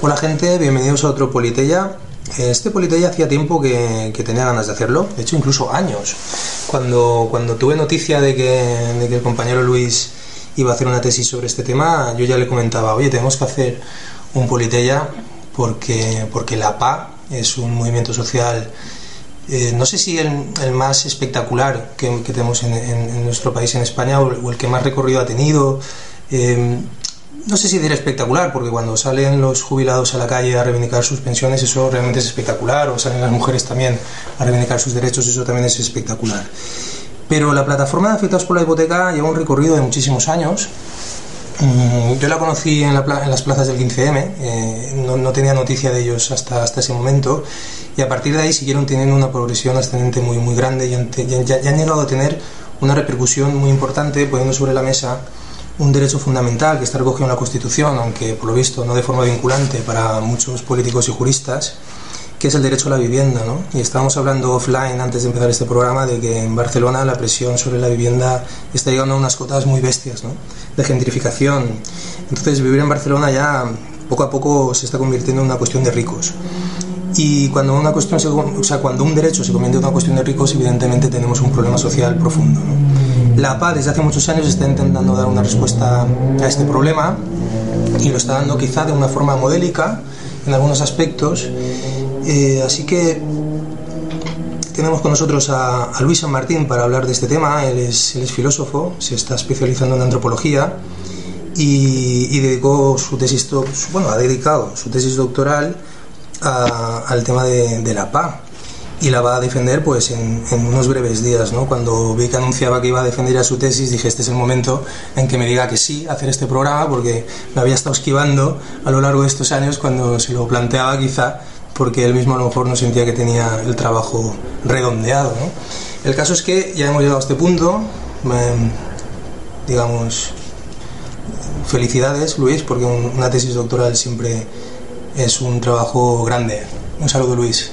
Hola gente, bienvenidos a otro Politeya. Este Politeya hacía tiempo que, tenía ganas de hacerlo, de hecho incluso años. Cuando, cuando tuve noticia de que, de que el compañero Luis iba a hacer una tesis sobre este tema, yo ya le comentaba, oye, tenemos que hacer un Politeya porque, porque la PA es un movimiento social, eh, no sé si el, el más espectacular que, tenemos en, nuestro país, en España, o, el que más recorrido ha tenido. Eh, no sé si diré espectacular, porque cuando salen los jubilados a la calle a reivindicar sus pensiones, eso realmente es espectacular, o salen las mujeres también a reivindicar sus derechos, eso también es espectacular. Pero la plataforma de afectados por la hipoteca lleva un recorrido de muchísimos años. Mm, yo la conocí en, las plazas del 15M, eh, no, tenía noticia de ellos hasta, ese momento, y a partir de ahí siguieron teniendo una progresión ascendente muy, muy grande y ya han llegado a tener una repercusión muy importante, poniendo sobre la mesa un derecho fundamental que está recogido en la Constitución, aunque por lo visto no de forma vinculante para muchos políticos y juristas, que es el derecho a la vivienda. ¿no? Y estábamos hablando offline antes de empezar este programa de que en Barcelona la presión sobre la vivienda está llegando a unas cotas muy bestias ¿no? de gentrificación. Entonces vivir en Barcelona ya poco a poco se está convirtiendo en una cuestión de ricos. Y cuando, una cuestión o sea, cuando un derecho se convierte en una cuestión de ricos, evidentemente tenemos un problema social profundo. La APA desde hace muchos años está intentando dar una respuesta a este problema y lo está dando quizá de una forma modélica en algunos aspectos. Eh, así que tenemos con nosotros a, Luis San Martín para hablar de este tema. Él es, él es filósofo, se está especializando en antropología y, dedicó su tesis, bueno, ha dedicado su tesis doctoral al tema de, de la PA y la va a defender pues en, unos breves días. ¿no? Cuando vi que anunciaba que iba a defender a su tesis, dije este es el momento en que me diga que sí hacer este programa porque me había estado esquivando a lo largo de estos años cuando se lo planteaba quizá porque él mismo a lo mejor no sentía que tenía el trabajo redondeado. ¿no? El caso es que ya hemos llegado a este punto, digamos, felicidades Luis, porque una tesis doctoral siempre es un trabajo grande. Un saludo Luis.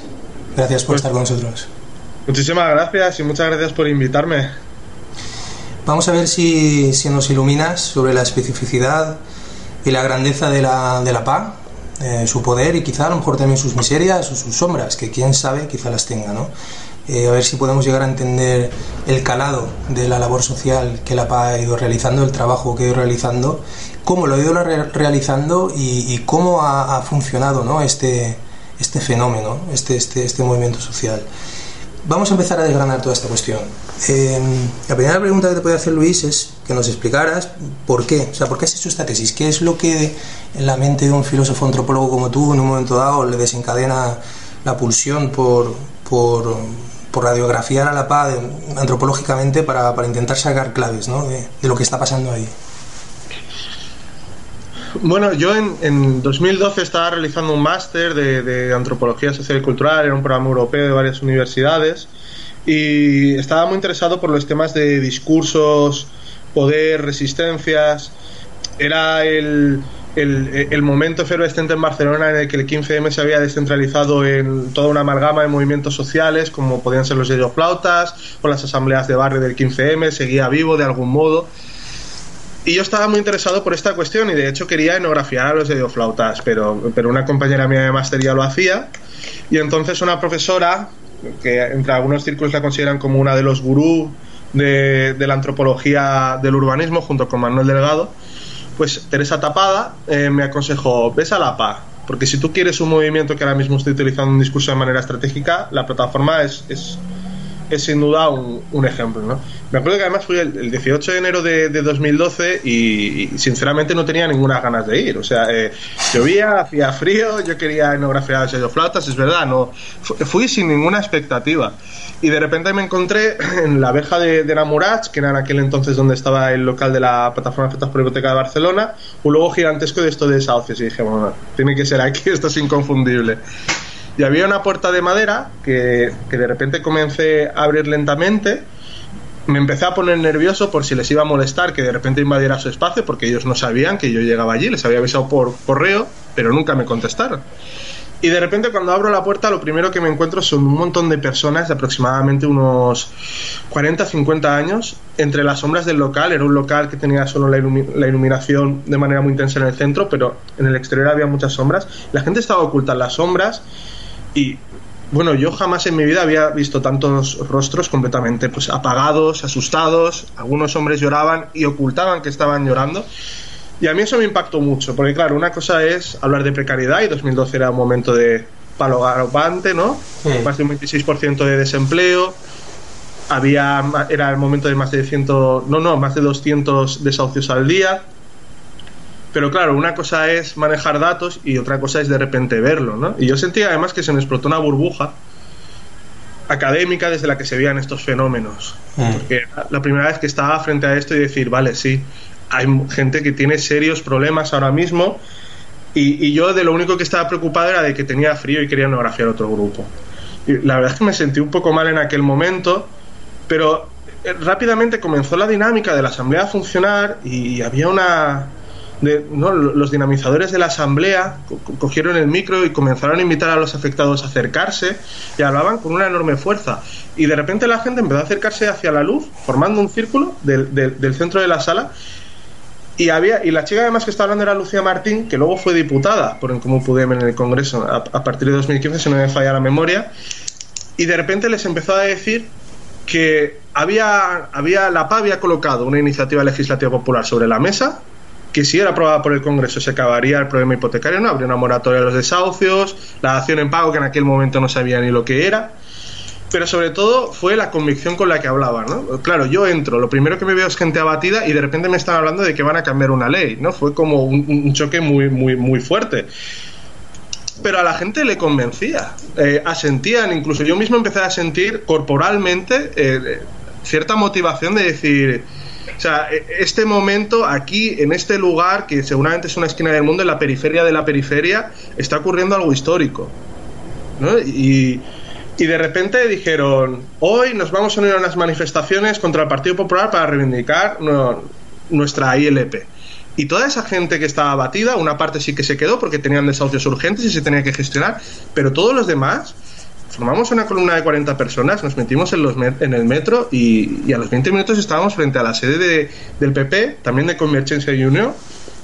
Gracias por pues estar con nosotros. Muchísimas gracias y muchas gracias por invitarme. Vamos a ver si, si nos iluminas sobre la especificidad y la grandeza de la, de la PA, eh, su poder y quizá a lo mejor también sus miserias o sus sombras, que quién sabe quizá las tenga, ¿no? Eh, a ver si podemos llegar a entender el calado de la labor social que la PA ha ido realizando, el trabajo que ha ido realizando, cómo lo ha ido realizando y, cómo ha, ha funcionado ¿no? este, este fenómeno, este, este, este movimiento social. Vamos a empezar a desgranar toda esta cuestión. Eh, la primera pregunta que te puede hacer Luis es que nos explicaras por qué, o sea, por qué has hecho esta tesis, qué es lo que en la mente de un filósofo antropólogo como tú en un momento dado le desencadena la pulsión por, por, por radiografiar a la paz antropológicamente para, para, intentar sacar claves ¿no? de lo que está pasando ahí. Bueno, yo en, 2012 estaba realizando un máster de, antropología social y cultural, era un programa europeo de varias universidades y estaba muy interesado por los temas de discursos, poder, resistencias. Era el, el, momento efervescente en Barcelona en el que el 15M se había descentralizado en toda una amalgama de movimientos sociales, como podían ser los flautas o las asambleas de barrio del 15M, seguía vivo de algún modo. Y yo estaba muy interesado por esta cuestión y de hecho quería enografiar a los flautas, pero, pero una compañera mía de máster ya lo hacía. Y entonces una profesora, que entre algunos círculos la consideran como una de los gurús de, la antropología del urbanismo, junto con Manuel Delgado, pues Teresa Tapada eh, me aconsejó, ves a la PA, porque si tú quieres un movimiento que ahora mismo estoy utilizando un discurso de manera estratégica, la plataforma es es sin duda un, ejemplo. ¿no? Me acuerdo que además fui el, 18 de enero de, 2012 y, sinceramente no tenía ninguna ganas de ir. O sea, eh, llovía, hacía frío, yo quería enografiar sello flautas, es verdad, no fui sin ninguna expectativa. Y de repente me encontré en la abeja de, de Namurach, que era en aquel entonces donde estaba el local de la plataforma Afectadas por Hipoteca de Barcelona, un logo gigantesco de esto de desahucios. Y dije, bueno, tiene que ser aquí, esto es inconfundible. Y había una puerta de madera que, de repente comencé a abrir lentamente. Me empecé a poner nervioso por si les iba a molestar que de repente invadiera su espacio, porque ellos no sabían que yo llegaba allí, les había avisado por correo, pero nunca me contestaron. Y de repente cuando abro la puerta lo primero que me encuentro son un montón de personas de aproximadamente unos 40, 50 años entre las sombras del local. Era un local que tenía solo la, iluminación de manera muy intensa en el centro, pero en el exterior había muchas sombras. La gente estaba oculta en las sombras y bueno, yo jamás en mi vida había visto tantos rostros completamente pues apagados, asustados, algunos hombres lloraban y ocultaban que estaban llorando. Y a mí eso me impactó mucho, porque claro, una cosa es hablar de precariedad y 2012 era un momento de palo galopante, ¿no? Más de un 26% de desempleo, había era el momento de más de 100, no, no, más de 200 desahucios al día. Pero claro, una cosa es manejar datos y otra cosa es de repente verlo, ¿no? Y yo sentía además que se me explotó una burbuja académica desde la que se veían estos fenómenos. Porque la primera vez que estaba frente a esto y decir, vale, sí, hay gente que tiene serios problemas ahora mismo y, yo de lo único que estaba preocupado era de que tenía frío y quería a otro grupo. Y la verdad es que me sentí un poco mal en aquel momento, pero eh, rápidamente comenzó la dinámica de la asamblea a funcionar y había una... los dinamizadores de la asamblea cogieron el micro y comenzaron a invitar a los afectados a acercarse y hablaban con una enorme fuerza. Y de repente la gente empezó a acercarse hacia la luz, formando un círculo del, del centro de la sala y había y la chica además que estaba hablando era Lucía Martín, que luego fue diputada por el Común Pudem en el Congreso a, partir de 2015, si no me falla la memoria. Y de repente les empezó a decir que había, había la PA había colocado una iniciativa legislativa popular sobre la mesa, que si era aprobada por el Congreso se acabaría el problema hipotecario, no habría una moratoria de los desahucios, la dación en pago que en aquel momento no sabía ni lo que era pero sobre todo fue la convicción con la que hablaba, ¿no? Claro, yo entro, lo primero que me veo es gente abatida y de repente me están hablando de que van a cambiar una ley, ¿no? Fue como un, choque muy, muy, muy fuerte. Pero a la gente le convencía, eh, asentían, incluso yo mismo empecé a sentir corporalmente eh, cierta motivación de decir, o sea, e, este momento aquí, en este lugar, que seguramente es una esquina del mundo, en la periferia de la periferia, está ocurriendo algo histórico. y de repente dijeron, hoy nos vamos a unir a unas manifestaciones contra el Partido Popular para reivindicar nuestra ILP. Y toda esa gente que estaba abatida, una parte sí que se quedó porque tenían desahucios urgentes y se tenía que gestionar, pero todos los demás formamos una columna de 40 personas, nos metimos en, los en el metro y, a los 20 minutos estábamos frente a la sede de, del PP, también de Convergencia Union,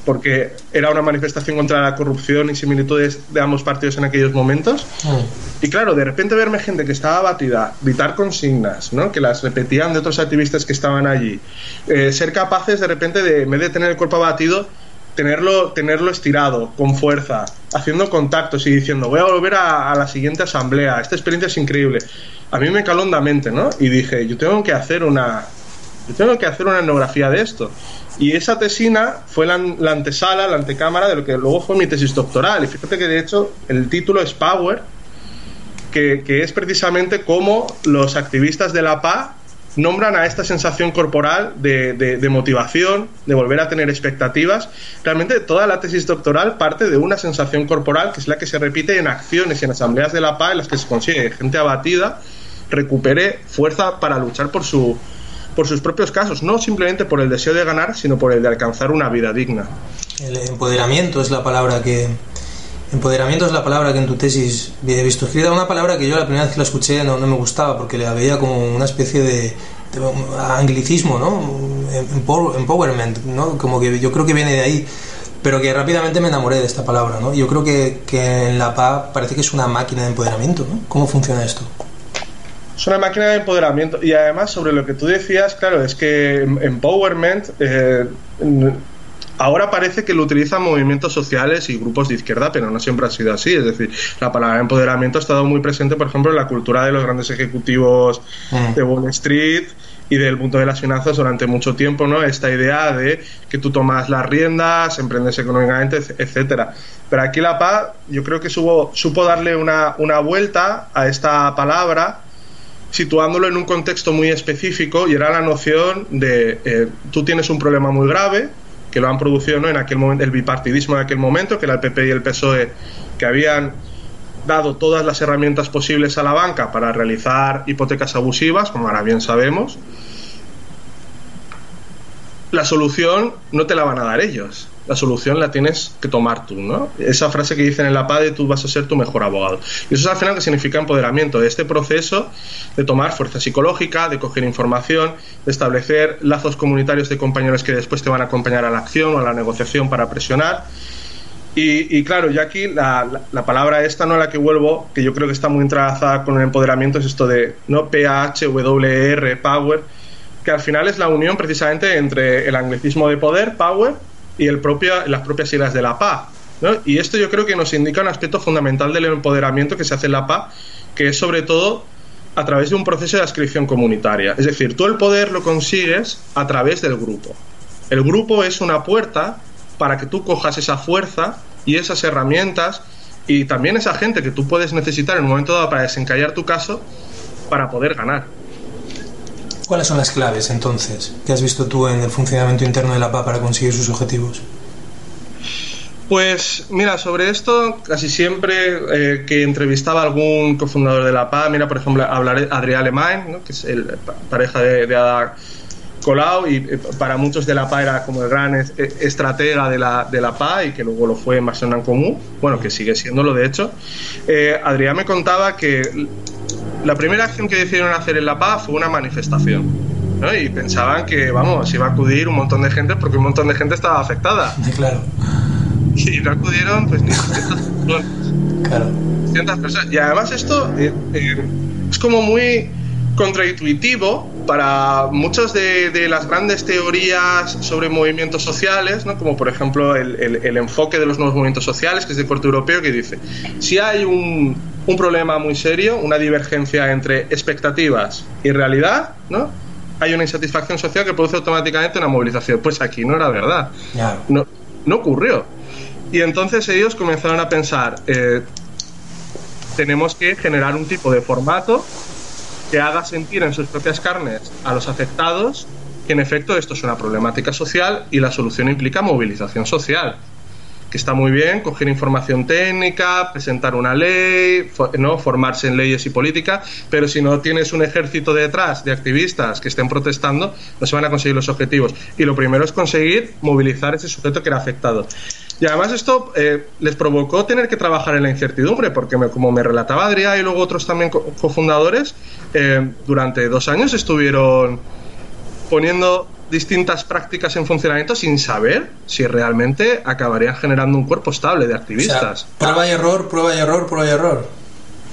porque era una manifestación contra la corrupción y similitudes de ambos partidos en aquellos momentos. Mm. Y claro, de repente verme gente que estaba abatida, gritar consignas, ¿no? que las repetían de otros activistas que estaban allí, eh, ser capaces de repente de, en vez de tener el cuerpo abatido, tenerlo, tenerlo estirado, con fuerza, haciendo contactos y diciendo, voy a volver a, la siguiente asamblea, esta experiencia es increíble. A mí me caló hondamente, ¿no? Y dije, yo tengo que hacer una, yo tengo que hacer una etnografía de esto. Y esa tesina fue la, antesala, la antecámara de lo que luego fue mi tesis doctoral. Y fíjate que de hecho el título es Power, que, es precisamente cómo los activistas de la paz nombran a esta sensación corporal de, motivación, de volver a tener expectativas. Realmente toda la tesis doctoral parte de una sensación corporal que es la que se repite en acciones y en asambleas de la paz en las que se consigue gente abatida recupere fuerza para luchar por su, por sus propios casos, no simplemente por el deseo de ganar, sino por el de alcanzar una vida digna. El empoderamiento es la palabra que empoderamiento es la palabra que en tu tesis he visto escrita, una palabra que yo la primera vez que la escuché no, no me gustaba porque la veía como una especie de, anglicismo, ¿no? Empowerment, ¿no? Como que yo creo que viene de ahí pero que rápidamente me enamoré de esta palabra, ¿no? Yo creo que, que en la PA parece que es una máquina de empoderamiento, ¿no? ¿Cómo funciona esto? es una máquina de empoderamiento. Y además, sobre lo que tú decías, claro, es que empowerment eh, ahora parece que lo utilizan movimientos sociales y grupos de izquierda, pero no siempre ha sido así. Es decir, la palabra empoderamiento ha estado muy presente, por ejemplo, en la cultura de los grandes ejecutivos mm. de Wall Street y del punto de las finanzas durante mucho tiempo, ¿no? Esta idea de que tú tomas las riendas, emprendes económicamente, etcétera. Pero aquí la paz, yo creo que supo, supo darle una, una vuelta a esta palabra situándolo en un contexto muy específico y era la noción de eh, tú tienes un problema muy grave que lo han producido ¿no? en aquel momento el bipartidismo de aquel momento que era el PP y el PSOE que habían dado todas las herramientas posibles a la banca para realizar hipotecas abusivas como ahora bien sabemos la solución no te la van a dar ellos la solución la tienes que tomar tú, ¿no? Esa frase que dicen en la PADE, tú vas a ser tu mejor abogado. Y eso es al final que significa empoderamiento, de este proceso de tomar fuerza psicológica, de coger información, de establecer lazos comunitarios de compañeros que después te van a acompañar a la acción o a la negociación para presionar. Y, claro, ya aquí la, palabra esta, no a la que vuelvo, que yo creo que está muy entrelazada con el empoderamiento, es esto de ¿no? P-H-W-R, power, que al final es la unión precisamente entre el anglicismo de poder, power, y el propio, las propias siglas de la PA. Y esto yo creo que nos indica un aspecto fundamental del empoderamiento que se hace en la PA, que es sobre todo a través de un proceso de adscripción comunitaria. Es decir, tú el poder lo consigues a través del grupo. El grupo es una puerta para que tú cojas esa fuerza y esas herramientas y también esa gente que tú puedes necesitar en un momento dado para desencallar tu caso para poder ganar. ¿Cuáles son las claves entonces que has visto tú en el funcionamiento interno de la PA para conseguir sus objetivos? Pues mira, sobre esto casi siempre eh, que entrevistaba a algún cofundador de la PA, mira por ejemplo hablaré Adrián Alemán, que es el pareja de, de Ada Colau y eh, para muchos de la PA era como el gran estratega de la, de la PA y que luego lo fue en Barcelona Común, bueno, que sigue siéndolo de hecho. Eh, Adrián me contaba que la primera acción que decidieron hacer en La Paz fue una manifestación. ¿no? Y pensaban que, vamos, iba a acudir un montón de gente porque un montón de gente estaba afectada. Claro. Y no acudieron, pues, ni 200 personas. Claro. personas. Y además esto eh, eh, es como muy contraintuitivo para muchas de, las grandes teorías sobre movimientos sociales, ¿no? como por ejemplo el, el, enfoque de los nuevos movimientos sociales, que es de corte europeo, que dice, si hay un, un problema muy serio, una divergencia entre expectativas y realidad, ¿no? Hay una insatisfacción social que produce automáticamente una movilización. Pues aquí no era verdad. No, no ocurrió. Y entonces ellos comenzaron a pensar, eh, tenemos que generar un tipo de formato que haga sentir en sus propias carnes a los afectados que en efecto esto es una problemática social y la solución implica movilización social que está muy bien, coger información técnica, presentar una ley, ¿no? formarse en leyes y política, pero si no tienes un ejército detrás de activistas que estén protestando, no se van a conseguir los objetivos. Y lo primero es conseguir movilizar ese sujeto que era afectado. Y además esto eh, les provocó tener que trabajar en la incertidumbre, porque como me relataba Adrián y luego otros también cofundadores, eh, durante dos años estuvieron poniendo distintas prácticas en funcionamiento sin saber si realmente acabarían generando un cuerpo estable de activistas. prueba y error, prueba y error, prueba y error.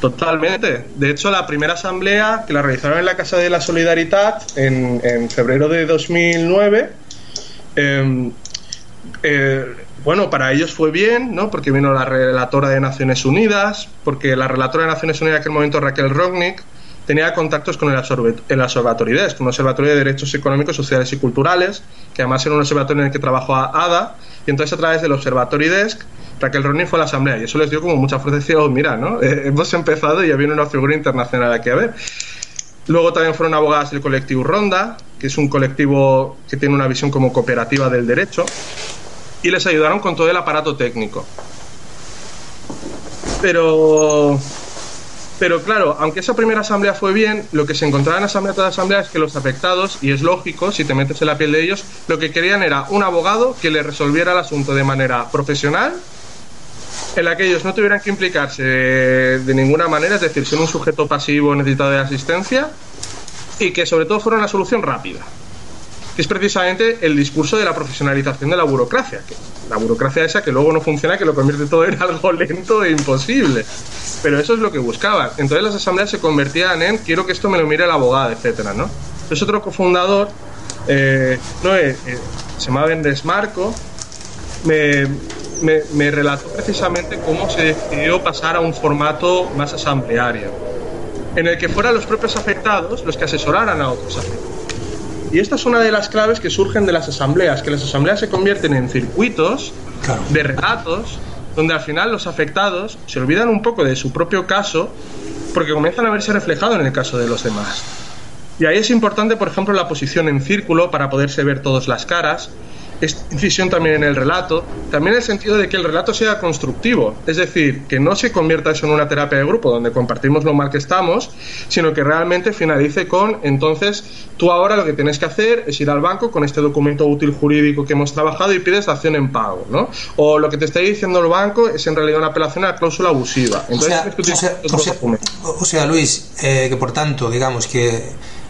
Totalmente. De hecho, la primera asamblea que la realizaron en la Casa de la Solidaridad en, en febrero de 2009, em, eh, bueno, para ellos fue bien, ¿no? Porque vino la relatora de Naciones Unidas, porque la relatora de Naciones Unidas en aquel momento, Raquel Rognick, tenía contactos con el, Observatorio un observatorio de derechos económicos, sociales y culturales, que además era un observatorio en el que trabajó ADA, y entonces a través del Observatorio DESC, Raquel Ronin fue a la asamblea, y eso les dio como mucha fuerza, decía, oh, mira, ¿no? Hemos empezado y ya viene una figura internacional aquí a ver. Luego también fueron abogadas del colectivo Ronda, que es un colectivo que tiene una visión como cooperativa del derecho, y les ayudaron con todo el aparato técnico. Pero pero claro, aunque esa primera asamblea fue bien, lo que se encontraba en asamblea toda asamblea es que los afectados, y es lógico, si te metes en la piel de ellos, lo que querían era un abogado que le resolviera el asunto de manera profesional, en la que ellos no tuvieran que implicarse de, ninguna manera, es decir, ser un sujeto pasivo necesitado de asistencia, y que sobre todo fuera una solución rápida es precisamente el discurso de la profesionalización de la burocracia. Que la burocracia esa que luego no funciona, que lo convierte todo en algo lento e imposible. Pero eso es lo que buscaban. Entonces las asambleas se convertían en quiero que esto me lo mire el abogado, etcétera, ¿no? Entonces otro cofundador, eh, no, eh, eh, se llama Vendres Marco, me, me, me, relató precisamente cómo se decidió pasar a un formato más asambleario, en el que fueran los propios afectados los que asesoraran a otros afectados. Y esta es una de las claves que surgen de las asambleas, que las asambleas se convierten en circuitos de relatos donde al final los afectados se olvidan un poco de su propio caso porque comienzan a verse reflejado en el caso de los demás. Y ahí es importante, por ejemplo, la posición en círculo para poderse ver todas las caras, incisión también en el relato, también el sentido de que el relato sea constructivo, es decir, que no se convierta eso en una terapia de grupo donde compartimos lo mal que estamos, sino que realmente finalice con, entonces, tú ahora lo que tienes que hacer es ir al banco con este documento útil jurídico que hemos trabajado y pides acción en pago, ¿no? O lo que te está diciendo el banco es en realidad una apelación a la cláusula abusiva. o, sea, Luis, eh, que por tanto, digamos que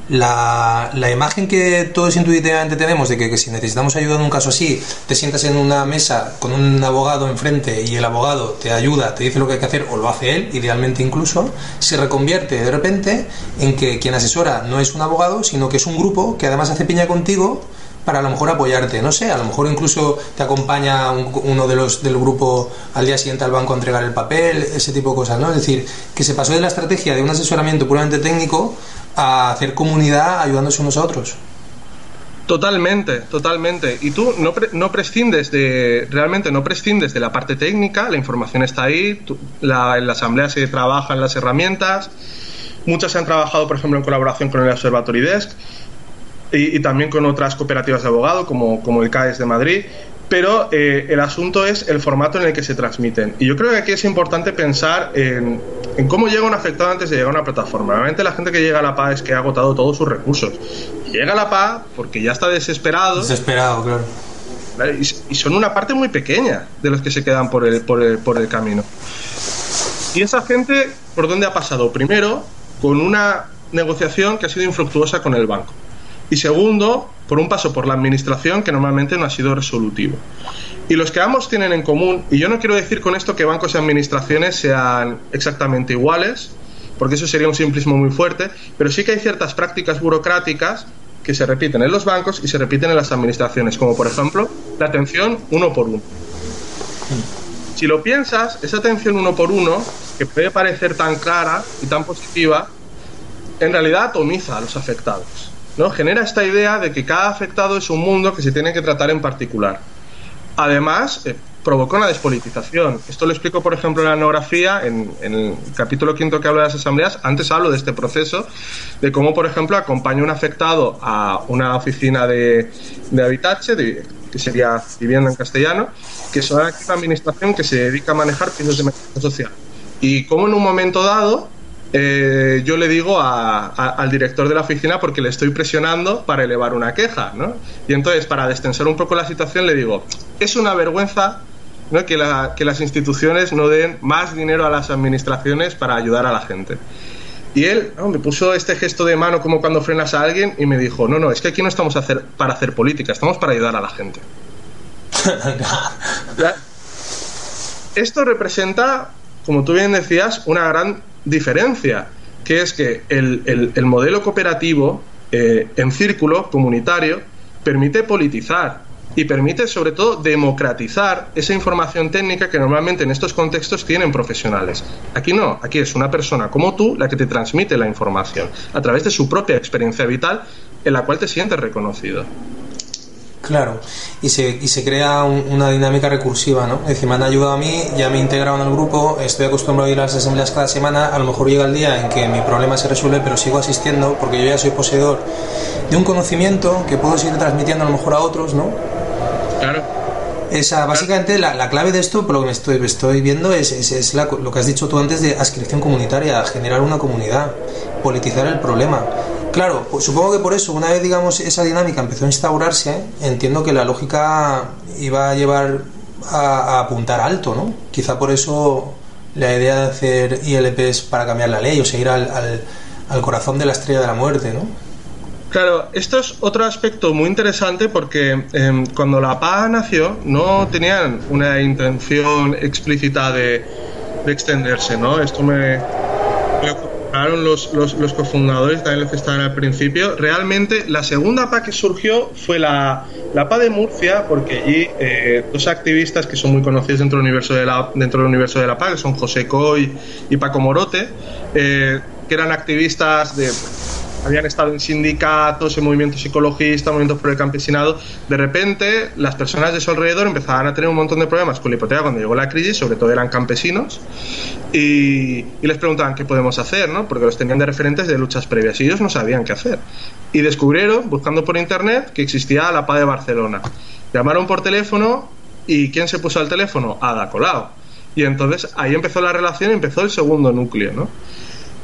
la, la, imagen que todos intuitivamente tenemos de que, si necesitamos ayuda en un caso así, te sientas en una mesa con un abogado enfrente y el abogado te ayuda, te dice lo que hay que hacer o lo hace él, idealmente incluso, se reconvierte de repente en que quien asesora no es un abogado, sino que es un grupo que además hace piña contigo para a lo mejor apoyarte, no sé, a lo mejor incluso te acompaña uno de los del grupo al día siguiente al banco a entregar el papel, ese tipo de cosas, ¿no? Es decir, que se pasó de la estrategia de un asesoramiento puramente técnico a hacer comunidad ayudándose unos a otros. Totalmente, totalmente. Y tú no, no prescindes de, realmente no prescindes de la parte técnica, la información está ahí, la, en la asamblea se trabajan las herramientas, muchas se han trabajado, por ejemplo, en colaboración con el Observatory Desk y, y también con otras cooperativas de abogados como, como el CAES de Madrid, pero eh, el asunto es el formato en el que se transmiten. Y yo creo que aquí es importante pensar en, cómo llega un afectado antes de llegar a una plataforma. Normalmente la gente que llega a la PA es que ha agotado todos sus recursos. llega a la PA porque ya está desesperado. Desesperado, claro. Y, son una parte muy pequeña de los que se quedan por el, por el, por el camino. Y esa gente, ¿por dónde ha pasado? Primero, con una negociación que ha sido infructuosa con el banco y segundo, por un paso por la administración que normalmente no ha sido resolutivo. Y los que ambos tienen en común, y yo no quiero decir con esto que bancos y administraciones sean exactamente iguales, porque eso sería un simplismo muy fuerte, pero sí que hay ciertas prácticas burocráticas que se repiten en los bancos y se repiten en las administraciones, como por ejemplo la atención uno por uno. Si lo piensas, esa atención uno por uno, que puede parecer tan clara y tan positiva, en realidad atomiza a los afectados. ¿No? Genera esta idea de que cada afectado es un mundo que se tiene que tratar en particular. Además, eh, provoca una despolitización. Esto lo explico, por ejemplo, en la etnografía, en, el capítulo quinto que habla de las asambleas. Antes hablo de este proceso, de cómo, por ejemplo, acompaña un afectado a una oficina de, de que sería vivienda en castellano, que es una administración que se dedica a manejar pisos de emergencia social. Y cómo en un momento dado eh, yo le digo al director de la oficina porque le estoy presionando para elevar una queja, ¿no? Y entonces, para destensar un poco la situación, le digo, es una vergüenza que, las instituciones no den más dinero a las administraciones para ayudar a la gente. Y él me puso este gesto de mano como cuando frenas a alguien y me dijo, no, no, es que aquí no estamos hacer, para hacer política, estamos para ayudar a la gente. Esto representa, como tú bien decías, una gran diferencia, que es que el, el, modelo cooperativo eh, en círculo comunitario permite politizar y permite sobre todo democratizar esa información técnica que normalmente en estos contextos tienen profesionales. Aquí no, aquí es una persona como tú la que te transmite la información a través de su propia experiencia vital en la cual te sientes reconocido. Claro, y se, y se crea una dinámica recursiva, ¿no? Es decir, me han ayudado a mí, ya me he integrado en el grupo, estoy acostumbrado a ir a las asambleas cada semana, a lo mejor llega el día en que mi problema se resuelve, pero sigo asistiendo porque yo ya soy poseedor de un conocimiento que puedo seguir transmitiendo a lo mejor a otros, ¿no? Claro. Esa, básicamente la, la, clave de esto, por lo que me estoy, estoy viendo, es, es, es lo que has dicho tú antes de adscripción comunitaria, generar una comunidad, politizar el problema. Claro, pues supongo que por eso, una vez digamos esa dinámica empezó a instaurarse, entiendo que la lógica iba a llevar a, apuntar alto, ¿no? Quizá por eso la idea de hacer ILPs para cambiar la ley o seguir al, al, corazón de la estrella de la muerte, ¿no? Claro, esto es otro aspecto muy interesante porque em, cuando la PA nació no tenían una intención explícita de, de extenderse, ¿no? Esto me, los, los, los, cofundadores, también los que estaban al principio. Realmente la segunda PA que surgió fue la, la PA de Murcia, porque allí eh, dos activistas que son muy conocidos dentro del universo de la, dentro del universo de la PA, que son José Coy y Paco Morote, eh, que eran activistas de habían estado en sindicatos, en movimientos psicologistas, movimientos por el campesinado, de repente las personas de su alrededor empezaban a tener un montón de problemas con la hipoteca cuando llegó la crisis, sobre todo eran campesinos, y, les preguntaban qué podemos hacer, ¿no? porque los tenían de referentes de luchas previas y ellos no sabían qué hacer. Y descubrieron, buscando por internet, que existía la PA de Barcelona. Llamaron por teléfono y ¿quién se puso al teléfono? Ada Colau. Y entonces ahí empezó la relación y empezó el segundo núcleo, ¿no?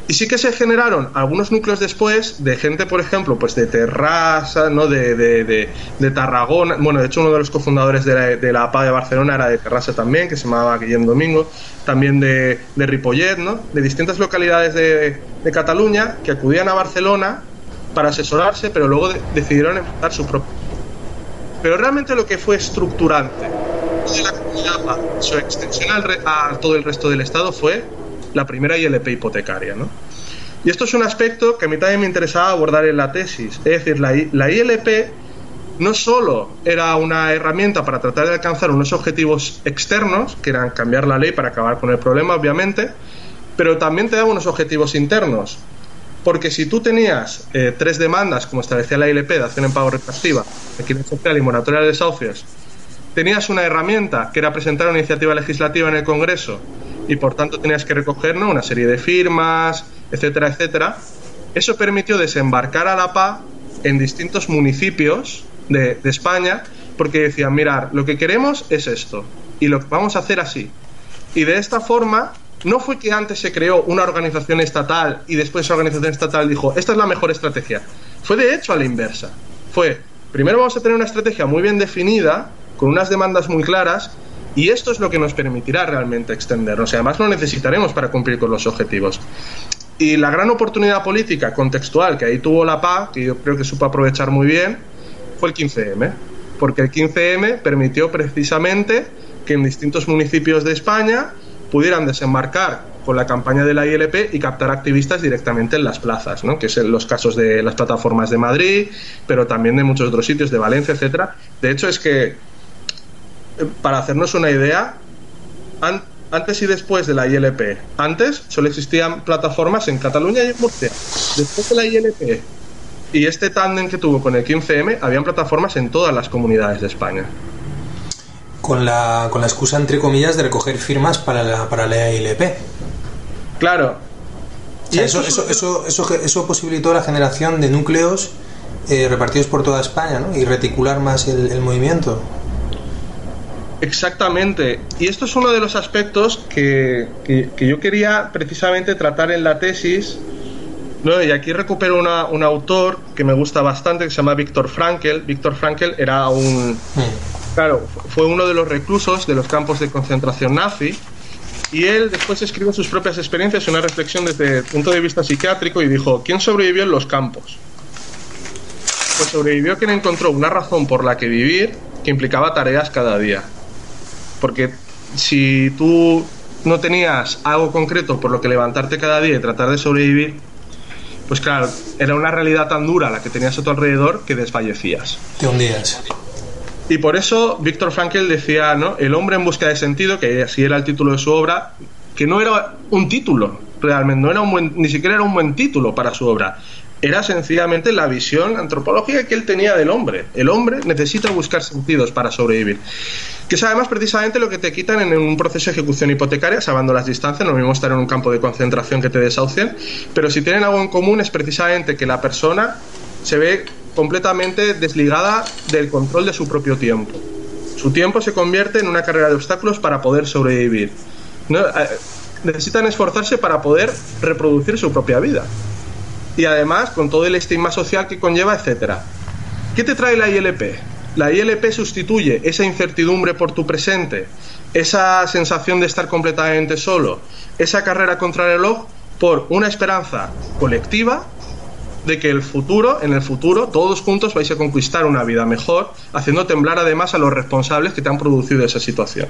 Y sí que se generaron algunos núcleos después de gente, por ejemplo, pues de Terrassa, ¿no? De, de, Tarragona. Bueno, de hecho, uno de los cofundadores de la, de la APA de Barcelona era de Terrassa también, que se llamaba Guillem Domingo. También de, de Ripollet, ¿no? De distintas localidades de, Cataluña que acudían a Barcelona para asesorarse, pero luego decidieron empezar su propio. Pero realmente lo que fue estructurante de la comunidad su extensión a todo el resto del Estado fue la primera ILP hipotecaria. ¿no? Y esto es un aspecto que a mí también me interesaba abordar en la tesis. Es decir, la, la ILP no solo era una herramienta para tratar de alcanzar unos objetivos externos, que eran cambiar la ley para acabar con el problema, obviamente, pero también te daba unos objetivos internos. Porque si tú tenías eh, tres demandas, como establecía la ILP, de acción en pago retroactiva, equidad social y moratoria de desahucios, tenías una herramienta que era presentar una iniciativa legislativa en el Congreso y por tanto tenías que recoger una serie de firmas, etcétera, etcétera. Eso permitió desembarcar a la PA en distintos municipios de, España porque decían, mirar, lo que queremos es esto y lo vamos a hacer así. Y de esta forma, no fue que antes se creó una organización estatal y después esa organización estatal dijo, esta es la mejor estrategia. Fue de hecho a la inversa. Fue, primero vamos a tener una estrategia muy bien definida, con unas demandas muy claras, y esto es lo que nos permitirá realmente extendernos. Y además lo necesitaremos para cumplir con los objetivos. Y la gran oportunidad política contextual que ahí tuvo la PA, que yo creo que supo aprovechar muy bien, fue el 15M. Porque el 15M permitió precisamente que en distintos municipios de España pudieran desembarcar con la campaña de la ILP y captar activistas directamente en las plazas, ¿no? que es en los casos de las plataformas de Madrid, pero también de muchos otros sitios, de Valencia, etcétera. De hecho, es que para hacernos una idea, antes y después de la ILP, antes solo existían plataformas en Cataluña y en Murcia. Después de la ILP y este tándem que tuvo con el 15M, habían plataformas en todas las comunidades de España. Con la, con la excusa, entre comillas, de recoger firmas para la, para la ILP. Claro. y eso, eso, eso, eso, eso, posibilitó la generación de núcleos eh, repartidos por toda España ¿no? y reticular más el movimiento. Exactamente. Y esto es uno de los aspectos que, yo quería precisamente tratar en la tesis. Y aquí recupero un autor que me gusta bastante, que se llama Víctor Frankel. Víctor Frankel era un... Claro, fue uno de los reclusos de los campos de concentración nazi. Y él después escribió sus propias experiencias, una reflexión desde el punto de vista psiquiátrico y dijo, ¿quién sobrevivió en los campos? Pues sobrevivió quien encontró una razón por la que vivir que implicaba tareas cada día. Porque si tú no tenías algo concreto por lo que levantarte cada día y tratar de sobrevivir, pues claro, era una realidad tan dura la que tenías a tu alrededor que desfallecías. Te hundías. Y por eso Víctor Frankl decía, ¿no? El hombre en busca de sentido, que así era el título de su obra, que no era un título, realmente, no era un buen, ni siquiera era un buen título para su obra. Era sencillamente la visión antropológica que él tenía del hombre. El hombre necesita buscar sentidos para sobrevivir que es además precisamente lo que te quitan en un proceso de ejecución hipotecaria, salvando las distancias, no mismo estar en un campo de concentración que te desahucien, pero si tienen algo en común es precisamente que la persona se ve completamente desligada del control de su propio tiempo. Su tiempo se convierte en una carrera de obstáculos para poder sobrevivir. Eh, necesitan esforzarse para poder reproducir su propia vida. Y además, con todo el estigma social que conlleva, etcétera. ¿Qué te trae la ILP? La ILP sustituye esa incertidumbre por tu presente, esa sensación de estar completamente solo, esa carrera contra el reloj por una esperanza colectiva de que el futuro, en el futuro, todos juntos vais a conquistar una vida mejor, haciendo temblar además a los responsables que te han producido esa situación.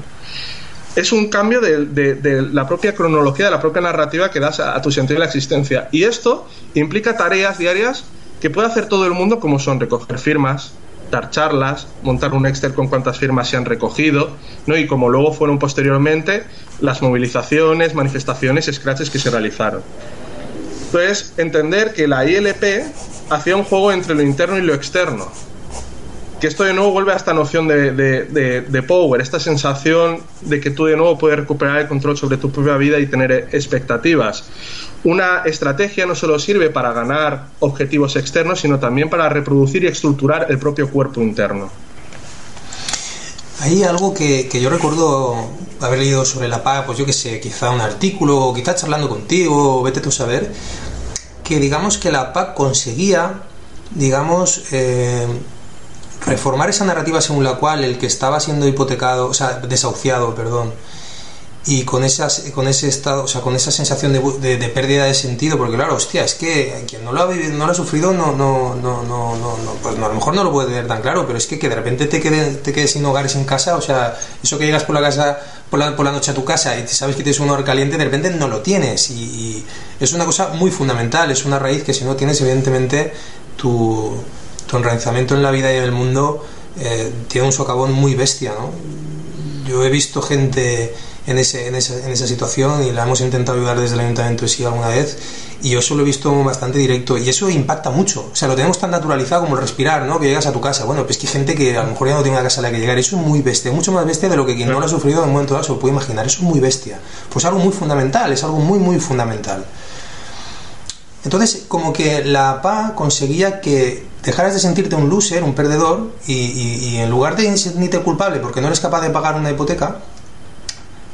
Es un cambio de, la propia cronología, de la propia narrativa que das a, tu sentido de la existencia. Y esto implica tareas diarias que puede hacer todo el mundo, como son recoger firmas, dar charlas, montar un Excel con cuántas firmas se han recogido, ¿no? y como luego fueron posteriormente las movilizaciones, manifestaciones, scratches que se realizaron. Entonces, entender que la ILP hacía un juego entre lo interno y lo externo, que esto de nuevo vuelve a esta noción de, de, power, esta sensación de que tú de nuevo puedes recuperar el control sobre tu propia vida y tener expectativas. Una estrategia no solo sirve para ganar objetivos externos, sino también para reproducir y estructurar el propio cuerpo interno. Hay algo que, que yo recuerdo haber leído sobre la paz, pues yo que sé, quizá un artículo, o quizá charlando contigo, vete tú a saber, que digamos que la PAC conseguía, digamos, eh, reformar esa narrativa según la cual el que estaba siendo hipotecado, o sea, desahuciado, perdón, y con esas con ese estado o sea con esa sensación de, de, pérdida de sentido porque claro hostia es que quien no lo ha vivido no lo ha sufrido no no no no no, pues no, a lo mejor no lo puede tener tan claro pero es que, que de repente te quedes te quedes sin hogares en casa o sea eso que llegas por la casa por la, por la noche a tu casa y sabes que tienes un hogar caliente de repente no lo tienes y, y es una cosa muy fundamental es una raíz que si no tienes evidentemente tu tu enraizamiento en la vida y en el mundo eh, tiene un socavón muy bestia no yo he visto gente en, ese, en, esa, en esa situación y la hemos intentado ayudar desde el ayuntamiento sí alguna vez y yo eso lo he visto bastante directo y eso impacta mucho, o sea, lo tenemos tan naturalizado como el respirar, ¿no? Que llegas a tu casa, bueno, pues que hay gente que a lo mejor ya no tiene una casa a la que llegar, eso es muy bestia, mucho más bestia de lo que quien no lo ha sufrido en un momento dado se lo puede imaginar, eso es muy bestia, pues algo muy fundamental, es algo muy, muy fundamental. Entonces, como que la PA conseguía que dejaras de sentirte un loser, un perdedor, y, en lugar de sentirte culpable porque no eres capaz de pagar una hipoteca,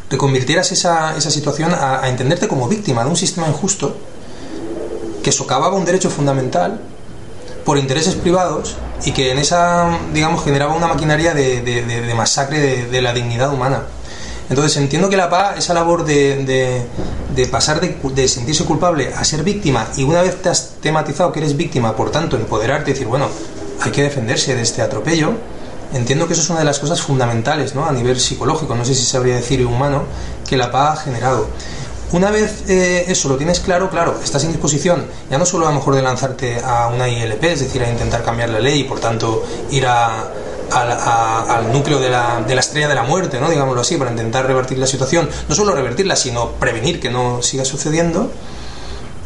te convirtieras esa, esa situación a, entenderte como víctima de un sistema injusto que socavaba un derecho fundamental por intereses privados y que en esa, digamos, generaba una maquinaria de, de masacre de, la dignidad humana. Entonces entiendo que la PA, esa labor de, pasar de, sentirse culpable a ser víctima y una vez te has tematizado que eres víctima, por tanto, empoderarte y decir, bueno, hay que defenderse de este atropello, entiendo que eso es una de las cosas fundamentales ¿no? a nivel psicológico, no sé si sabría decir humano, que la PA ha generado. Una vez eh, eso lo tienes claro, claro, estás en disposición ya no solo a lo mejor de lanzarte a una ILP, es decir, a intentar cambiar la ley y por tanto ir a, a, a, al núcleo de la, de la, estrella de la muerte, ¿no? digámoslo así, para intentar revertir la situación, no solo revertirla, sino prevenir que no siga sucediendo.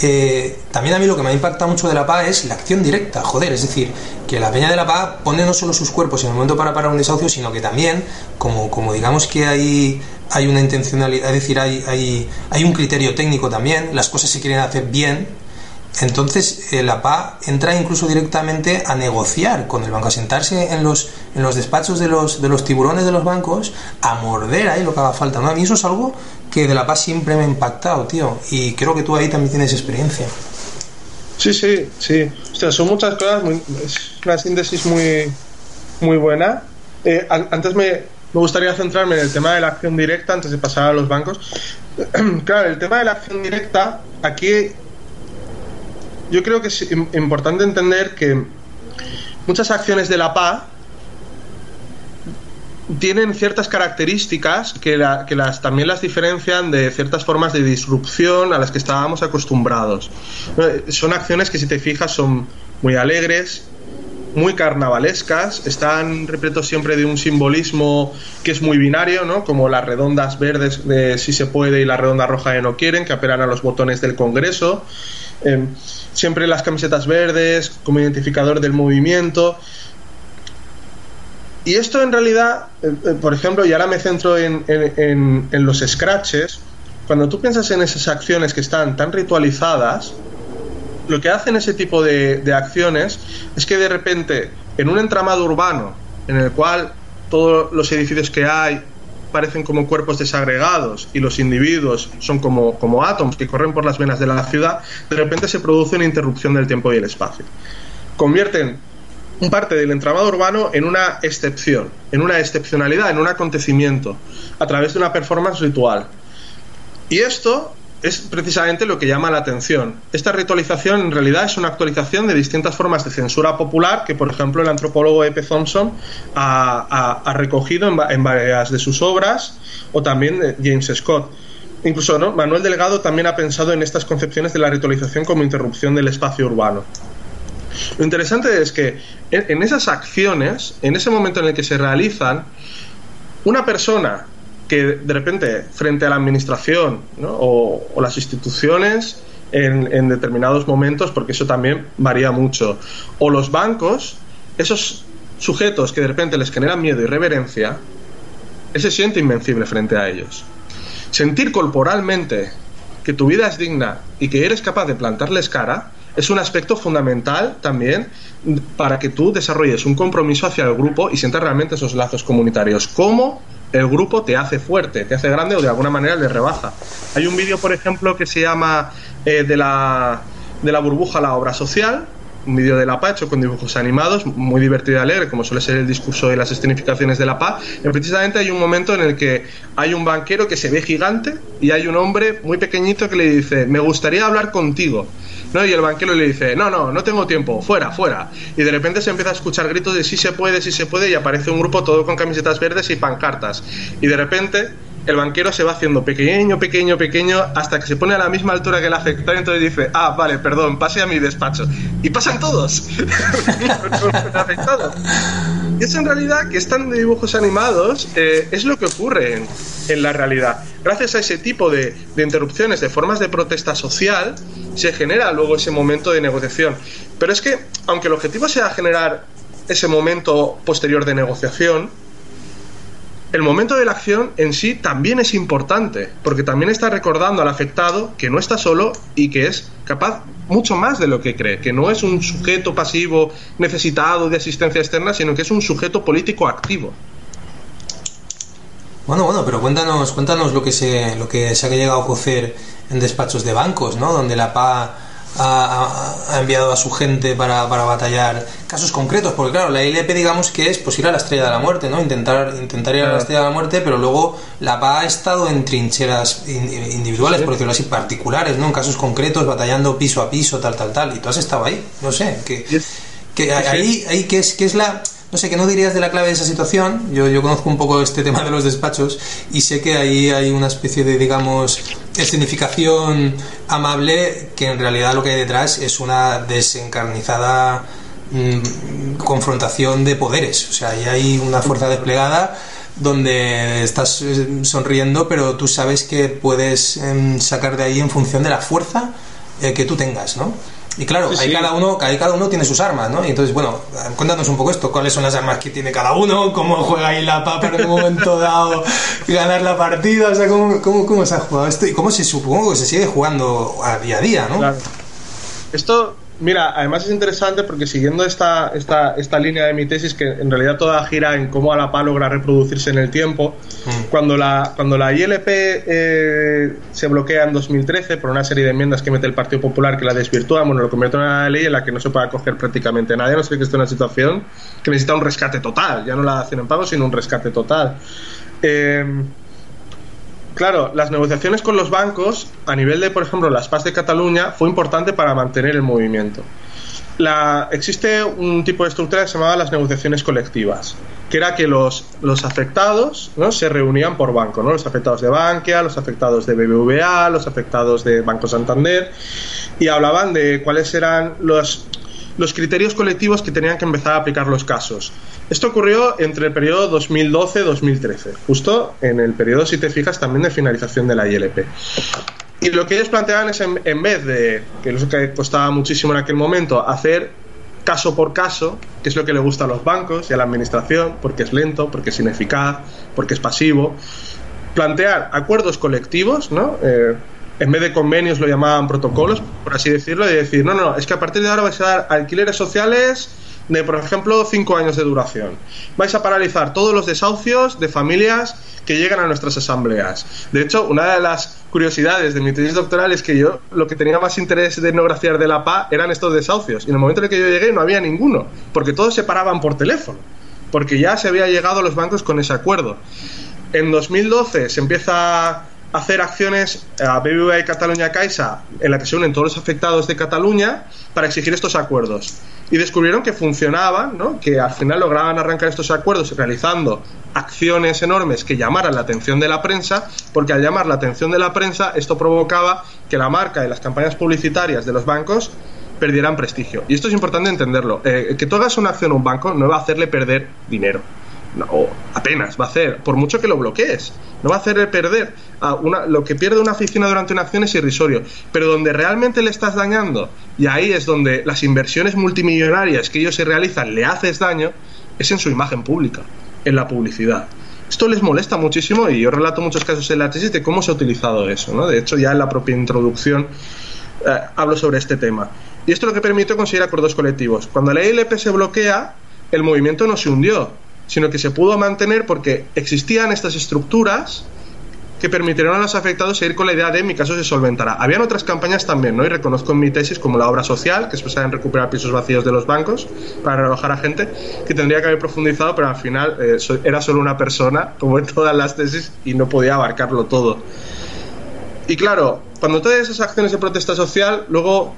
Eh, también a mí lo que me ha impactado mucho de la PA es la acción directa, joder, es decir, que la Peña de la PA pone no solo sus cuerpos en el momento para parar un desahucio, sino que también, como, como digamos que hay, hay una intencionalidad, es decir, hay, hay, hay un criterio técnico también, las cosas se quieren hacer bien, entonces eh, la PA entra incluso directamente a negociar con el banco, a sentarse en los, en los despachos de los, de los tiburones de los bancos, a morder ahí lo que haga falta. ¿no? A mí eso es algo que de la PA siempre me ha impactado, tío, y creo que tú ahí también tienes experiencia. Sí, sí, sí. O sea, son muchas cosas, muy, es una síntesis muy, muy buena. Eh, antes me, me gustaría centrarme en el tema de la acción directa antes de pasar a los bancos. claro, el tema de la acción directa, aquí yo creo que es importante entender que muchas acciones de la PA tienen ciertas características que, la, que, las, también las diferencian de ciertas formas de disrupción a las que estábamos acostumbrados. Son acciones que si te fijas son muy alegres, muy carnavalescas, están repletos siempre de un simbolismo que es muy binario, ¿no? como las redondas verdes de si se puede y la redonda roja de no quieren, que apelan a los botones del Congreso. Eh, siempre las camisetas verdes como identificador del movimiento. Y esto en realidad, eh, eh, por ejemplo, y ahora me centro en, en, en, los scratches, cuando tú piensas en esas acciones que están tan ritualizadas, lo que hacen ese tipo de, de acciones es que de repente, en un entramado urbano, en el cual todos los edificios que hay parecen como cuerpos desagregados y los individuos son como, como átomos que corren por las venas de la ciudad, de repente se produce una interrupción del tiempo y el espacio. Convierten parte del entramado urbano en una excepción, en una excepcionalidad, en un acontecimiento, a través de una performance ritual. Y esto es precisamente lo que llama la atención. Esta ritualización en realidad es una actualización de distintas formas de censura popular que, por ejemplo, el antropólogo E.P. Thompson ha, recogido en, varias de sus obras, o también James Scott. Incluso. Manuel Delgado también ha pensado en estas concepciones de la ritualización como interrupción del espacio urbano. Lo interesante es que en esas acciones, en ese momento en el que se realizan, una persona que de repente frente a la administración o, las instituciones en, en, determinados momentos, porque eso también varía mucho, o los bancos, esos sujetos que de repente les generan miedo y reverencia, ese siente invencible frente a ellos. Sentir corporalmente que tu vida es digna y que eres capaz de plantarles cara, es un aspecto fundamental también para que tú desarrolles un compromiso hacia el grupo y sientas realmente esos lazos comunitarios. ¿Cómo el grupo te hace fuerte, te hace grande o de alguna manera le rebaja? Hay un vídeo, por ejemplo, que se llama eh, de, la, de la burbuja a la obra social, un vídeo de la paz hecho con dibujos animados, muy divertido y alegre, como suele ser el discurso y las escenificaciones de la paz. Y precisamente hay un momento en el que hay un banquero que se ve gigante y hay un hombre muy pequeñito que le dice, me gustaría hablar contigo. ¿No? Y el banquero le dice, no, no, no tengo tiempo, fuera, fuera. Y de repente se empieza a escuchar gritos de sí se puede, sí se puede, y aparece un grupo todo con camisetas verdes y pancartas. Y de repente el banquero se va haciendo pequeño, pequeño, pequeño, hasta que se pone a la misma altura que el afectado y entonces dice, ah, vale, perdón, pase a mi despacho. Y pasan todos. y es en realidad que están de dibujos animados, eh, es lo que ocurre en, la realidad. Gracias a ese tipo de, de interrupciones, de formas de protesta social, se genera luego ese momento de negociación. Pero es que, aunque el objetivo sea generar ese momento posterior de negociación, el momento de la acción en sí también es importante, porque también está recordando al afectado que no está solo y que es capaz mucho más de lo que cree, que no es un sujeto pasivo necesitado de asistencia externa, sino que es un sujeto político activo. Bueno, bueno, pero cuéntanos, cuéntanos lo que se, lo que se ha llegado a cocer en despachos de bancos, ¿no? Donde la PA ha, enviado a su gente para, para, batallar casos concretos, porque claro, la ILP digamos que es pues ir a la estrella de la muerte, ¿no? Intentar, intentar ir a la estrella de la muerte, pero luego la PA ha estado en trincheras individuales, por decirlo así, particulares, ¿no? En casos concretos, batallando piso a piso, tal, tal, tal, y tú has estado ahí, no sé, que, que ahí, ahí que es, que es la no sé, ¿qué no dirías de la clave de esa situación? Yo, conozco un poco este tema de los despachos y sé que ahí hay una especie de, digamos, escenificación amable que en realidad lo que hay detrás es una desencarnizada mm, confrontación de poderes. O sea, ahí hay una fuerza desplegada donde estás eh, sonriendo, pero tú sabes que puedes em, sacar de ahí en función de la fuerza eh, que tú tengas, ¿no? Y claro, ahí, Cada uno, ahí cada uno tiene sus armas, ¿no? Y entonces, bueno, cuéntanos un poco esto, cuáles son las armas que tiene cada uno, cómo juega ahí la PA para en un momento dado ganar la partida, o sea, cómo, cómo, cómo se ha jugado esto y cómo se supongo que se sigue jugando a día a día, ¿no? Claro. Esto Mira, además es interesante porque siguiendo esta, esta, esta línea de mi tesis, que en realidad toda gira en cómo a la PA logra reproducirse en el tiempo, mm. cuando, la, cuando la ILP eh, se bloquea en 2013 por una serie de enmiendas que mete el Partido Popular que la desvirtúa, bueno, lo convierte en una ley en la que no se puede acoger prácticamente nadie, no sé que esté en una situación que necesita un rescate total, ya no la hacen en pago, sino un rescate total. Eh, Claro, las negociaciones con los bancos, a nivel de, por ejemplo, las PAS de Cataluña, fue importante para mantener el movimiento. La, existe un tipo de estructura que se llamaba las negociaciones colectivas, que era que los, los afectados ¿no? se reunían por banco, ¿no? los afectados de Bankia, los afectados de BBVA, los afectados de Banco Santander, y hablaban de cuáles eran los, los criterios colectivos que tenían que empezar a aplicar los casos. Esto ocurrió entre el periodo 2012-2013, justo en el periodo, si te fijas, también de finalización de la ILP. Y lo que ellos planteaban es, en, vez de, que es lo que costaba muchísimo en aquel momento, hacer caso por caso, que es lo que le gusta a los bancos y a la administración, porque es lento, porque es ineficaz, porque es pasivo, plantear acuerdos colectivos, ¿no? Eh, en vez de convenios lo llamaban protocolos, por así decirlo, y decir, no, no, es que a partir de ahora vais a dar alquileres sociales de, por ejemplo, cinco años de duración. Vais a paralizar todos los desahucios de familias que llegan a nuestras asambleas. De hecho, una de las curiosidades de mi tesis doctoral es que yo lo que tenía más interés de etnografiar de la PA eran estos desahucios. Y en el momento en el que yo llegué no había ninguno, porque todos se paraban por teléfono, porque ya se había llegado a los bancos con ese acuerdo. En 2012 se empieza hacer acciones a BBVA y Cataluña Caixa en la que se unen todos los afectados de Cataluña para exigir estos acuerdos y descubrieron que funcionaban, ¿no? que al final lograban arrancar estos acuerdos realizando acciones enormes que llamaran la atención de la prensa, porque al llamar la atención de la prensa esto provocaba que la marca y las campañas publicitarias de los bancos perdieran prestigio. Y esto es importante entenderlo. Eh, que tú una acción a un banco no va a hacerle perder dinero o apenas va a hacer, por mucho que lo bloquees, no va a hacer perder. A una, lo que pierde una oficina durante una acción es irrisorio, pero donde realmente le estás dañando, y ahí es donde las inversiones multimillonarias que ellos se realizan le haces daño, es en su imagen pública, en la publicidad. Esto les molesta muchísimo y yo relato muchos casos en la tesis de cómo se ha utilizado eso. ¿no? De hecho, ya en la propia introducción eh, hablo sobre este tema. Y esto es lo que permitió conseguir acuerdos colectivos. Cuando la ILP se bloquea, el movimiento no se hundió, sino que se pudo mantener porque existían estas estructuras que permitieron a los afectados seguir con la idea de mi caso se solventará. Habían otras campañas también, ¿no? Y reconozco en mi tesis como la obra social, que pensaba en recuperar pisos vacíos de los bancos para rebajar a gente, que tendría que haber profundizado, pero al final eh, era solo una persona, como en todas las tesis, y no podía abarcarlo todo. Y claro, cuando todas esas acciones de protesta social, luego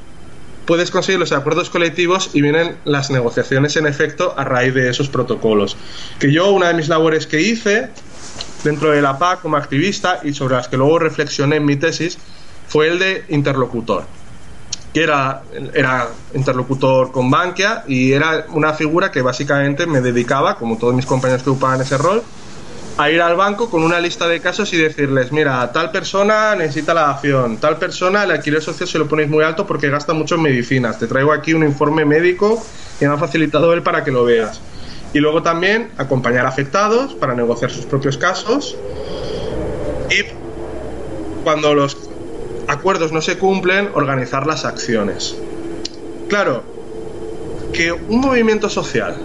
puedes conseguir los acuerdos colectivos y vienen las negociaciones en efecto a raíz de esos protocolos. Que yo, una de mis labores que hice dentro de la PAC como activista y sobre las que luego reflexioné en mi tesis fue el de interlocutor que era, era interlocutor con Bankia y era una figura que básicamente me dedicaba, como todos mis compañeros que ocupaban ese rol, a ir al banco con una lista de casos y decirles, mira, tal persona necesita la acción, tal persona el alquiler social se lo ponéis muy alto porque gasta mucho en medicinas, te traigo aquí un informe médico que me ha facilitado él para que lo veas. Y luego también acompañar afectados para negociar sus propios casos. Y cuando los acuerdos no se cumplen, organizar las acciones. Claro, que un movimiento social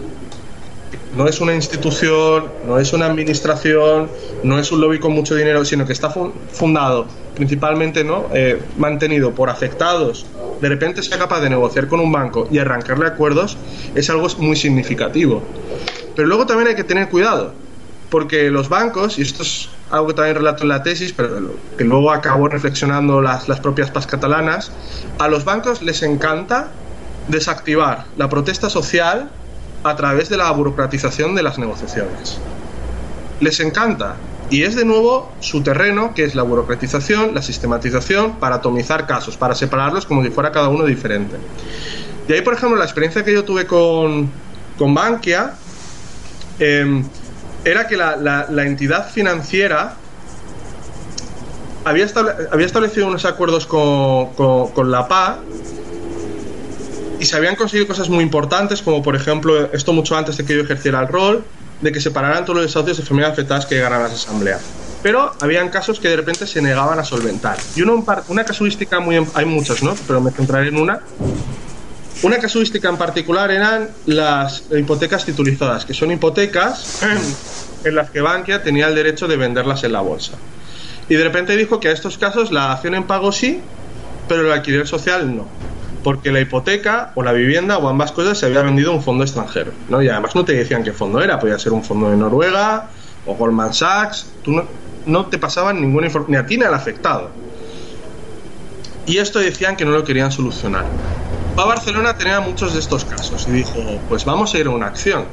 no es una institución, no es una administración, no es un lobby con mucho dinero, sino que está fundado principalmente, ¿no? Eh, mantenido por afectados, de repente sea capaz de negociar con un banco y arrancarle acuerdos, es algo muy significativo. Pero luego también hay que tener cuidado, porque los bancos, y esto es algo que también relato en la tesis, pero que luego acabo reflexionando las, las propias PAS catalanas, a los bancos les encanta desactivar la protesta social a través de la burocratización de las negociaciones. Les encanta y es de nuevo su terreno, que es la burocratización, la sistematización, para atomizar casos, para separarlos como si fuera cada uno diferente. Y ahí, por ejemplo, la experiencia que yo tuve con, con Bankia em, era que la, entidad financiera había, había establecido unos acuerdos con, con la PA y se habían conseguido cosas muy importantes, como por ejemplo, esto mucho antes de que yo ejerciera el rol, de que separaran todos los desahucios de familias afectadas que llegaran a las asambleas. Pero habían casos que de repente se negaban a solventar. Y uno, una casuística muy... Hay muchas, ¿no? Pero me centraré en una. Una casuística en particular eran las hipotecas titulizadas, que son hipotecas en las que Bankia tenía el derecho de venderlas en la bolsa. Y de repente dijo que a estos casos la acción en pago sí, pero el alquiler social no porque la hipoteca o la vivienda o ambas cosas se había vendido a un fondo extranjero, ¿no? Y además no te decían qué fondo era, podía ser un fondo de Noruega o Goldman Sachs, tú no, te pasaban ninguna información, ni a ti ni al afectado. Y esto decían que no lo querían solucionar. A Barcelona tenía muchos de estos casos y dijo, pues vamos a ir a una acción.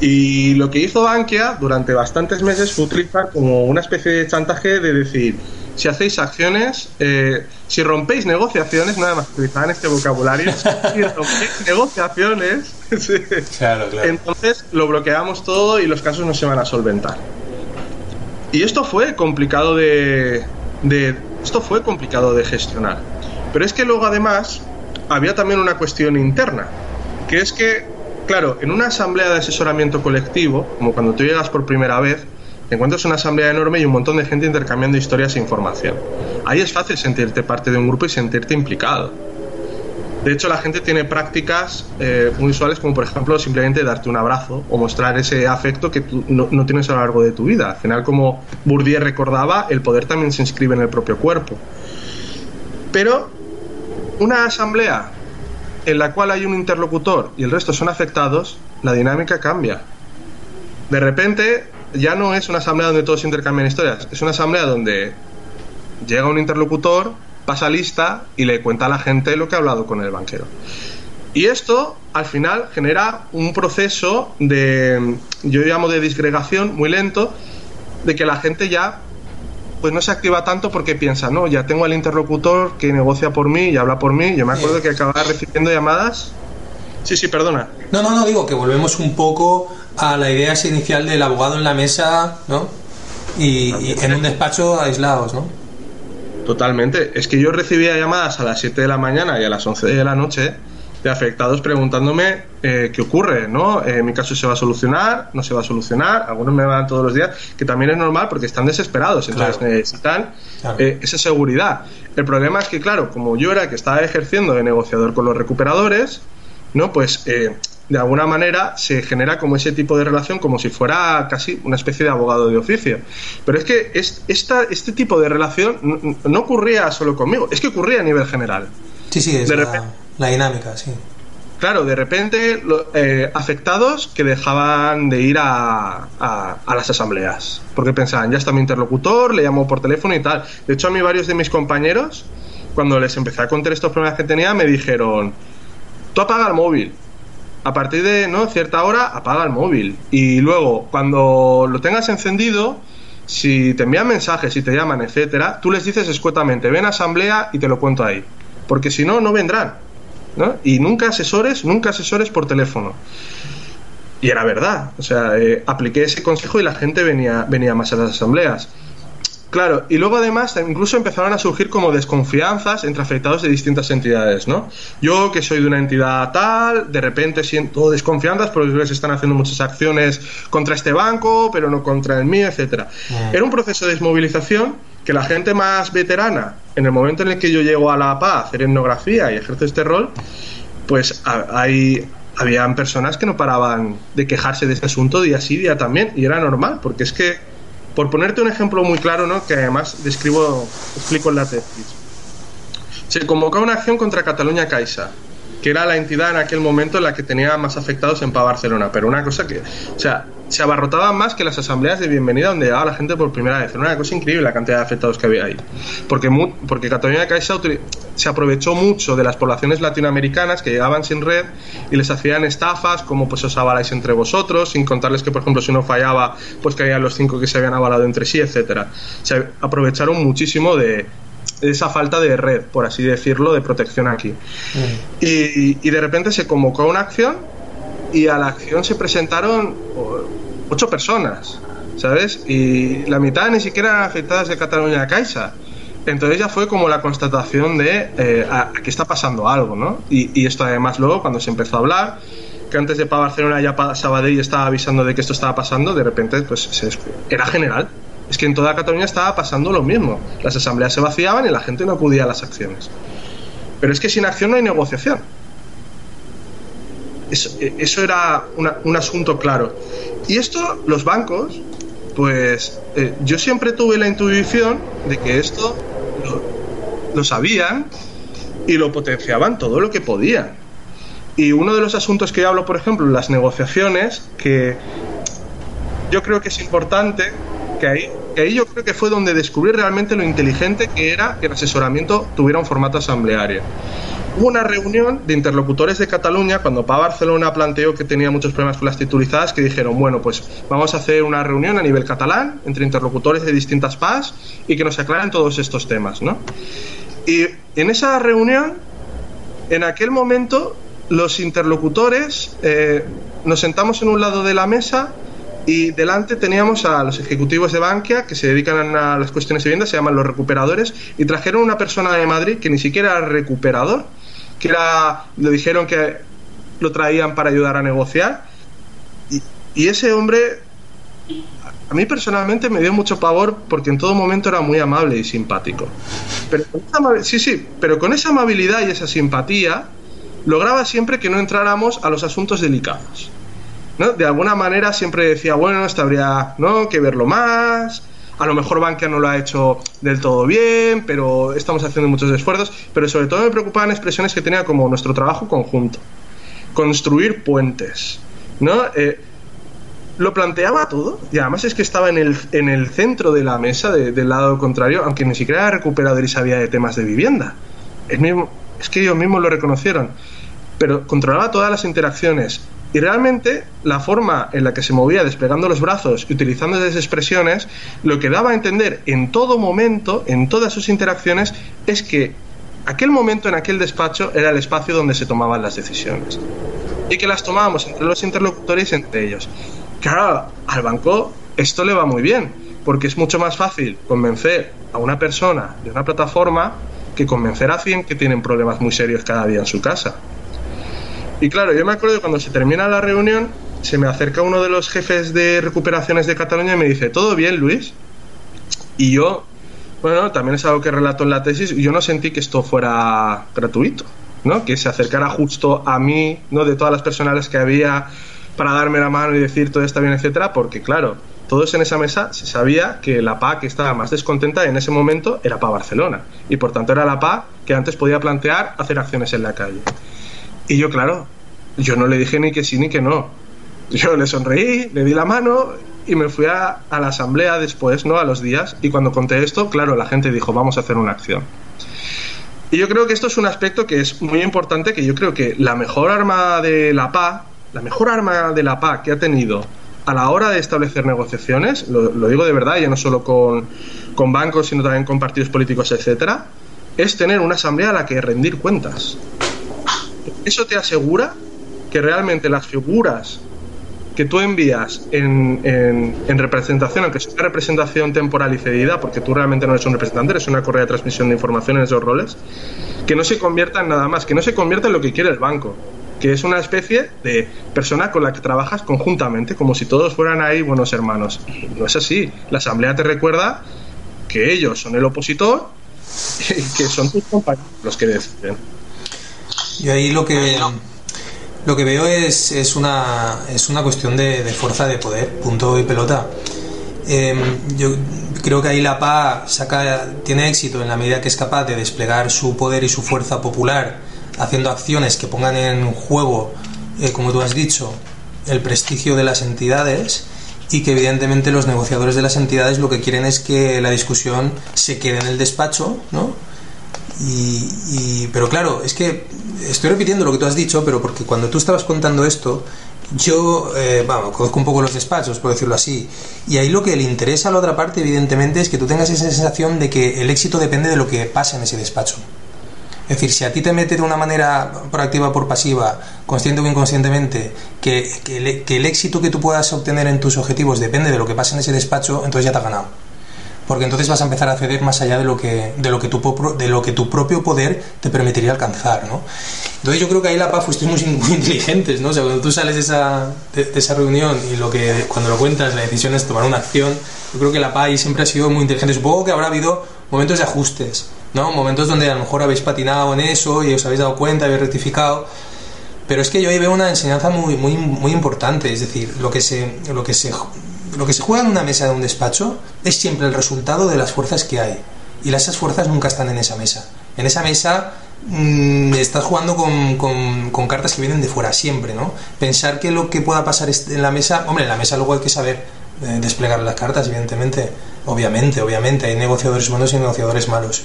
Y lo que hizo Bankia durante bastantes meses fue utilizar como una especie de chantaje de decir, si hacéis acciones, eh, si rompéis negociaciones, nada más utilizaban este vocabulario, si rompéis negociaciones, entonces lo bloqueamos todo y los casos no se van a solventar. Y esto fue complicado de, de esto fue complicado de gestionar. Pero es que luego además había también una cuestión interna, que es que, claro, en una asamblea de asesoramiento colectivo, como cuando tú llegas por primera vez, te encuentras una asamblea enorme y un montón de gente intercambiando historias e información. Ahí es fácil sentirte parte de un grupo y sentirte implicado. De hecho, la gente tiene prácticas eh, muy usuales como, por ejemplo, simplemente darte un abrazo o mostrar ese afecto que tú no, no, tienes a lo largo de tu vida. Al final, como Bourdieu recordaba, el poder también se inscribe en el propio cuerpo. Pero una asamblea en la cual hay un interlocutor y el resto son afectados, la dinámica cambia. De repente, ya no es una asamblea donde todos intercambian historias, es una asamblea donde llega un interlocutor, pasa lista y le cuenta a la gente lo que ha hablado con el banquero. Y esto al final genera un proceso de, yo llamo de disgregación muy lento, de que la gente ya pues no se activa tanto porque piensa, no, ya tengo al interlocutor que negocia por mí y habla por mí. Yo me acuerdo que acababa recibiendo llamadas. Sí, sí, perdona. No, no, no, digo que volvemos un poco a la idea inicial del abogado en la mesa, ¿no? Y, en un despacho aislados, ¿no? Totalmente. Es que yo recibía llamadas a las 7 de la mañana y a las 11 de la noche de afectados preguntándome eh, qué ocurre, ¿no? Eh, mi caso se va a solucionar, no se va a solucionar, algunos me van todos los días, que también es normal porque están desesperados, entonces necesitan eh, esa seguridad. El problema es que, claro, como yo era que estaba ejerciendo de negociador con los recuperadores, ¿no? Pues de alguna manera se genera como ese tipo de relación como si fuera casi una especie de abogado de oficio. Pero es que es, esta, este tipo de relación no, ocurría solo conmigo, es que ocurría a nivel general. Sí, sí, es la, dinámica, sí. Claro, de repente eh, afectados que dejaban de ir a, a, las asambleas, porque pensaban, ya está mi interlocutor, le llamo por teléfono y tal. De hecho, a mí varios de mis compañeros, cuando les empecé a contar estos problemas que tenía, me dijeron, tú apaga el móvil, a partir de ¿no? cierta hora apaga el móvil. Y luego, cuando lo tengas encendido, si te envían mensajes, si te llaman, etcétera, tú les dices escuetamente, ven a asamblea y te lo cuento ahí. Porque si no, no vendrán. Y nunca asesores, nunca asesores por teléfono. Y era verdad. O sea, eh, apliqué ese consejo y la gente venía, venía más a las asambleas. Claro, y luego además incluso empezaron a surgir como desconfianzas entre afectados de distintas entidades, ¿no? Yo que soy de una entidad tal, de repente siento desconfianzas porque se están haciendo muchas acciones contra este banco, pero no contra el mío, etcétera. Mm. Era un proceso de desmovilización que la gente más veterana, en el momento en el que yo llego a la paz a hacer etnografía y ejerzo este rol, pues hay, habían personas que no paraban de quejarse de este asunto día sí, día también, y era normal, porque es que por ponerte un ejemplo muy claro, ¿no? que además describo, explico en la tesis. Se convocó una acción contra Cataluña Caixa, que era la entidad en aquel momento en la que tenía más afectados en Pa Barcelona, pero una cosa que, o sea, se abarrotaban más que las asambleas de bienvenida donde llegaba la gente por primera vez. Era una cosa increíble la cantidad de afectados que había ahí. Porque, porque Cataluña Caixa se aprovechó mucho de las poblaciones latinoamericanas que llegaban sin red y les hacían estafas como pues os avaláis entre vosotros, sin contarles que por ejemplo si uno fallaba pues caían los cinco que se habían avalado entre sí, etcétera. Se aprovecharon muchísimo de, esa falta de red, por así decirlo, de protección aquí. Mm. Y, y, de repente se convocó una acción y a la acción se presentaron ocho personas, ¿sabes? Y la mitad ni siquiera eran afectadas de Cataluña Caixa. Entonces ya fue como la constatación de eh, aquí está pasando algo, ¿no? Y, esto además luego cuando se empezó a hablar, que antes de para Barcelona ya Sabadell estaba avisando de que esto estaba pasando, de repente pues se, era general. Es que en toda Cataluña estaba pasando lo mismo. Las asambleas se vaciaban y la gente no acudía a las acciones. Pero es que sin acción no hay negociación. Eso, era un asunto claro. Y esto, los bancos, pues eh, yo siempre tuve la intuición de que esto lo, sabían y lo potenciaban todo lo que podían. Y uno de los asuntos que yo hablo, por ejemplo, las negociaciones, que yo creo que es importante, que ahí, que ahí yo creo que fue donde descubrí realmente lo inteligente que era que el asesoramiento tuviera un formato asambleario. Hubo una reunión de interlocutores de Cataluña cuando PA Barcelona planteó que tenía muchos problemas con las titularizadas que dijeron, bueno, pues vamos a hacer una reunión a nivel catalán entre interlocutores de distintas PAS y que nos aclaren todos estos temas, ¿no? Y en esa reunión, en aquel momento, los interlocutores eh, nos sentamos en un lado de la mesa y delante teníamos a los ejecutivos de Bankia que se dedican a las cuestiones de vivienda, se llaman los recuperadores, y trajeron una persona de Madrid que ni siquiera era recuperador, que era, le dijeron que lo traían para ayudar a negociar. Y, ese hombre, a mí personalmente me dio mucho pavor porque en todo momento era muy amable y simpático. Pero sí, sí, pero con esa amabilidad y esa simpatía lograba siempre que no entráramos a los asuntos delicados. De alguna manera siempre decía, bueno, esto habría ¿no? que verlo más, a lo mejor Bankia no lo ha hecho del todo bien, pero estamos haciendo muchos esfuerzos, pero sobre todo me preocupaban expresiones que tenía como nuestro trabajo conjunto, construir puentes, ¿no? Eh, lo planteaba todo y además es que estaba en el, en el centro de la mesa del lado contrario, aunque ni siquiera era recuperador y sabía de temas de vivienda. mismo, es que ellos mismos lo reconocieron, pero controlaba todas las interacciones, y realmente la forma en la que se movía desplegando los brazos y utilizando esas expresiones, lo que daba a entender en todo momento, en todas sus interacciones, es que aquel momento en aquel despacho era el espacio donde se tomaban las decisiones. Y que las tomábamos entre los interlocutores y entre ellos. Claro, al banco esto le va muy bien, porque es mucho más fácil convencer a una persona de una plataforma que convencer a 100 que tienen problemas muy serios cada día en su casa. Y claro, yo me acuerdo de cuando se termina la reunión, se me acerca uno de los jefes de recuperaciones de Cataluña y me dice, ¿todo bien, Luis? Y yo, bueno, también es algo que relato en la tesis, yo no sentí que esto fuera gratuito, ¿no? Que se acercara justo a mí, ¿no? De todas las personas que había para darme la mano y decir todo está bien, etcétera, porque claro, todos en esa mesa se sabía que la PA que estaba más descontenta en ese momento era PA Barcelona, y por tanto era la PA que antes podía plantear hacer acciones en la calle. Y yo, claro, yo no le dije ni que sí ni que no. Yo le sonreí, le di la mano y me fui a, la asamblea después, ¿no? A los días. Y cuando conté esto, claro, la gente dijo, vamos a hacer una acción. Y yo creo que esto es un aspecto que es muy importante, que yo creo que la mejor arma de la PA, la mejor arma de la PA que ha tenido a la hora de establecer negociaciones, lo, digo de verdad, ya no solo con, con, bancos, sino también con partidos políticos, etcétera, es tener una asamblea a la que rendir cuentas. Eso te asegura que realmente las figuras que tú envías en, en, representación, aunque sea representación temporal y cedida, porque tú realmente no eres un representante, eres una correa de transmisión de información en esos roles, que no se convierta en nada más, que no se convierta en lo que quiere el banco, que es una especie de persona con la que trabajas conjuntamente, como si todos fueran ahí buenos hermanos. Y no es así. La asamblea te recuerda que ellos son el opositor y que son tus compañeros los que deciden. Y ahí lo que lo que veo es, es, una, es una cuestión de, fuerza de poder, punto y pelota. Em, yo creo que ahí la PA saca, tiene éxito en la medida que es capaz de desplegar su poder y su fuerza popular haciendo acciones que pongan en juego, eh, como tú has dicho, el prestigio de las entidades y que evidentemente los negociadores de las entidades lo que quieren es que la discusión se quede en el despacho, ¿no? Y, pero claro, es que estoy repitiendo lo que tú has dicho, pero porque cuando tú estabas contando esto, yo, eh, vamos, conozco un poco los despachos, por decirlo así, y ahí lo que le interesa a la otra parte, evidentemente, es que tú tengas esa sensación de que el éxito depende de lo que pasa en ese despacho. Es decir, si a ti te mete de una manera proactiva por pasiva, consciente o inconscientemente, que, que el éxito que tú puedas obtener en tus objetivos depende de lo que pasa en ese despacho, entonces ya te ha ganado porque entonces vas a empezar a ceder más allá de lo que, de lo que, tu, de lo que tu propio poder te permitiría alcanzar, ¿no? Entonces yo creo que ahí la PA fuiste muy, muy inteligentes, ¿no? O sea, cuando tú sales de esa, de, esa reunión y lo que cuando lo cuentas la decisión es tomar una acción, yo creo que la PA ahí siempre ha sido muy inteligente. Supongo que habrá habido momentos de ajustes, ¿no? Momentos donde a lo mejor habéis patinado en eso y os habéis dado cuenta, habéis rectificado, pero es que yo ahí veo una enseñanza muy, muy, muy importante, es decir, lo que se, lo que se lo que se juega en una mesa de un despacho es siempre el resultado de las fuerzas que hay. Y esas fuerzas nunca están en esa mesa. En esa mesa mm, estás jugando con, cartas que vienen de fuera siempre, ¿no? Pensar que lo que pueda pasar en la mesa, hombre, en la mesa luego hay que saber eh, desplegar las cartas, evidentemente. Obviamente, obviamente, hay negociadores buenos y negociadores malos.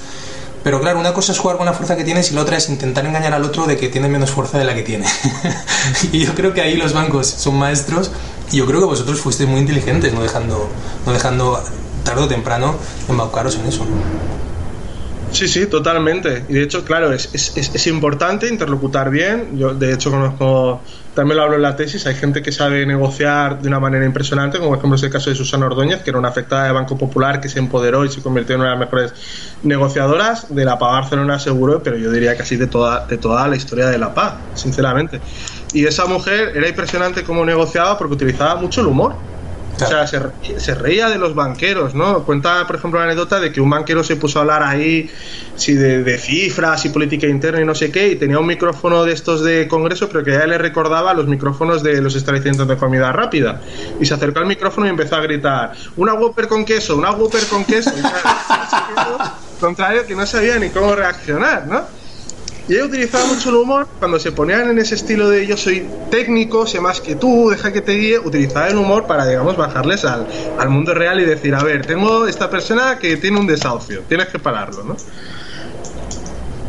Pero claro, una cosa es jugar con la fuerza que tienes y la otra es intentar engañar al otro de que tiene menos fuerza de la que tiene. y yo creo que ahí los bancos son maestros y yo creo que vosotros fuisteis muy inteligentes, no dejando, no dejando tarde o temprano embaucaros en eso. Sí, sí, totalmente. Y de hecho, claro, es, es, es, importante interlocutar bien. Yo, de hecho, conozco, también lo hablo en la tesis, hay gente que sabe negociar de una manera impresionante, como por ejemplo es el caso de Susana Ordóñez, que era una afectada de Banco Popular que se empoderó y se convirtió en una de las mejores negociadoras de la PA Barcelona, seguro, pero yo diría casi de toda, de toda la historia de la PA, sinceramente. Y esa mujer era impresionante cómo negociaba porque utilizaba mucho el humor. O sea, se, reía de los banqueros, ¿no? Cuenta, por ejemplo, la anécdota de que un banquero se puso a hablar ahí sí, de, cifras y política interna y no sé qué, y tenía un micrófono de estos de congreso, pero que ya le recordaba los micrófonos de los establecimientos de comida rápida. Y se acercó al micrófono y empezó a gritar: Una Whopper con queso, una Whopper con queso. Y, contrario, que no sabía ni cómo reaccionar, ¿no? Y ella utilizaba mucho el humor cuando se ponían en ese estilo de yo soy técnico, sé más que tú, deja que te guíe, utilizaba el humor para, digamos, bajarles al, al mundo real y decir, a ver, tengo esta persona que tiene un desahucio, tienes que pararlo, ¿no?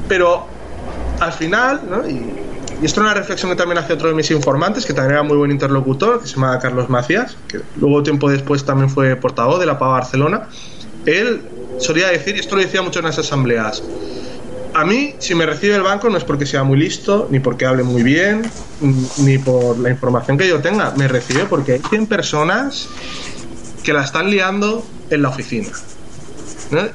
Pero al final, ¿no? Y, y esto es una reflexión que también hace otro de mis informantes, que también era muy buen interlocutor, que se llama Carlos Macías, que luego tiempo después también fue portavoz de la PA Barcelona. Él solía decir, y esto lo decía mucho en las asambleas, a mí, si me recibe el banco, no es porque sea muy listo, ni porque hable muy bien, ni por la información que yo tenga. Me recibe porque hay 100 personas que la están liando en la oficina.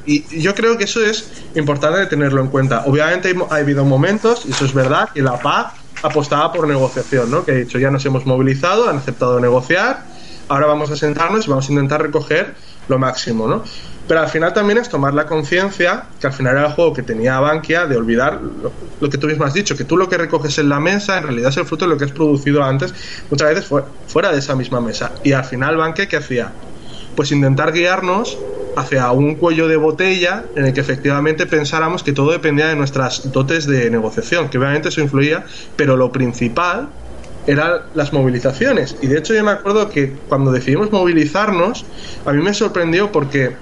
Y yo creo que eso es importante tenerlo en cuenta. Obviamente ha habido momentos, y eso es verdad, que la PA apostaba por negociación, ¿no? Que ha dicho, ya nos hemos movilizado, han aceptado negociar, ahora vamos a sentarnos y vamos a intentar recoger lo máximo, ¿no? Pero al final también es tomar la conciencia, que al final era el juego que tenía Bankia, de olvidar lo, que tú mismo has dicho, que tú lo que recoges en la mesa en realidad es el fruto de lo que has producido antes, muchas veces fuera de esa misma mesa. Y al final Bankia, ¿qué hacía? Pues intentar guiarnos hacia un cuello de botella en el que efectivamente pensáramos que todo dependía de nuestras dotes de negociación, que obviamente eso influía, pero lo principal eran las movilizaciones. Y de hecho yo me acuerdo que cuando decidimos movilizarnos, a mí me sorprendió porque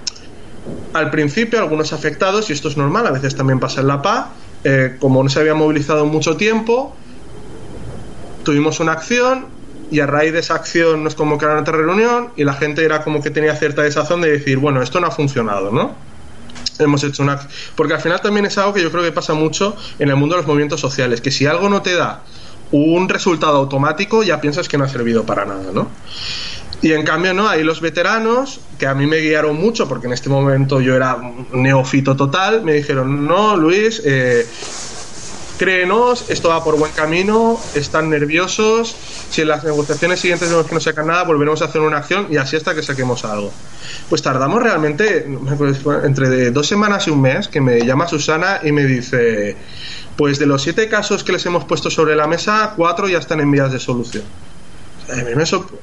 al principio algunos afectados, y esto es normal, a veces también pasa en la PA, eh, como no se había movilizado mucho tiempo, tuvimos una acción y a raíz de esa acción nos convocaron a otra reunión y la gente era como que tenía cierta desazón de decir, bueno, esto no ha funcionado, ¿no? Hemos hecho una... Porque al final también es algo que yo creo que pasa mucho en el mundo de los movimientos sociales, que si algo no te da un resultado automático ya piensas que no ha servido para nada, ¿no? Y en cambio, no, ahí los veteranos, que a mí me guiaron mucho, porque en este momento yo era neófito total, me dijeron, no, Luis, eh, créenos, esto va por buen camino, están nerviosos, si en las negociaciones siguientes vemos que no sacan nada, volveremos a hacer una acción y así hasta que saquemos algo. Pues tardamos realmente entre dos semanas y un mes, que me llama Susana y me dice, pues de los siete casos que les hemos puesto sobre la mesa, cuatro ya están en vías de solución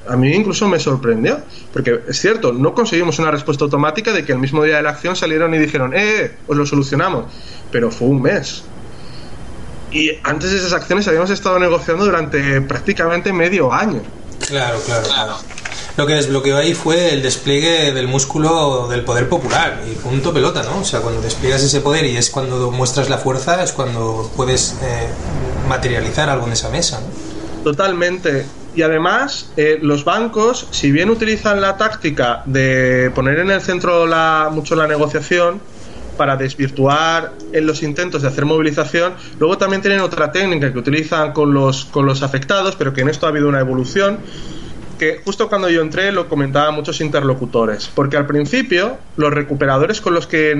a mí, incluso me sorprendió, porque es cierto, no conseguimos una respuesta automática de que el mismo día de la acción salieron y dijeron, eh, os lo solucionamos, pero fue un mes. Y antes de esas acciones habíamos estado negociando durante prácticamente medio año. Claro, claro, claro. Lo que desbloqueó ahí fue el despliegue del músculo del poder popular y punto pelota, ¿no? O sea, cuando despliegas ese poder y es cuando muestras la fuerza, es cuando puedes eh, materializar algo en esa mesa, ¿no? Totalmente. Y además, eh, los bancos, si bien utilizan la táctica de poner en el centro la, mucho la negociación, para desvirtuar en los intentos de hacer movilización. Luego también tienen otra técnica que utilizan con los, con los afectados, pero que en esto ha habido una evolución, que justo cuando yo entré lo comentaban muchos interlocutores, porque al principio los recuperadores con los que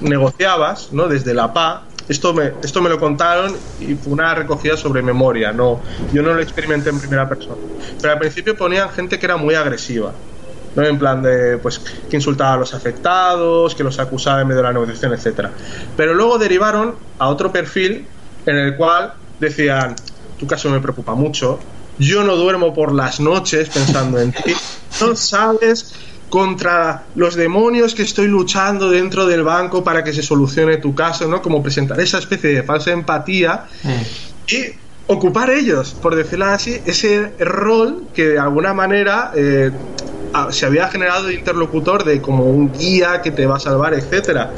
negociabas, ¿no? desde la PA, esto me, esto me lo contaron y fue una recogida sobre memoria, no, yo no lo experimenté en primera persona. Pero al principio ponían gente que era muy agresiva, ¿no? En plan de, pues, que insultaba a los afectados, que los acusaba en medio de la negociación, etcétera. Pero luego derivaron a otro perfil en el cual decían, tu caso me preocupa mucho, yo no duermo por las noches pensando en ti, no sabes contra los demonios que estoy luchando dentro del banco para que se solucione tu caso, ¿no? Como presentar esa especie de falsa empatía mm. y ocupar ellos, por decirlo así, ese rol que de alguna manera eh, se había generado de interlocutor de como un guía que te va a salvar, etcétera.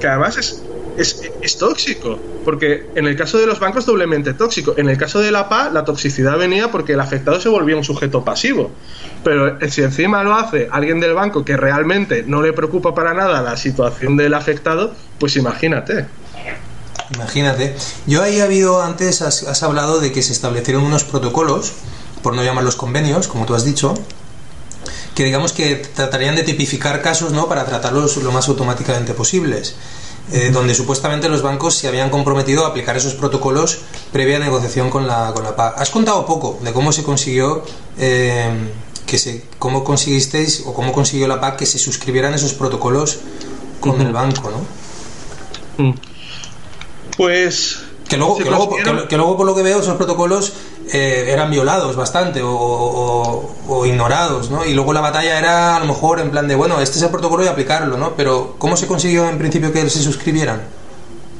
Que además es es, tóxico, porque en el caso de los bancos doblemente tóxico. En el caso de la PA, la toxicidad venía porque el afectado se volvía un sujeto pasivo. Pero si encima lo hace alguien del banco que realmente no le preocupa para nada la situación del afectado, pues imagínate. Imagínate. Yo ahí he habido, antes has, has hablado de que se establecieron unos protocolos, por no llamarlos convenios, como tú has dicho, que digamos que tratarían de tipificar casos ¿no? para tratarlos lo más automáticamente posibles. Eh, donde supuestamente los bancos se habían comprometido a aplicar esos protocolos previa negociación con la, con la PA. Has contado poco de cómo se consiguió eh, que se, cómo conseguisteis o cómo consiguió la PA que se suscribieran esos protocolos con el banco, ¿no? Mm. Pues que luego, que luego, por lo que veo esos protocolos eh, eran violados bastante o, ignorados, ¿no? Y luego la batalla era a lo mejor en plan de, bueno, este es el protocolo y aplicarlo, ¿no? Pero ¿cómo se consiguió en principio que se suscribieran?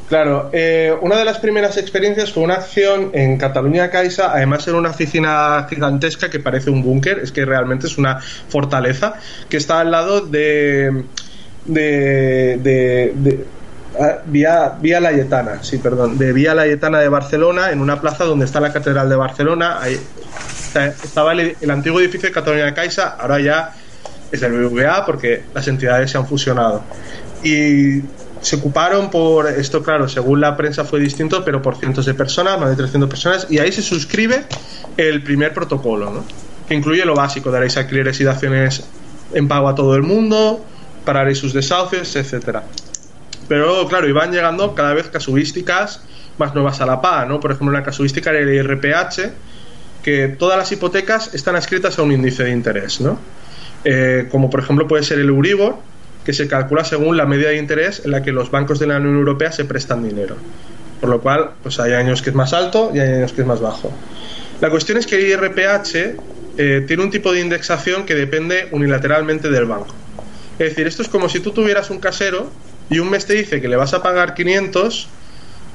Claro, eh, una de las primeras experiencias fue una acción en Cataluña Caixa, además era una oficina gigantesca que parece un búnker, es que realmente es una fortaleza, que está al lado de, de Ah, vía, vía Layetana, sí, perdón, de Vía Layetana de Barcelona, en una plaza donde está la Catedral de Barcelona. Ahí estaba el, antiguo edificio de Cataluña de Caixa, ahora ya es el BBVA porque las entidades se han fusionado. Y se ocuparon por, esto claro, según la prensa fue distinto, pero por cientos de personas, más de 300 personas, y ahí se suscribe el primer protocolo, que incluye lo básico, daréis alquileres y daciones en pago a todo el mundo, pararéis sus desahucios, etcétera Pero claro, iban llegando cada vez casuísticas más nuevas a la PA, ¿no? Por ejemplo, una casuística era el IRPH, que todas las hipotecas están adscritas a un índice de interés, ¿no? Eh, como por ejemplo puede ser el Euribor, que se calcula según la media de interés en la que los bancos de la Unión Europea se prestan dinero. Por lo cual, pues hay años que es más alto y hay años que es más bajo. La cuestión es que el IRPH eh, tiene un tipo de indexación que depende unilateralmente del banco. Es decir, esto es como si tú tuvieras un casero y un mes te dice que le vas a pagar 500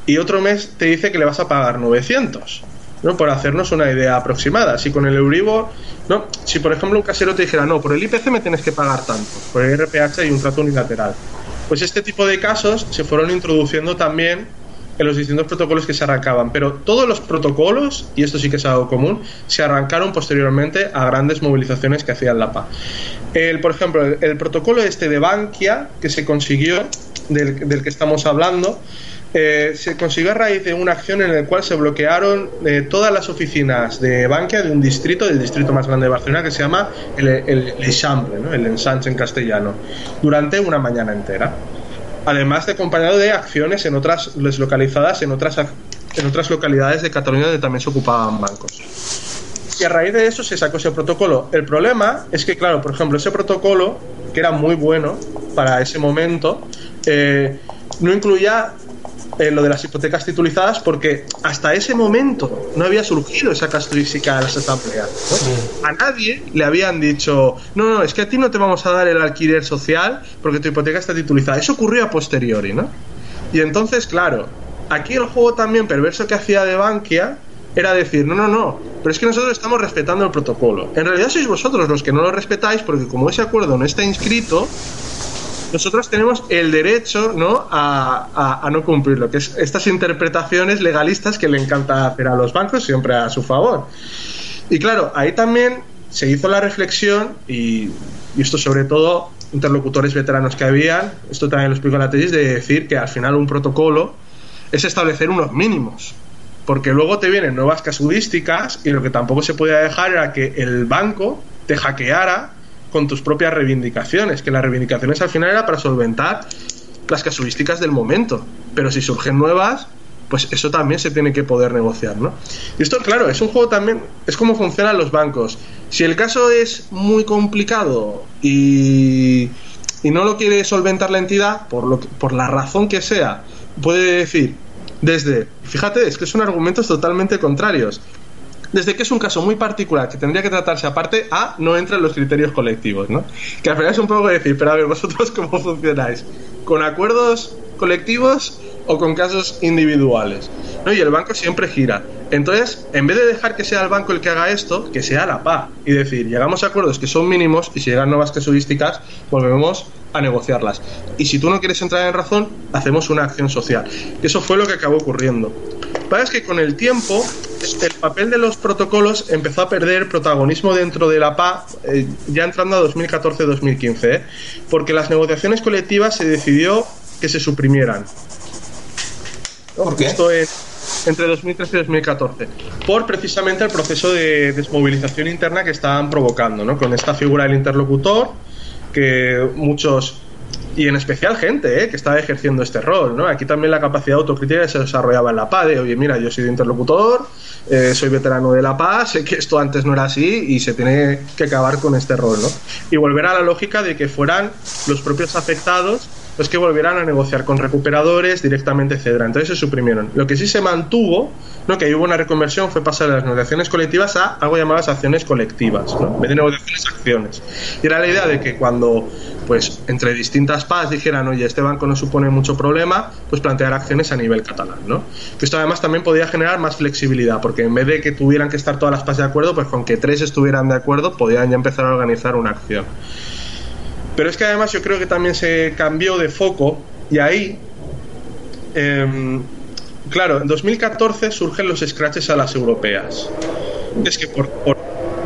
y otro mes te dice que le vas a pagar 900. ¿no? Por hacernos una idea aproximada. Si con el Euribor, ¿no? Si por ejemplo un casero te dijera, no, por el IPC me tienes que pagar tanto, por el RPH hay un trato unilateral. Pues este tipo de casos se fueron introduciendo también en los distintos protocolos que se arrancaban, pero todos los protocolos, y esto sí que es algo común, se arrancaron posteriormente a grandes movilizaciones que hacían la PA. El, por ejemplo, el, protocolo este de Bankia, que se consiguió, del, del que estamos hablando, eh, se consiguió a raíz de una acción en la cual se bloquearon eh, todas las oficinas de Bankia de un distrito, del distrito más grande de Barcelona, que se llama el, el, el el ensanche en castellano, durante una mañana entera. Además de acompañado de acciones en otras deslocalizadas en otras, en otras localidades de Cataluña donde también se ocupaban bancos. Y a raíz de eso se sacó ese protocolo. El problema es que, claro, por ejemplo, ese protocolo, que era muy bueno para ese momento, eh, no incluía eh, lo de las hipotecas titulizadas porque hasta ese momento no había surgido esa casuística de las asambleas. A nadie le habían dicho, no, no, es que a ti no te vamos a dar el alquiler social porque tu hipoteca está titulizada. Eso ocurrió a posteriori, ¿no? Y entonces, claro, aquí el juego también perverso que hacía de Bankia era decir, no, no, no, pero es que nosotros estamos respetando el protocolo. En realidad sois vosotros los que no lo respetáis porque como ese acuerdo no está inscrito, nosotros tenemos el derecho ¿no? A, no cumplirlo, que es estas interpretaciones legalistas que le encanta hacer a los bancos siempre a su favor. Y claro, ahí también se hizo la reflexión, y, esto sobre todo interlocutores veteranos que habían, esto también lo explico en la tesis, de decir que al final un protocolo es establecer unos mínimos. Porque luego te vienen nuevas casuísticas y lo que tampoco se podía dejar era que el banco te hackeara con tus propias reivindicaciones, que las reivindicaciones al final era para solventar las casuísticas del momento, pero si surgen nuevas, pues eso también se tiene que poder negociar, ¿no? Y esto, claro, es un juego también, es como funcionan los bancos. Si el caso es muy complicado y, y no lo quiere solventar la entidad, por, lo por la razón que sea, puede decir, desde, fíjate, es que son argumentos totalmente contrarios desde que es un caso muy particular que tendría que tratarse aparte, A, no entra en los criterios colectivos, ¿no? Que al final es un poco decir, pero a ver, vosotros cómo funcionáis, ¿con acuerdos colectivos o con casos individuales? ¿No? Y el banco siempre gira. Entonces, en vez de dejar que sea el banco el que haga esto, que sea la PA y decir, llegamos a acuerdos que son mínimos y si llegan nuevas casuísticas, volvemos a negociarlas. Y si tú no quieres entrar en razón, hacemos una acción social. Eso fue lo que acabó ocurriendo. Lo que que con el tiempo el papel de los protocolos empezó a perder protagonismo dentro de la PA eh, ya entrando a 2014-2015, ¿eh? porque las negociaciones colectivas se decidió que se suprimieran. ¿Por qué? Esto es entre 2013 y 2014, por precisamente el proceso de desmovilización interna que estaban provocando, ¿no? con esta figura del interlocutor, que muchos y en especial gente ¿eh? que estaba ejerciendo este rol. ¿no? Aquí también la capacidad autocrítica se desarrollaba en la PA, de oye, mira, yo soy de interlocutor, eh, soy veterano de la paz, sé que esto antes no era así y se tiene que acabar con este rol. ¿no? Y volver a la lógica de que fueran los propios afectados los que volvieran a negociar con recuperadores directamente, etcétera. Entonces se suprimieron. Lo que sí se mantuvo, ¿no? que hubo una reconversión, fue pasar de las negociaciones colectivas a algo llamadas acciones colectivas, en vez de negociaciones, acciones. Y era la idea de que cuando pues entre distintas PAS dijeran, oye, este banco no supone mucho problema, pues plantear acciones a nivel catalán, ¿no? Que esto además también podía generar más flexibilidad, porque en vez de que tuvieran que estar todas las PAS de acuerdo, pues con que tres estuvieran de acuerdo, podían ya empezar a organizar una acción. Pero es que además yo creo que también se cambió de foco y ahí, em, claro, en 2014 surgen los scratches a las europeas. Es que por, por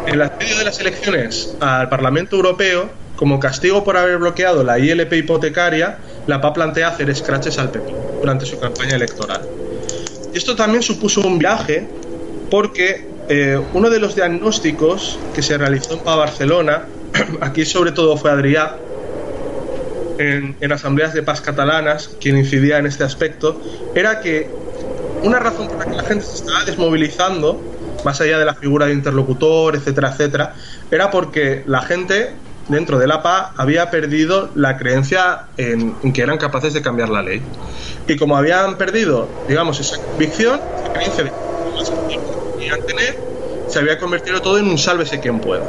el asedio de las elecciones al Parlamento Europeo, como castigo por haber bloqueado la ILP hipotecaria, la PA plantea hacer scratches al PP durante su campaña electoral. Y esto también supuso un viaje porque eh, uno de los diagnósticos que se realizó en PA Barcelona aquí sobre todo fue Adrià, en, en asambleas de paz catalanas, quien incidía en este aspecto, era que una razón por la que la gente se estaba desmovilizando, más allá de la figura de interlocutor, etcétera, etcétera, era porque la gente dentro de la PA había perdido la creencia en, que eran capaces de cambiar la ley. Y como habían perdido, digamos, esa convicción, esa creencia de que podían tener, se había convertido todo en un sálvese quien pueda.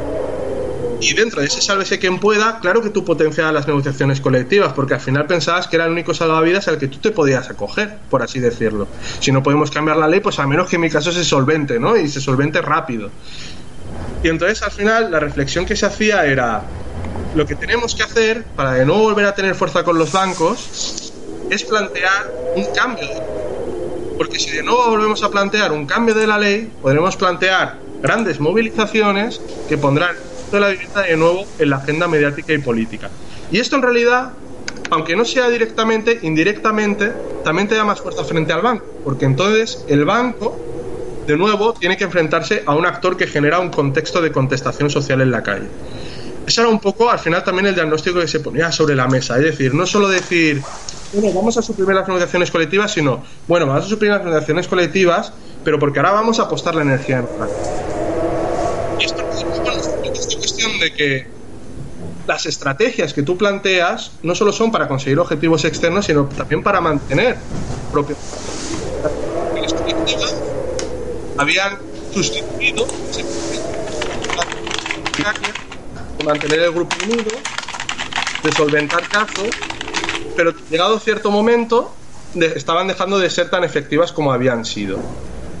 Y dentro de ese sálvese quien pueda, claro que tú potenciabas las negociaciones colectivas, porque al final pensabas que era el único salvavidas al que tú te podías acoger, por así decirlo. Si no podemos cambiar la ley, pues a menos que en mi caso se solvente, ¿no? Y se solvente rápido. Y entonces al final la reflexión que se hacía era, lo que tenemos que hacer para de no volver a tener fuerza con los bancos es plantear un cambio. Porque si de nuevo volvemos a plantear un cambio de la ley, podremos plantear grandes movilizaciones que pondrán la vivienda de nuevo en la agenda mediática y política. Y esto en realidad, aunque no sea directamente, indirectamente, también te da más fuerza frente al banco, porque entonces el banco, de nuevo, tiene que enfrentarse a un actor que genera un contexto de contestación social en la calle. Eso era un poco, al final, también el diagnóstico que se ponía sobre la mesa. Es decir, no solo decir, bueno, vamos a suprimir las negociaciones colectivas, sino, bueno, vamos a suprimir las negociaciones colectivas, pero porque ahora vamos a apostar la energía en es cuestión de que las estrategias que tú planteas no solo son para conseguir objetivos externos, sino también para mantener propio. Habían sustituido mantener el grupo unido, de solventar casos, pero llegado cierto momento estaban dejando de ser tan efectivas como habían sido.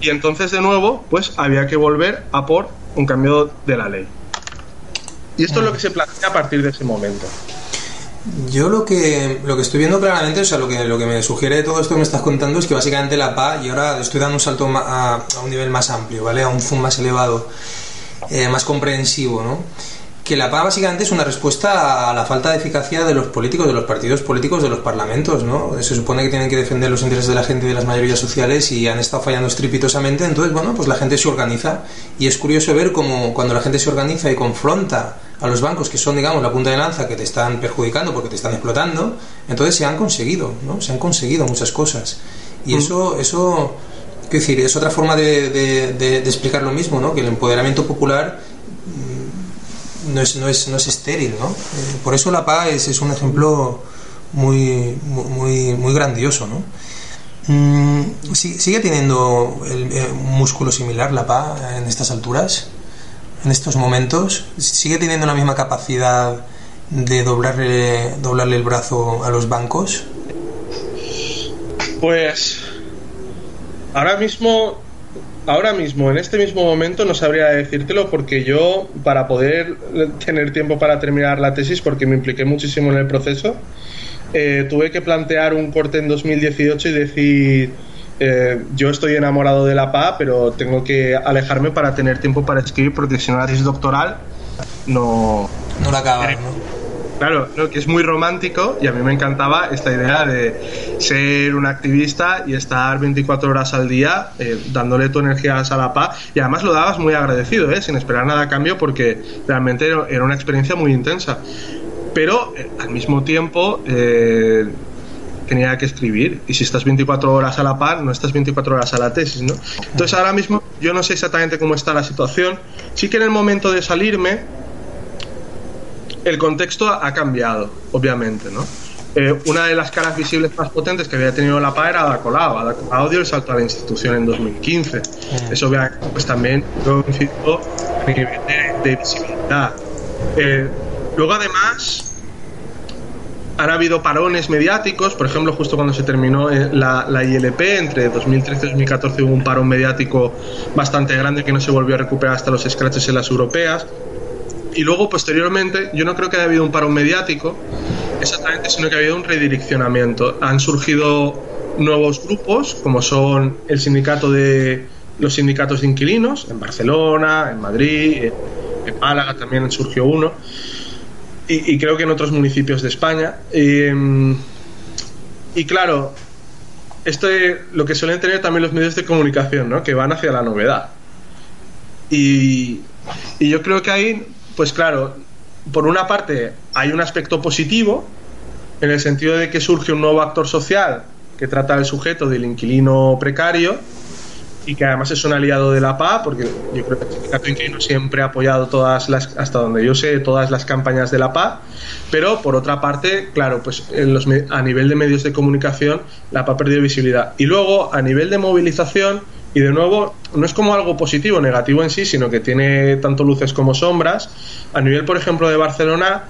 Y entonces de nuevo, pues había que volver a por un cambio de la ley. Y esto es lo que se plantea a partir de ese momento. Yo lo que, lo que estoy viendo claramente, o sea, lo que, lo que me sugiere todo esto que me estás contando es que básicamente la PA, y ahora estoy dando un salto a, a un nivel más amplio, ¿vale? A un zoom más elevado, eh, más comprensivo, ¿no? que la PA básicamente es una respuesta a la falta de eficacia de los políticos, de los partidos políticos, de los parlamentos, ¿no? Se supone que tienen que defender los intereses de la gente y de las mayorías sociales y han estado fallando estrepitosamente, entonces, bueno, pues la gente se organiza y es curioso ver cómo cuando la gente se organiza y confronta a los bancos que son, digamos, la punta de lanza que te están perjudicando porque te están explotando, entonces se han conseguido, ¿no? Se han conseguido muchas cosas. Y eso, eso, quiero decir, es otra forma de, de explicar lo mismo, ¿no? Que el empoderamiento popular no es, no es, no es estéril, ¿no? Eh, por eso la PA es, es un ejemplo muy, muy, muy grandioso, ¿no? Mm, ¿Sigue teniendo el, eh, un músculo similar la PA en estas alturas? ¿En estos momentos? ¿Sigue teniendo la misma capacidad de doblarle, doblarle el brazo a los bancos? Pues ahora mismo ahora mismo, en este mismo momento, no sabría decírtelo porque yo, para poder tener tiempo para terminar la tesis, porque me impliqué muchísimo en el proceso, eh, tuve que plantear un corte en 2018 y decir, eh, yo estoy enamorado de la PA, pero tengo que alejarme para tener tiempo para escribir, porque si no la tesis doctoral no... No la acaba, ¿no? Claro, que es muy romántico y a mí me encantaba esta idea de ser un activista y estar 24 horas al día eh, dándole tu energía a la paz y además lo dabas muy agradecido, ¿eh? sin esperar nada a cambio porque realmente era una experiencia muy intensa. Pero eh, al mismo tiempo tenía que escribir y si estás 24 horas a la par no estás 24 horas a la tesis, ¿no? Entonces ahora mismo yo no sé exactamente cómo está la situación. Sí que en el momento de salirme el contexto ha cambiado, obviamente, ¿no? Eh, una de las caras visibles más potentes que había tenido la PA era Ada Colau. Ada Colau dio el salto a la institución en 2015. Mm. Eso obviamente pues también lo incitó a nivel de, visibilidad. Eh, luego además han habido parones mediáticos, por ejemplo, justo cuando se terminó eh, la, ILP, entre 2013 y 2014 hubo un parón mediático bastante grande que no se volvió a recuperar hasta los scratches en las europeas y luego posteriormente yo no creo que haya habido un paro mediático exactamente, sino que ha habido un redireccionamiento. Han surgido nuevos grupos, como son el sindicato de los sindicatos de inquilinos, en Barcelona, en Madrid, en, Málaga también surgió uno, y, creo que en otros municipios de España. Y, y claro, esto es lo que suelen tener también los medios de comunicación, ¿no? que van hacia la novedad. Y, y yo creo que ahí pues claro, por una parte hay un aspecto positivo, en el sentido de que surge un nuevo actor social que trata al sujeto del inquilino precario y que además es un aliado de la PA, porque yo creo que sindicato inquilino siempre ha apoyado todas las, hasta donde yo sé, todas las campañas de la PA, pero por otra parte, claro, pues en los, a nivel de medios de comunicación, la PA ha perdido visibilidad. Y luego, a nivel de movilización, y de nuevo, no es como algo positivo o negativo en sí, sino que tiene tanto luces como sombras. A nivel, por ejemplo, de Barcelona,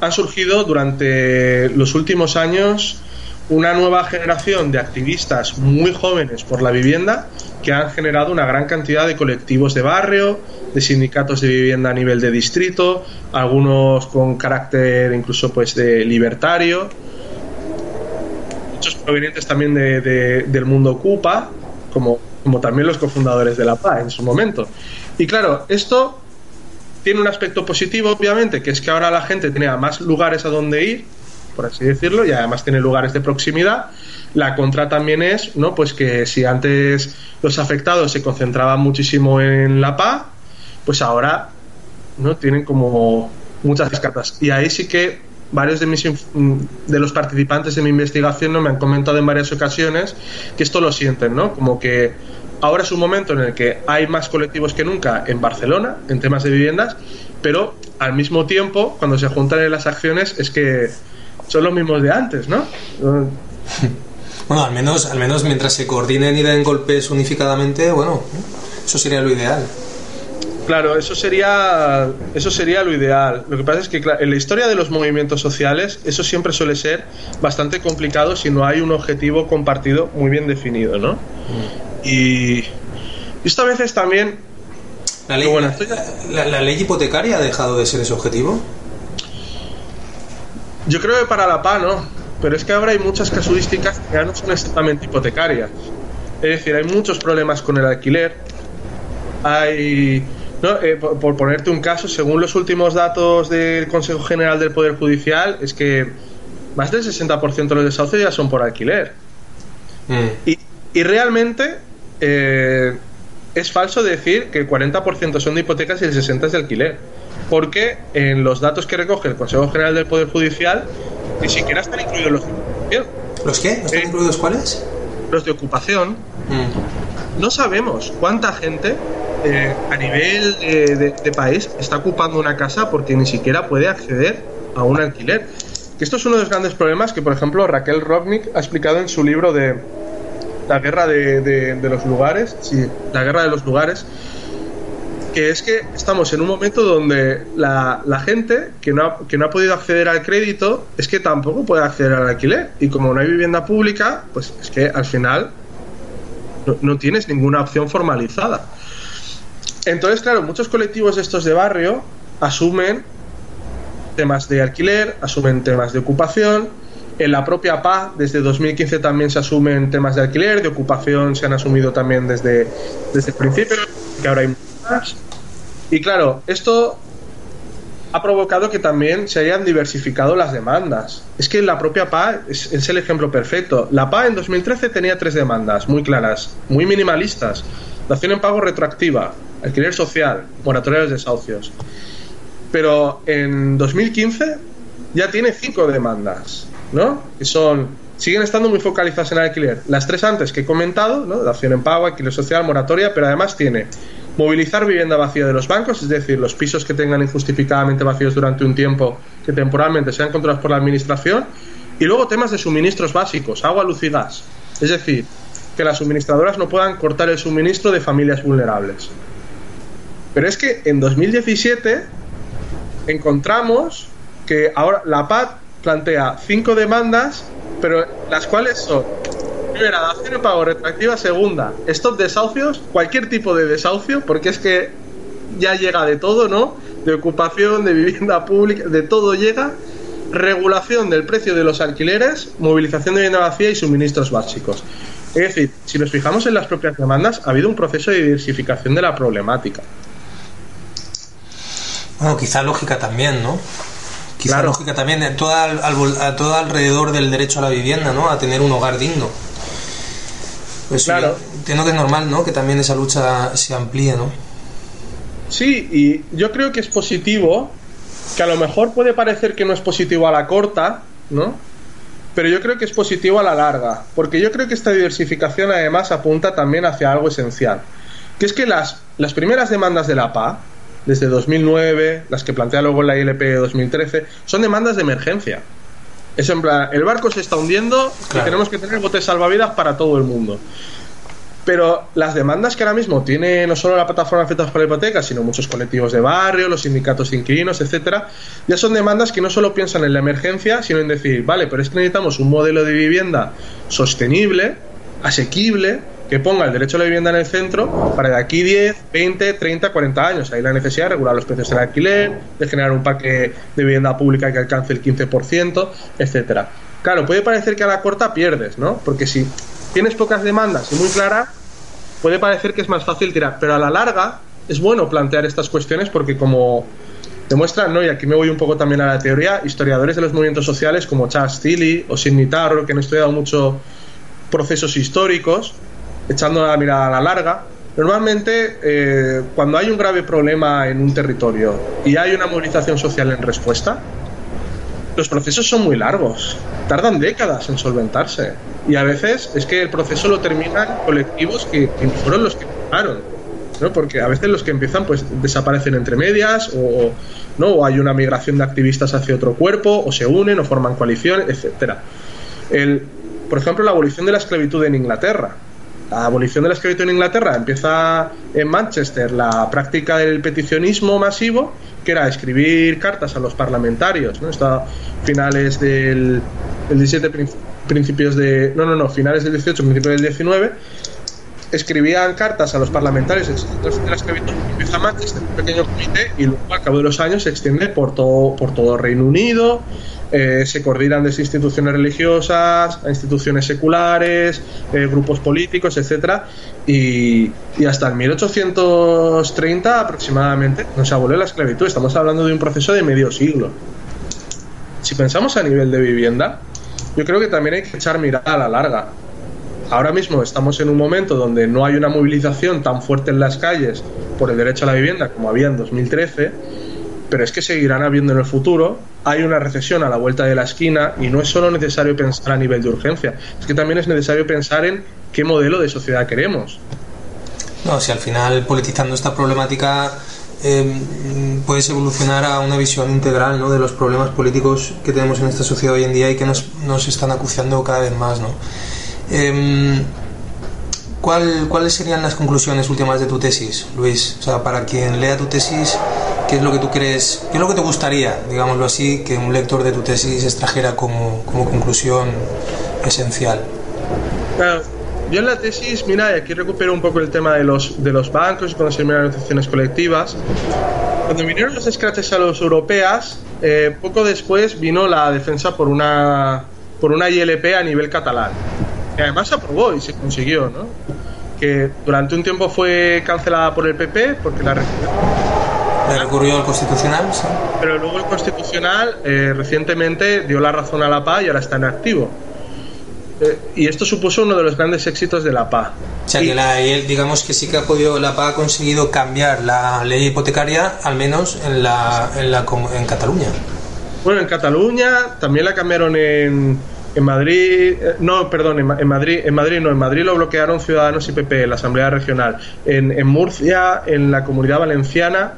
han surgido durante los últimos años una nueva generación de activistas muy jóvenes por la vivienda que han generado una gran cantidad de colectivos de barrio, de sindicatos de vivienda a nivel de distrito, algunos con carácter incluso pues de libertario, muchos provenientes también del mundo ocupa, como, como también los cofundadores de la PA en su momento. Y claro, esto tiene un aspecto positivo, obviamente, que es que ahora la gente tiene más lugares a donde ir, por así decirlo, y además tiene lugares de proximidad. La contra también es, ¿no? Pues que si antes los afectados se concentraban muchísimo en la PA, pues ahora, ¿no? Tienen como muchas cartas. Y ahí sí que varios de mis de los participantes de mi investigación ¿no? me han comentado en varias ocasiones que esto lo sienten, ¿no? Como que ahora es un momento en el que hay más colectivos que nunca en Barcelona en temas de viviendas, pero al mismo tiempo, cuando se juntan en las acciones, es que son los mismos de antes, ¿no? Bueno, al menos, al menos mientras se coordinen y den golpes unificadamente, bueno, eso sería lo ideal. Claro, eso sería, eso sería lo ideal. Lo que pasa es que en la historia de los movimientos sociales eso siempre suele ser bastante complicado si no hay un objetivo compartido muy bien definido, ¿no? Mm. Y esto a veces también... ¿La ley, la ley hipotecaria ha dejado de ser ese objetivo? Yo creo que para la PA no, pero es que ahora hay muchas casuísticas que ya no son exactamente hipotecarias. Es decir, hay muchos problemas con el alquiler. Hay. ¿no? Eh, por, ponerte un caso, según los últimos datos del Consejo General del Poder Judicial, es que más del 60% de los desahucios ya son por alquiler. Mm. Y, y, realmente eh, es falso decir que el 40% son de hipotecas y el 60% es de alquiler porque en los datos que recoge el Consejo General del Poder Judicial ni siquiera están incluidos los de ocupación. ¿Los qué? ¿Están eh, incluidos cuáles? Los de ocupación. Mm. No sabemos cuánta gente eh, a nivel de, país está ocupando una casa porque ni siquiera puede acceder a un alquiler. Que esto es uno de los grandes problemas que, por ejemplo, Raquel Rognick ha explicado en su libro de La guerra de, de los lugares. Sí, la guerra de los lugares que es que estamos en un momento donde la, gente que no, ha, que no ha podido acceder al crédito es que tampoco puede acceder al alquiler. Y como no hay vivienda pública, pues es que al final no, tienes ninguna opción formalizada. Entonces, claro, muchos colectivos estos de barrio asumen temas de alquiler, asumen temas de ocupación. En la propia PA, desde 2015 también se asumen temas de alquiler, de ocupación se han asumido también desde, desde el principio, que ahora hay más. Y claro, esto ha provocado que también se hayan diversificado las demandas. Es que la propia PA es, el ejemplo perfecto. La PA en 2013 tenía tres demandas muy claras, muy minimalistas. Dación en pago retroactiva, alquiler social, moratoria de desahucios. Pero en 2015 ya tiene cinco demandas, ¿no? Que son, siguen estando muy focalizadas en el alquiler. Las tres antes que he comentado, ¿no? Dación en pago, alquiler social, moratoria, pero además tiene Movilizar vivienda vacía de los bancos, es decir, los pisos que tengan injustificadamente vacíos durante un tiempo que temporalmente sean controlados por la administración. Y luego temas de suministros básicos, agua, luz y gas. Es decir, que las suministradoras no puedan cortar el suministro de familias vulnerables. Pero es que en 2017 encontramos que ahora la PAD plantea cinco demandas, pero las cuales son Primera, dación de pago retroactiva. Segunda, stop desahucios, cualquier tipo de desahucio, porque es que ya llega de todo, ¿no? De ocupación, de vivienda pública, de todo llega. Regulación del precio de los alquileres, movilización de vivienda vacía y suministros básicos. Es decir, si nos fijamos en las propias demandas, ha habido un proceso de diversificación de la problemática. Bueno, quizá lógica también, ¿no? Quizá lógica también, toda, todo alrededor del derecho a la vivienda, ¿no? A tener un hogar digno. Pues claro. entiendo que es normal, ¿no? Que también esa lucha se amplíe, ¿no? Sí, y yo creo que es positivo, que a lo mejor puede parecer que no es positivo a la corta, ¿no? pero yo creo que es positivo a la larga, porque yo creo que esta diversificación además apunta también hacia algo esencial, que es que las, las primeras demandas de la PA, desde 2009, las que plantea luego la ILP de 2013, son demandas de emergencia. Es en plan, el barco se está hundiendo y tenemos que tener botes salvavidas para todo el mundo. Pero las demandas que ahora mismo tiene no solo la plataforma afectados por la hipoteca, sino muchos colectivos de barrio, los sindicatos de inquilinos, etcétera, ya son demandas que no solo piensan en la emergencia, sino en decir, vale, pero es que necesitamos un modelo de vivienda sostenible, asequible, que ponga el derecho a la vivienda en el centro para de aquí 10, 20, 30, 40 años. Hay la necesidad de regular los precios del alquiler, de generar un parque de vivienda pública que alcance el 15%, etcétera. Claro, puede parecer que a la corta pierdes, ¿no? Porque si tienes pocas demandas y muy claras, puede parecer que es más fácil tirar, pero a la larga es bueno plantear estas cuestiones porque como demuestran, ¿no? y aquí me voy un poco también a la teoría, historiadores de los movimientos sociales como Charles Tilly o Sidney Tarro, que han estudiado mucho procesos históricos, echando la mirada a la larga, normalmente eh, cuando hay un grave problema en un territorio y hay una movilización social en respuesta, los procesos son muy largos, tardan décadas en solventarse. Y a veces es que el proceso lo terminan colectivos que, fueron los que empezaron. ¿no? Porque a veces los que empiezan pues desaparecen entre medias o, ¿no? o hay una migración de activistas hacia otro cuerpo o se unen o forman coaliciones, etcétera. El, por ejemplo, la abolición de la esclavitud en Inglaterra. La abolición de la esclavitud en Inglaterra empieza en Manchester la práctica del peticionismo masivo que era escribir cartas a los parlamentarios, ¿no? Está finales del, 17, principios de... No, no, no, finales del 18, principios del 19, escribían cartas a los parlamentarios de la esclavitud, empieza Manchester, un pequeño comité, y luego al cabo de los años se extiende por todo, por todo Reino Unido, eh, se coordinan desde instituciones religiosas a instituciones seculares, eh, grupos políticos, etcétera, y, hasta el 1830 aproximadamente no se abolió la esclavitud. Estamos hablando de un proceso de medio siglo. Si pensamos a nivel de vivienda, yo creo que también hay que echar mirada a la larga. Ahora mismo estamos en un momento donde no hay una movilización tan fuerte en las calles por el derecho a la vivienda como había en 2013, pero es que seguirán habiendo en el futuro hay una recesión a la vuelta de la esquina y no es solo necesario pensar a nivel de urgencia, es que también es necesario pensar en qué modelo de sociedad queremos. No, si al final politizando esta problemática em, puedes evolucionar a una visión integral ¿no? de los problemas políticos que tenemos en esta sociedad hoy en día y que nos, nos están acuciando cada vez más. ¿no? Em, ¿Cuáles serían las conclusiones últimas de tu tesis, Luis? O sea, para quien lea tu tesis, ¿qué es lo que tú crees, qué es lo que te gustaría, digámoslo así, que un lector de tu tesis extrajera como, como conclusión esencial? Claro, yo en la tesis, mira, y aquí recupero un poco el tema de los, de los bancos y cuando se terminan las negociaciones colectivas. Cuando vinieron los scratches a los europeas, eh, poco después vino la defensa por una, por una ILP a nivel catalán que además se aprobó y se consiguió, ¿no? Que durante un tiempo fue cancelada por el PP porque la ¿Le recurrió al Constitucional? Sí. Pero luego el Constitucional eh, recientemente dio la razón a la PA y ahora está en activo. Eh, y esto supuso uno de los grandes éxitos de la PA. O sea, que la, digamos que sí que ha podido, la PA ha conseguido cambiar la ley hipotecaria, al menos en, la, en, la, en Cataluña. Bueno, en Cataluña también la cambiaron en, en Madrid, eh, no, perdón, en, Madrid, en Madrid no, en Madrid lo bloquearon Ciudadanos y PP, la Asamblea Regional. En, Murcia, en la Comunidad Valenciana,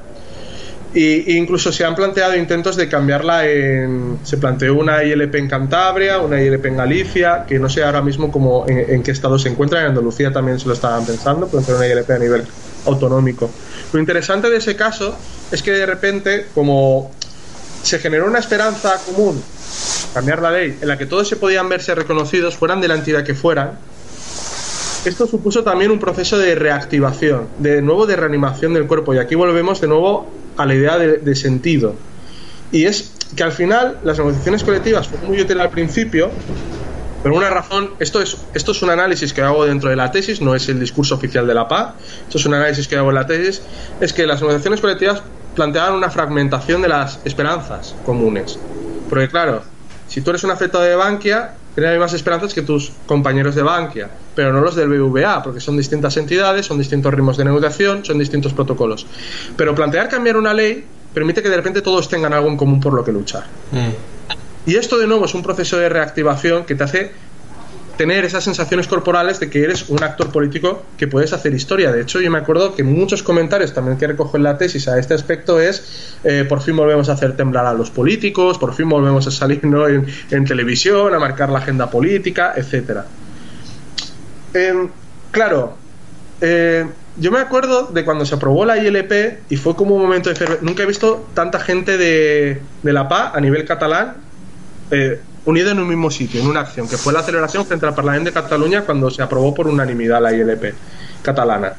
e incluso se han planteado intentos de cambiarla en. Se planteó una ILP en Cantabria, una ILP en Galicia, que no sé ahora mismo cómo, en, qué estado se encuentra. En Andalucía también se lo estaban pensando, plantear una ILP a nivel autonómico. Lo interesante de ese caso es que de repente, como se generó una esperanza común cambiar la ley en la que todos se podían verse reconocidos, fueran de la entidad que fueran, esto supuso también un proceso de reactivación, de nuevo de reanimación del cuerpo. Y aquí volvemos de nuevo a la idea de, sentido. Y es que al final las negociaciones colectivas fueron muy útiles al principio, por una razón, esto es, esto es un análisis que hago dentro de la tesis, no es el discurso oficial de la PA, esto es un análisis que hago en la tesis, es que las negociaciones colectivas planteaban una fragmentación de las esperanzas comunes. Porque claro, si tú eres un afectado de Bankia, tienes más esperanzas que tus compañeros de Bankia, pero no los del BVA, porque son distintas entidades, son distintos ritmos de negociación, son distintos protocolos. Pero plantear cambiar una ley permite que de repente todos tengan algo en común por lo que luchar. Mm. Y esto de nuevo es un proceso de reactivación que te hace tener esas sensaciones corporales de que eres un actor político que puedes hacer historia. De hecho, yo me acuerdo que muchos comentarios también que recojo en la tesis a este aspecto es eh, por fin volvemos a hacer temblar a los políticos, por fin volvemos a salir en, televisión, a marcar la agenda política, etcétera. Em, claro, eh, yo me acuerdo de cuando se aprobó la ILP y fue como un momento de... Nunca he visto tanta gente de, de la PA a nivel catalán eh, unido en un mismo sitio, en una acción, que fue la celebración frente al Parlamento de Cataluña cuando se aprobó por unanimidad la ILP catalana.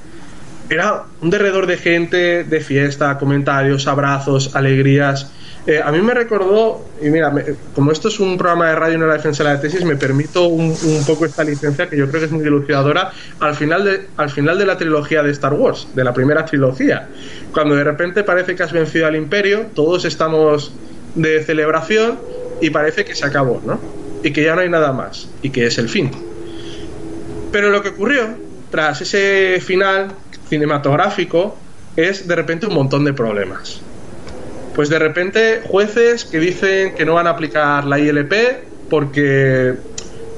Era un derredor de gente, de fiesta, comentarios, abrazos, alegrías. Eh, a mí me recordó, y mira, como esto es un programa de radio y no la defensa de la tesis, me permito un, poco esta licencia que yo creo que es muy dilucidadora al final, de, al final de la trilogía de Star Wars, de la primera trilogía. Cuando de repente parece que has vencido al imperio, todos estamos de celebración y parece que se acabó, ¿no? Y que ya no hay nada más, y que es el fin. Pero lo que ocurrió tras ese final cinematográfico es de repente un montón de problemas. Pues de repente jueces que dicen que no van a aplicar la ILP porque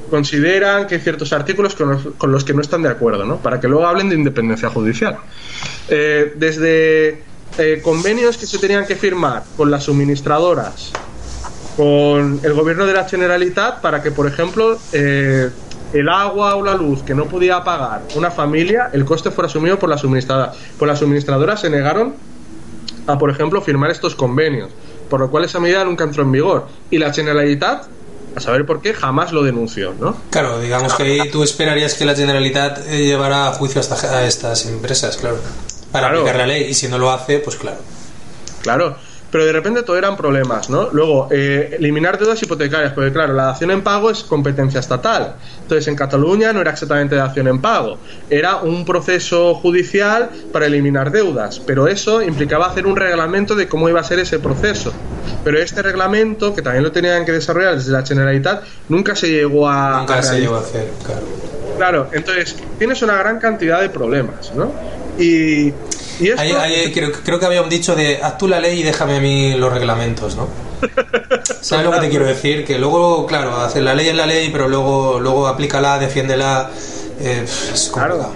consideran que hay ciertos artículos con los, que no están de acuerdo, ¿no? Para que luego hablen de independencia judicial. Eh, desde eh, convenios que se tenían que firmar con las suministradoras con el gobierno de la Generalitat para que, por ejemplo, eh, el agua o la luz que no podía pagar una familia, el coste fuera asumido por la suministradora. Pues las suministradoras se negaron a, por ejemplo, firmar estos convenios, por lo cual esa medida nunca entró en vigor. Y la Generalitat, a saber por qué, jamás lo denunció, ¿no? Claro, digamos que ahí tú esperarías que la Generalitat eh, llevara a juicio a estas empresas, claro, para aplicar la ley, y si no lo hace, pues claro. Claro, pero de repente todo eran problemas, ¿no? Luego, eh, eliminar deudas hipotecarias, porque claro, la dación en pago es competencia estatal. Entonces, en Cataluña no era exactamente dación en pago, era un proceso judicial para eliminar deudas, pero eso implicaba hacer un reglamento de cómo iba a ser ese proceso. Pero este reglamento, que también lo tenían que desarrollar desde la Generalitat, nunca se llegó a... Nunca se llegó a hacer, claro. Claro, entonces tienes una gran cantidad de problemas, ¿no? Y creo, que había un dicho de haz tú la ley y déjame a mí los reglamentos, ¿no? ¿Sabes lo que te quiero decir? Que luego, claro, hacer la ley es la ley, pero luego, luego aplícala, defiéndela. Eh, es complicado.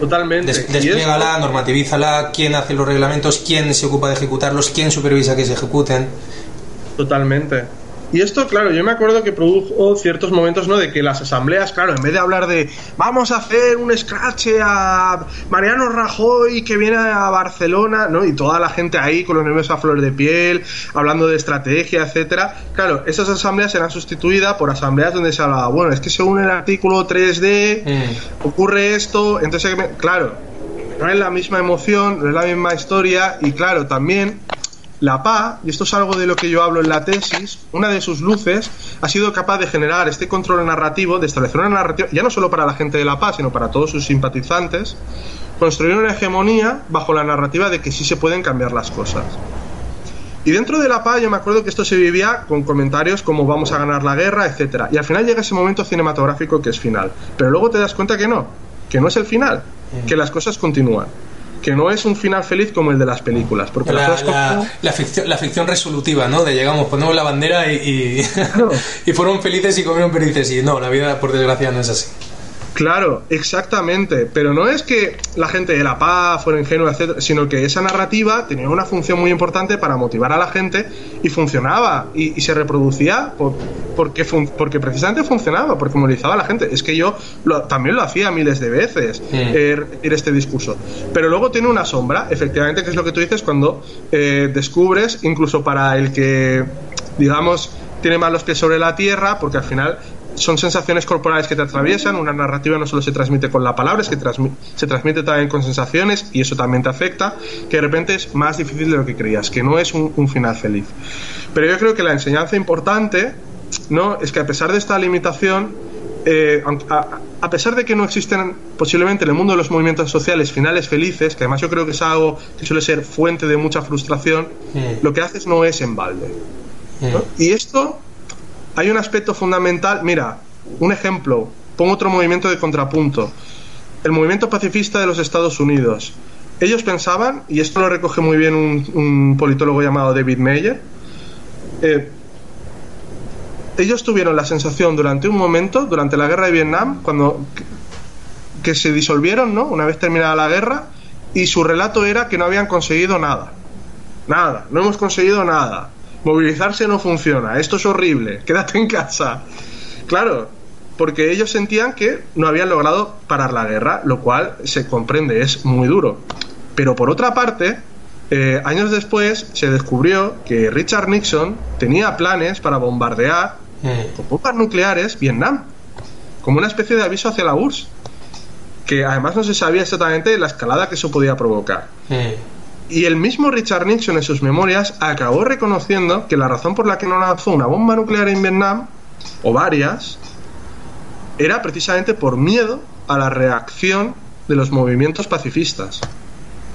Totalmente. Des, normativízala, quién hace los reglamentos, quién se ocupa de ejecutarlos, quién supervisa que se ejecuten. Totalmente. Y esto, claro, yo me acuerdo que produjo ciertos momentos, ¿no? De que las asambleas, claro, en vez de hablar de vamos a hacer un scratch a Mariano Rajoy que viene a Barcelona, ¿no? Y toda la gente ahí con los nervios a flor de piel, hablando de estrategia, etcétera. Claro, esas asambleas serán sustituidas por asambleas donde se hablaba, bueno, es que según el artículo 3D mm. ocurre esto, entonces, claro, no es la misma emoción, no es la misma historia y claro, también la PA, y esto es algo de lo que yo hablo en la tesis, una de sus luces ha sido capaz de generar este control narrativo, de establecer una narrativa, ya no solo para la gente de la PA, sino para todos sus simpatizantes, construir una hegemonía bajo la narrativa de que sí se pueden cambiar las cosas. Y dentro de la PA yo me acuerdo que esto se vivía con comentarios como vamos a ganar la guerra, etc. Y al final llega ese momento cinematográfico que es final. Pero luego te das cuenta que no, que no es el final, que las cosas continúan que no es un final feliz como el de las películas. Porque la, la, ficción, la ficción resolutiva, ¿no? De llegamos, ponemos la bandera y, y, fueron felices y comieron felices. Y no, la vida, por desgracia, no es así. Claro, exactamente. Pero no es que la gente de la paz fuera ingenua, etc., sino que esa narrativa tenía una función muy importante para motivar a la gente y funcionaba y, se reproducía porque, porque precisamente funcionaba, porque movilizaba a la gente. Es que yo también lo hacía miles de veces, eh, repetir este discurso. Pero luego tiene una sombra, efectivamente, que es lo que tú dices cuando eh, descubres, incluso para el que, digamos, tiene más los pies sobre la tierra, porque al final son sensaciones corporales que te atraviesan, una narrativa no solo se transmite con la palabra, es que se transmite también con sensaciones y eso también te afecta, que de repente es más difícil de lo que creías, que no es un, final feliz. Pero yo creo que la enseñanza importante ¿no? es que a pesar de esta limitación, eh, a, pesar de que no existen posiblemente en el mundo de los movimientos sociales finales felices, que además yo creo que es algo que suele ser fuente de mucha frustración, mm. lo que haces no es en balde. Mm. Y esto hay un aspecto fundamental. Mira, un ejemplo, pongo otro movimiento de contrapunto. El movimiento pacifista de los Estados Unidos. Ellos pensaban, y esto lo recoge muy bien un, politólogo llamado David Meyer, eh, ellos tuvieron la sensación durante un momento, durante la guerra de Vietnam, cuando que se disolvieron, ¿no? Una vez terminada la guerra, y su relato era que no habían conseguido nada. Nada, no hemos conseguido nada. Movilizarse no funciona, esto es horrible, quédate en casa. Claro, porque ellos sentían que no habían logrado parar la guerra, lo cual se comprende, es muy duro. Pero por otra parte, eh, años después se descubrió que Richard Nixon tenía planes para bombardear mm. con bombas nucleares Vietnam, como una especie de aviso hacia la URSS, que además no se sabía exactamente la escalada que eso podía provocar. Mm. Y el mismo Richard Nixon en sus memorias acabó reconociendo que la razón por la que no lanzó una bomba nuclear en Vietnam, o varias, era precisamente por miedo a la reacción de los movimientos pacifistas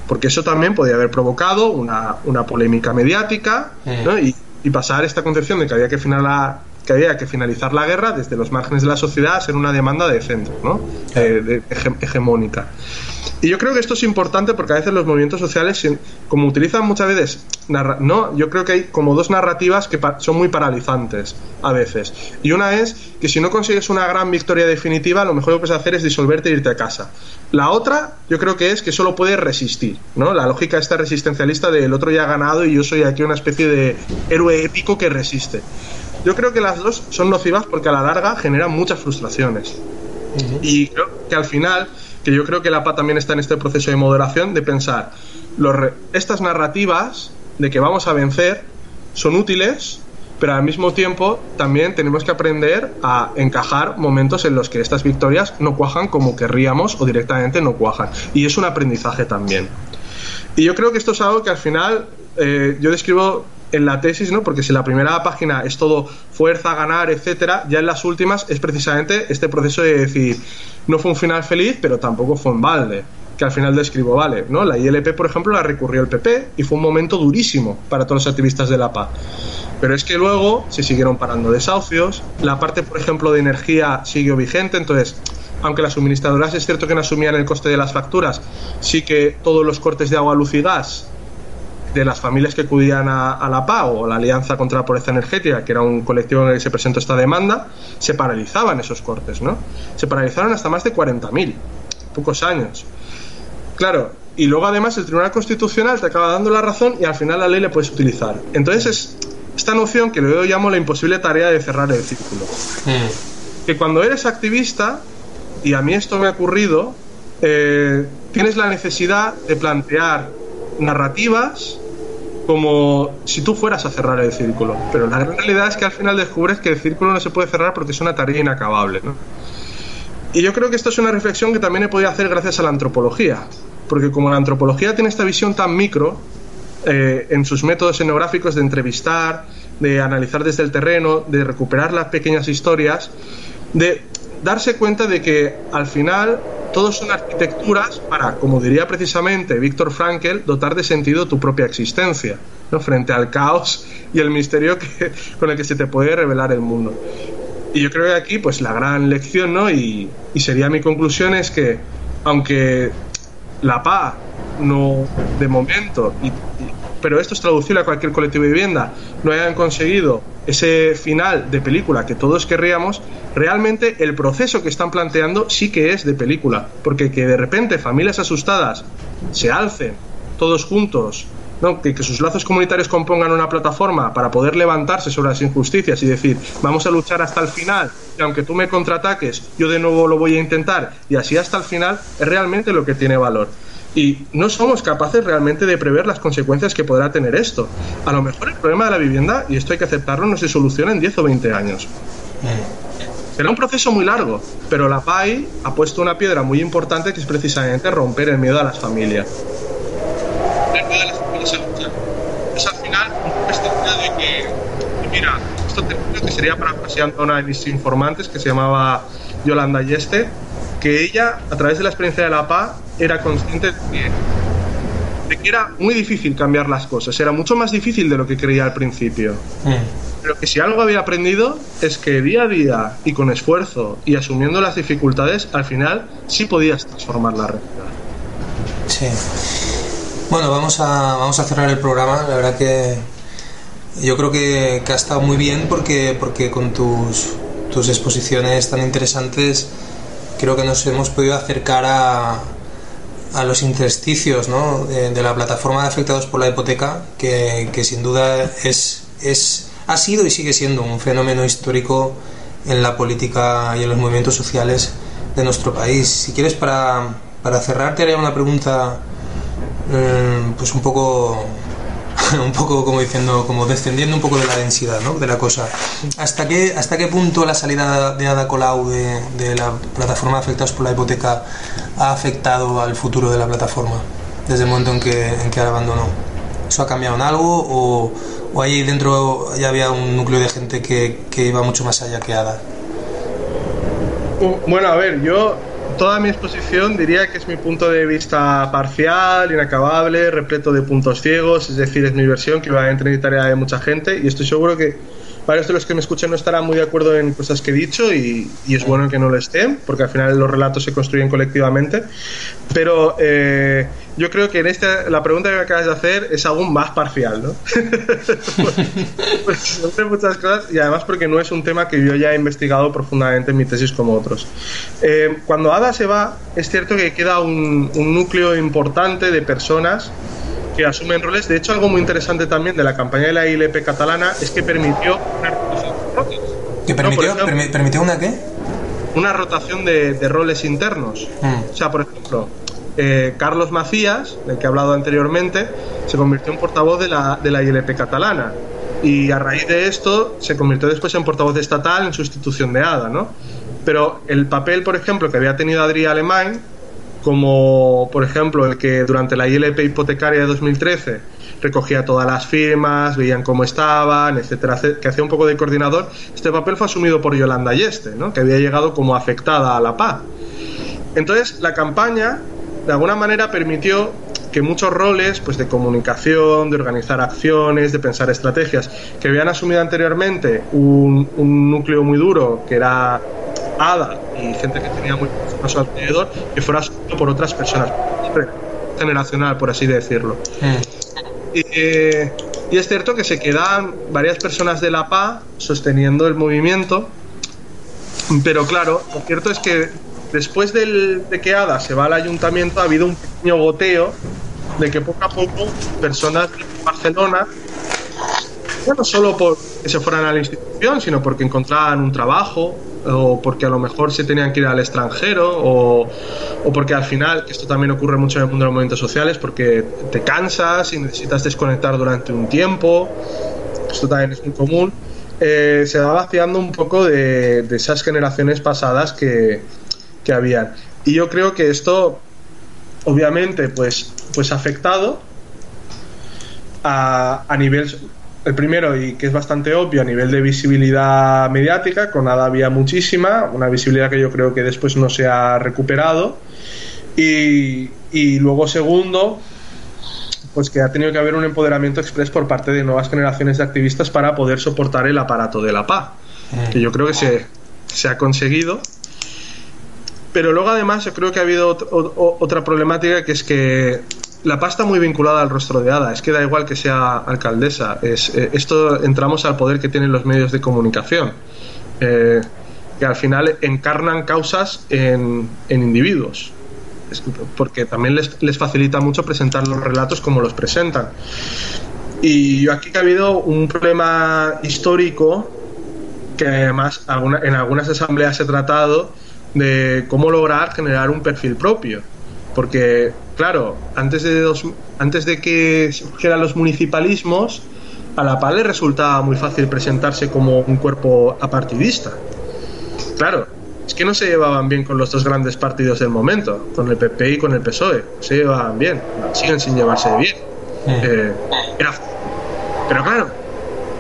porque eso también podía haber provocado una, una polémica mediática mm. y, y, pasar esta concepción de que había que, que había que finalizar la guerra desde los márgenes de la sociedad a ser una demanda de centro, ¿no? Eh, hegemónica. Y yo creo que esto es importante porque a veces los movimientos sociales, como utilizan muchas veces, no, yo creo que hay como dos narrativas que son muy paralizantes a veces. Y una es que si no consigues una gran victoria definitiva, lo mejor que puedes hacer es disolverte e irte a casa. La otra, yo creo que es que solo puedes resistir, ¿no? La lógica esta resistencialista del otro ya ha ganado y yo soy aquí una especie de héroe épico que resiste. Yo creo que las dos son nocivas porque a la larga generan muchas frustraciones. Y creo que al final que yo creo que la PA también está en este proceso de moderación de pensar, estas narrativas de que vamos a vencer son útiles, pero al mismo tiempo también tenemos que aprender a encajar momentos en los que estas victorias no cuajan como querríamos o directamente no cuajan. Y es un aprendizaje también. Y yo creo que esto es algo que al final eh, yo describo en la tesis, ¿no? Porque si la primera página es todo fuerza, ganar, etcétera, ya en las últimas es precisamente este proceso de decir, no fue un final feliz, pero tampoco fue en balde, que al final describo, vale, ¿no? La ILP, por ejemplo, la recurrió el PP y fue un momento durísimo para todos los activistas de la paz. Pero es que luego se siguieron parando desahucios, la parte, por ejemplo, de energía siguió vigente, entonces aunque las suministradoras es cierto que no asumían el coste de las facturas, sí que todos los cortes de agua, luz y gas de las familias que acudían a, la PA o la Alianza contra la Pobreza Energética, que era un colectivo en el que se presentó esta demanda, se paralizaban esos cortes, ¿no? Se paralizaron hasta más de 40.000, pocos años. Claro, y luego además el Tribunal Constitucional te acaba dando la razón y al final la ley le puedes utilizar. Entonces es esta noción que luego llamo la imposible tarea de cerrar el círculo. Mm. Que cuando eres activista, y a mí esto me ha ocurrido, eh, tienes la necesidad de plantear narrativas como si tú fueras a cerrar el círculo. Pero la realidad es que al final descubres que el círculo no se puede cerrar porque es una tarea inacabable. Y yo creo que esto es una reflexión que también he podido hacer gracias a la antropología. Porque como la antropología tiene esta visión tan micro, eh, en sus métodos etnográficos de entrevistar, de analizar desde el terreno, de recuperar las pequeñas historias, de darse cuenta de que al final todos son arquitecturas para, como diría precisamente Víctor Frankel, dotar de sentido tu propia existencia, ¿no? frente al caos y el misterio con el que se te puede revelar el mundo. Y yo creo que aquí, pues la gran lección, ¿no? Y, sería mi conclusión es que, aunque la paz no, de momento, pero esto es traducible a cualquier colectivo de vivienda, no hayan conseguido ese final de película que todos querríamos, realmente el proceso que están planteando sí que es de película, porque que de repente familias asustadas se alcen todos juntos, ¿no? que, que, sus lazos comunitarios compongan una plataforma para poder levantarse sobre las injusticias y decir, vamos a luchar hasta el final, y aunque tú me contraataques, yo de nuevo lo voy a intentar, y así hasta el final, es realmente lo que tiene valor y no somos capaces realmente de prever las consecuencias que podrá tener esto. A lo mejor el problema de la vivienda, y esto hay que aceptarlo, no se soluciona en 10 o 20 años. Será un proceso muy largo, pero la PAI ha puesto una piedra muy importante que es precisamente romper el miedo a las familias. El miedo a las familias a Es al final un cuestión de que, mira, esto creo que sería para a una de mis informantes que se llamaba Yolanda Yeste, que ella, a través de la experiencia de la PA, era consciente de que, era muy difícil cambiar las cosas, era mucho más difícil de lo que creía al principio. Mm. Pero que si algo había aprendido es que día a día y con esfuerzo y asumiendo las dificultades, al final sí podías transformar la realidad. Sí. Bueno, vamos a, vamos a cerrar el programa. La verdad que yo creo que, que, ha estado muy bien porque, porque con tus, tus exposiciones tan interesantes creo que nos hemos podido acercar a, a los intersticios de, la plataforma de afectados por la hipoteca, que, que sin duda es, es, ha sido y sigue siendo un fenómeno histórico en la política y en los movimientos sociales de nuestro país. Si quieres, para, para cerrar, te haría una pregunta eh, pues un poco un poco como diciendo, como descendiendo un poco de la densidad ¿no? de la cosa. ¿Hasta qué, ¿Hasta qué punto la salida de Ada Colau de, la plataforma afectados por la hipoteca ha afectado al futuro de la plataforma desde el momento en que, en que abandonó? ¿Eso ha cambiado en algo o, o ahí dentro ya había un núcleo de gente que, que iba mucho más allá que Ada? Bueno, a ver, yo toda mi exposición diría que es mi punto de vista parcial, inacabable, repleto de puntos ciegos, es decir, es mi versión que va a entrar en tarea de mucha gente y estoy seguro que varios de los que me escuchan no estarán muy de acuerdo en cosas que he dicho y, es bueno que no lo estén, porque al final los relatos se construyen colectivamente. Pero eh, yo creo que en esta, la pregunta que me acabas de hacer es aún más parcial, ¿no? pues, muchas cosas y además porque no es un tema que yo ya he investigado profundamente en mi tesis como otros. Eh, cuando Ada se va, es cierto que queda un núcleo importante de personas que asumen roles. De hecho, algo muy interesante también de la campaña de la ILP catalana es que permitió una rotación de roles. ¿Que permitió, permitió una qué? Una rotación de, roles internos. Mm. O sea, por ejemplo, eh, Carlos Macías, del que he hablado anteriormente, se convirtió en portavoz de la, de la ILP catalana. Y a raíz de esto se convirtió después en portavoz estatal en sustitución de ADA, ¿no? Pero el papel, por ejemplo, que había tenido Adrià Alemán como por ejemplo el que durante la ILP hipotecaria de 2013 recogía todas las firmas, veían cómo estaban, etcétera, que hacía un poco de coordinador. Este papel fue asumido por Yolanda Yeste, ¿no? que había llegado como afectada a la paz. Entonces, la campaña de alguna manera permitió que muchos roles pues de comunicación, de organizar acciones, de pensar estrategias que habían asumido anteriormente un, un núcleo muy duro que era ADA y gente que tenía muy a su alrededor, que fuera asumido por otras personas, generacional, por así decirlo. Mm. Eh, y, es cierto que se quedan varias personas de la PA sosteniendo el movimiento, pero claro, lo cierto es que después del, de que ADA se va al ayuntamiento ha habido un pequeño goteo de que poco a poco personas de Barcelona no solo porque se fueran a la institución, sino porque encontraban un trabajo, o porque a lo mejor se tenían que ir al extranjero, o, porque al final, que esto también ocurre mucho en el mundo de los movimientos sociales, porque te cansas y necesitas desconectar durante un tiempo, esto también es muy común, eh, se va vaciando un poco de, esas generaciones pasadas que, que habían. Y yo creo que esto, obviamente, pues, pues afectado a, a nivel el primero, y que es bastante obvio a nivel de visibilidad mediática, con nada había muchísima, una visibilidad que yo creo que después no se ha recuperado. Y, y luego, segundo, pues que ha tenido que haber un empoderamiento express por parte de nuevas generaciones de activistas para poder soportar el aparato de la paz, mm. que yo creo que se, se ha conseguido. Pero luego además yo creo que ha habido otra problemática que es que la pasta muy vinculada al rostro de Ada. Es que da igual que sea alcaldesa. Es, eh, esto entramos al poder que tienen los medios de comunicación. Eh, que al final encarnan causas en, individuos. porque también les, les, facilita mucho presentar los relatos como los presentan. Y yo aquí que ha habido un problema histórico que además en algunas asambleas he tratado de cómo lograr generar un perfil propio. Porque claro, antes de, dos, antes de que surgieran los municipalismos, a la PAL le resultaba muy fácil presentarse como un cuerpo apartidista. Claro, es que no se llevaban bien con los dos grandes partidos del momento, con el PP y con el PSOE. Se llevaban bien, siguen sin llevarse bien. Eh, pero claro,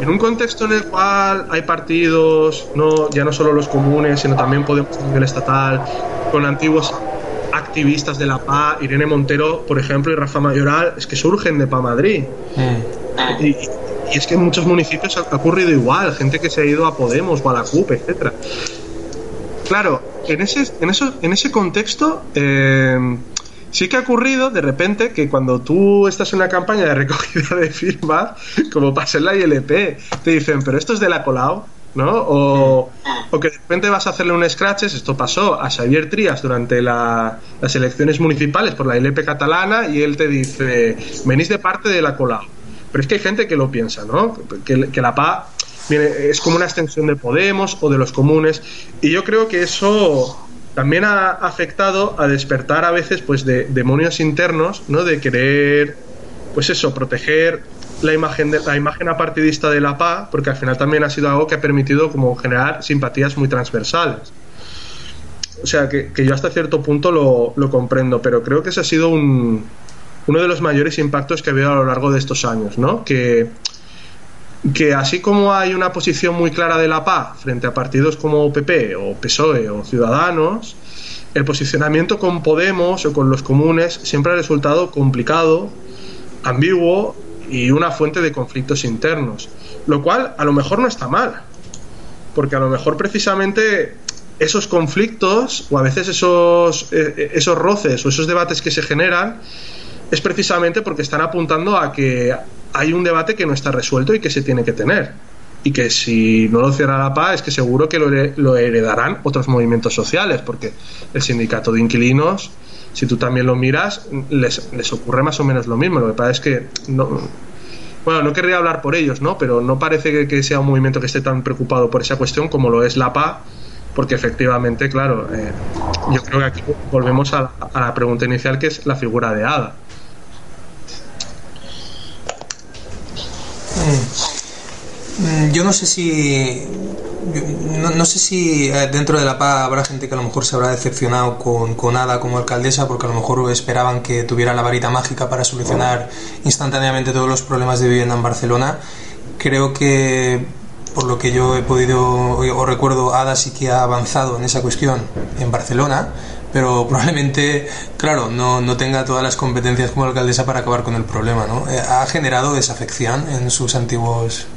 en un contexto en el cual hay partidos, no, ya no solo los comunes, sino también Podemos a nivel estatal, con antiguos activistas de la PA, Irene Montero, por ejemplo, y Rafa Mayoral, es que surgen de PA Madrid. Mm. Y, es que en muchos municipios ha, ocurrido igual, gente que se ha ido a Podemos o a la CUP, etcétera. Claro, en ese, en eso, en ese contexto, eh, sí que ha ocurrido de repente que cuando tú estás en una campaña de recogida de firmas, como pasa en la ILP, te dicen, pero esto es de la Colau, ¿no? O, o, que de repente vas a hacerle un scratches, esto pasó a Xavier Trías durante la, las elecciones municipales por la ILP catalana y él te dice, venís de parte de la Colau. Pero es que hay gente que lo piensa, ¿no? Que, que la PA viene, es como una extensión de Podemos o de los comunes y yo creo que eso también ha afectado a despertar a veces pues de demonios internos, ¿no? De querer pues eso, proteger la imagen de, la imagen apartidista de la PA, porque al final también ha sido algo que ha permitido como generar simpatías muy transversales. O sea, que, que yo hasta cierto punto lo, lo, comprendo, pero creo que ese ha sido un, uno de los mayores impactos que ha habido a lo largo de estos años, ¿no? Que, que así como hay una posición muy clara de la PA frente a partidos como PP o PSOE o Ciudadanos, el posicionamiento con Podemos o con los comunes siempre ha resultado complicado, ambiguo y una fuente de conflictos internos, lo cual a lo mejor no está mal, porque a lo mejor precisamente esos conflictos o a veces esos, esos roces o esos debates que se generan es precisamente porque están apuntando a que hay un debate que no está resuelto y que se tiene que tener. Y que si no lo cierra la PA es que seguro que lo, lo heredarán otros movimientos sociales, porque el sindicato de inquilinos, si tú también lo miras, les, les ocurre más o menos lo mismo. Lo que pasa es que no, bueno, no querría hablar por ellos, ¿no? Pero no parece que, que, sea un movimiento que esté tan preocupado por esa cuestión como lo es la PA, porque efectivamente, claro, eh, yo creo que aquí volvemos a, la pregunta inicial que es la figura de Ada. Mm, yo no sé si. No, sé si eh, dentro de la PA habrá gente que a lo mejor se habrá decepcionado con, con Ada como alcaldesa porque a lo mejor esperaban que tuviera la varita mágica para solucionar instantáneamente todos los problemas de vivienda en Barcelona. Creo que por lo que yo he podido o recuerdo, Ada sí que ha avanzado en esa cuestión en Barcelona, pero probablemente, claro, no, no tenga todas las competencias como alcaldesa para acabar con el problema, ¿no? Eh, ha generado desafección en sus antiguos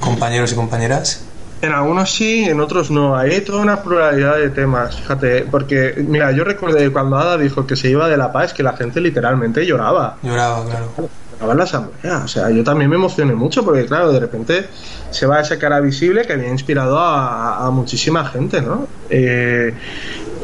compañeros y compañeras. En algunos sí, en otros no. Hay toda una pluralidad de temas, fíjate, porque, mira, yo recuerdo cuando Ada dijo que se iba de La Paz, que la gente literalmente lloraba. Lloraba, claro. Lloraba en la asamblea. O sea, yo también me emocioné mucho porque, claro, de repente se va esa cara visible que había inspirado a, a muchísima gente, ¿no? Eh,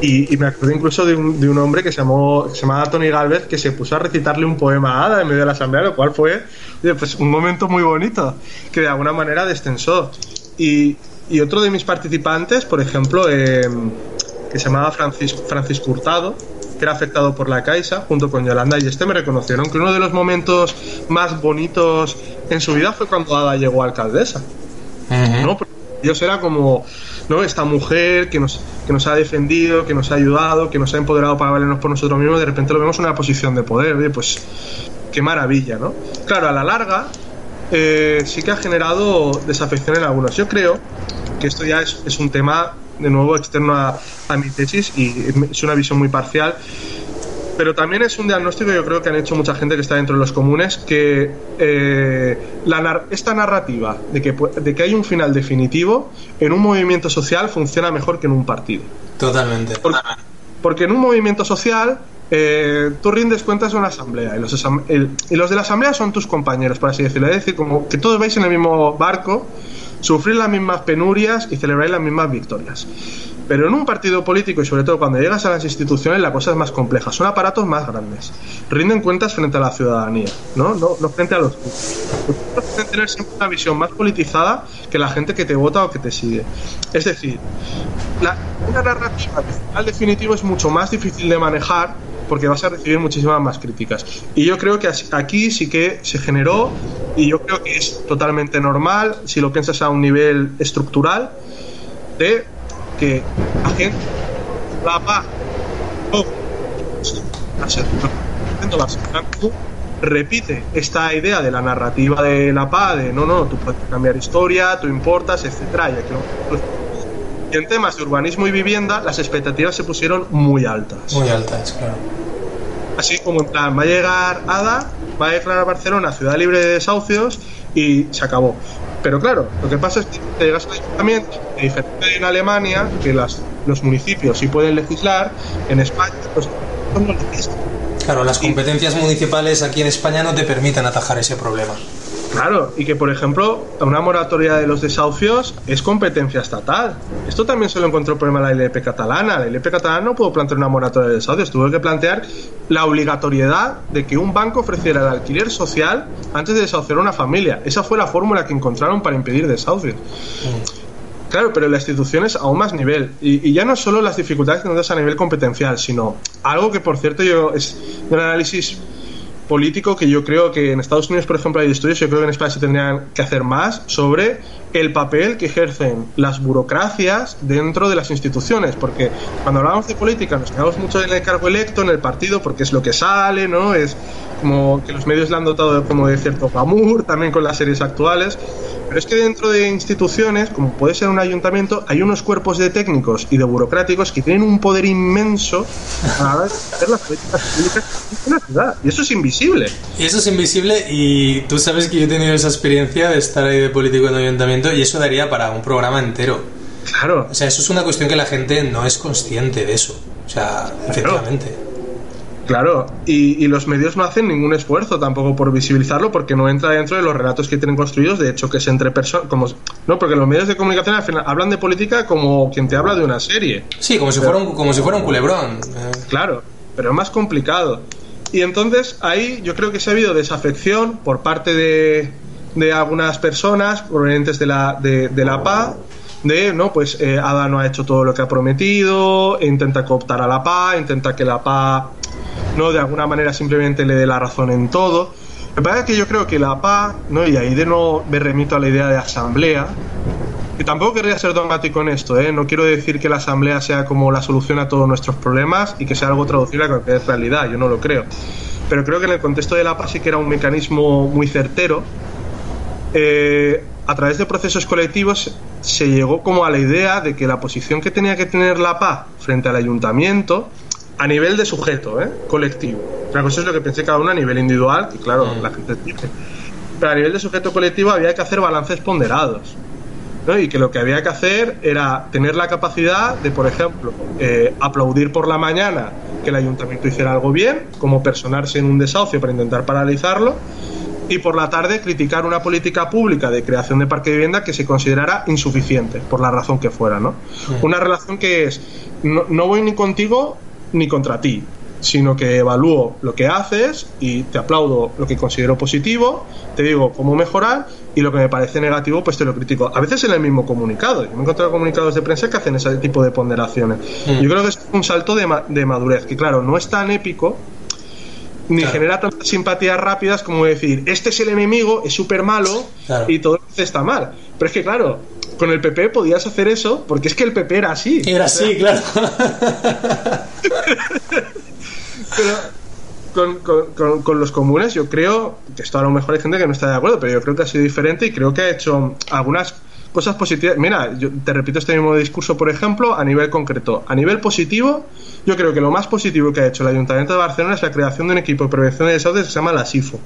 y, y, me acuerdo incluso de un, de un hombre que se, llamó, se llamaba Tony Galvez que se puso a recitarle un poema a Ada en medio de la asamblea, lo cual fue pues, un momento muy bonito que de alguna manera destensó. Y, y otro de mis participantes, por ejemplo, eh, que se llamaba Francisco, Francisco Hurtado, que era afectado por la Caixa, junto con Yolanda y este me reconocieron que uno de los momentos más bonitos en su vida fue cuando Ada llegó a alcaldesa. Uh -huh. ¿no? Porque Dios era como ¿no? esta mujer que nos, que nos ha defendido, que nos ha ayudado, que nos ha empoderado para valernos por nosotros mismos, de repente lo vemos en una posición de poder, ¿eh? pues qué maravilla, ¿no? Claro, a la larga eh, sí que ha generado desafección en algunos. Yo creo que esto ya es, es un tema, de nuevo, externo a, a mi tesis y es una visión muy parcial pero también es un diagnóstico yo creo que han hecho mucha gente que está dentro de los comunes que eh, la, esta narrativa de que, de que hay un final definitivo en un movimiento social funciona mejor que en un partido. Totalmente. Porque, porque en un movimiento social eh, tú rindes cuentas a una asamblea y los, el, y los de la asamblea son tus compañeros, por así decirlo. Es decir, como que todos vais en el mismo barco, sufrir las mismas penurias y celebráis las mismas victorias. Pero en un partido político y sobre todo cuando llegas a las instituciones la cosa es más compleja, son aparatos más grandes, rinden cuentas frente a la ciudadanía, no, no, no frente a los pueden tener siempre una visión más politizada que la gente que te vota o que te sigue. Es decir, la, una narrativa al definitivo es mucho más difícil de manejar porque vas a recibir muchísimas más críticas. Y yo creo que aquí sí que se generó, y yo creo que es totalmente normal, si lo piensas a un nivel estructural, de que la gente la paz repite esta idea de la narrativa de la paz de no, no, tú puedes cambiar historia, tú importas, etcétera, y en temas de urbanismo y vivienda las expectativas se pusieron muy altas. Muy altas, claro. Así como en plan, va a llegar Ada, va a declarar Barcelona ciudad libre de desahucios y se acabó. Pero claro, lo que pasa es que te llegas al ayuntamiento, a diferencia en Alemania, que las, los municipios sí pueden legislar, en España pues, no legislan. Claro, las competencias municipales aquí en España no te permiten atajar ese problema. Claro, y que por ejemplo, una moratoria de los desahucios es competencia estatal. Esto también se lo encontró problema la LP catalana. La LP catalana no pudo plantear una moratoria de desahucios, tuvo que plantear la obligatoriedad de que un banco ofreciera el alquiler social antes de desahuciar a una familia. Esa fue la fórmula que encontraron para impedir desahucios. Claro, pero la institución es aún más nivel. Y, ya no solo las dificultades que notas a nivel competencial, sino algo que, por cierto, yo es un análisis político que yo creo que en Estados Unidos, por ejemplo, hay estudios, yo creo que en España se tendrían que hacer más sobre el papel que ejercen las burocracias dentro de las instituciones, porque cuando hablamos de política nos quedamos mucho en el cargo electo, en el partido, porque es lo que sale, ¿no? Es como que los medios le han dotado como de cierto glamour, también con las series actuales, pero es que dentro de instituciones, como puede ser un ayuntamiento, hay unos cuerpos de técnicos y de burocráticos que tienen un poder inmenso para hacer las políticas públicas en la ciudad, y eso es invisible. Y eso es invisible, y tú sabes que yo he tenido esa experiencia de estar ahí de político en ayuntamiento y eso daría para un programa entero. Claro. O sea, eso es una cuestión que la gente no es consciente de eso. O sea, efectivamente. Claro, y, los medios no hacen ningún esfuerzo tampoco por visibilizarlo porque no entra dentro de los relatos que tienen construidos, de hecho que es entre personas, como no, porque los medios de comunicación al final hablan de política como quien te habla de una serie. Sí, como si fuera un, como si fuera un culebrón. Claro, pero es más complicado. Y entonces ahí yo creo que se ha habido desafección por parte de, de algunas personas provenientes de la, de, la PA de, no, pues eh, Ada no ha hecho todo lo que ha prometido, intenta cooptar a la PA, intenta que la PA, no, de alguna manera simplemente le dé la razón en todo. Me parece que yo creo que la PA, ¿no? y ahí de nuevo me remito a la idea de asamblea, y tampoco querría ser dogmático en esto, ¿eh? no quiero decir que la asamblea sea como la solución a todos nuestros problemas y que sea algo traducible a cualquier realidad, yo no lo creo. Pero creo que en el contexto de la PA sí que era un mecanismo muy certero eh, a través de procesos colectivos se llegó como a la idea de que la posición que tenía que tener la PA frente al ayuntamiento a nivel de sujeto, ¿eh? colectivo. Otra cosa es lo que pensé cada uno a nivel individual, que claro, mm. la gente tiene. Pero a nivel de sujeto colectivo había que hacer balances ponderados. Y que lo que había que hacer era tener la capacidad de, por ejemplo, eh, aplaudir por la mañana que el ayuntamiento hiciera algo bien, como personarse en un desahucio para intentar paralizarlo, y por la tarde criticar una política pública de creación de parque de vivienda que se considerara insuficiente, por la razón que fuera, ¿no? Una relación que es, no, voy ni contigo ni contra ti, sino que evalúo lo que haces y te aplaudo lo que considero positivo, te digo cómo mejorar y lo que me parece negativo pues te lo critico. A veces en el mismo comunicado. Yo me he encontrado comunicados de prensa que hacen ese tipo de ponderaciones. Yo creo que es un salto de, de madurez, que claro, no es tan épico, ni genera tantas simpatías rápidas como decir, este es el enemigo, es súper malo y todo está mal. Pero es que, claro, con el PP podías hacer eso porque es que el PP era así. Era así, claro. pero con, con, los comunes yo creo que esto a lo mejor hay gente que no está de acuerdo, pero yo creo que ha sido diferente y creo que ha hecho algunas cosas positivas. Mira, yo te repito este mismo discurso, por ejemplo, a nivel concreto. A nivel positivo, yo creo que lo más positivo que ha hecho el Ayuntamiento de Barcelona es la creación de un equipo de prevención de desastres que se llama la SIFO.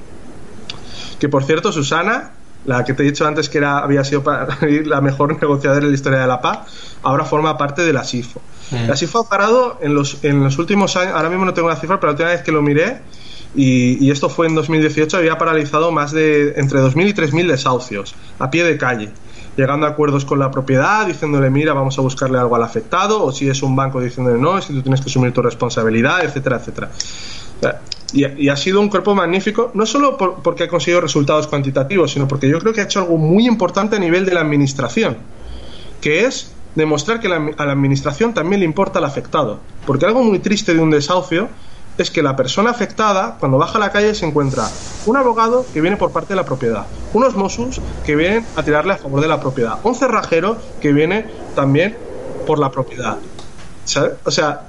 Que por cierto, Susana, la que te he dicho antes que era, había sido para la mejor negociadora en la historia de la paz, ahora forma parte de la SIFO. Mm. La SIFO ha parado en los, en los últimos años, ahora mismo no tengo la cifra, pero la última vez que lo miré, y, y, esto fue en 2018, había paralizado más de entre 2.000 y 3.000 desahucios a pie de calle llegando a acuerdos con la propiedad, diciéndole, mira, vamos a buscarle algo al afectado, o si es un banco diciéndole, no, que tú tienes que asumir tu responsabilidad, etcétera, etcétera. Y, ha sido un cuerpo magnífico, no solo porque ha conseguido resultados cuantitativos, sino porque yo creo que ha hecho algo muy importante a nivel de la administración, que es demostrar que a la administración también le importa el afectado. Porque algo muy triste de un desahucio es que la persona afectada, cuando baja a la calle, se encuentra un abogado que viene por parte de la propiedad, unos Mossos que vienen a tirarle a favor de la propiedad, un cerrajero que viene también por la propiedad. ¿Sabes? O sea,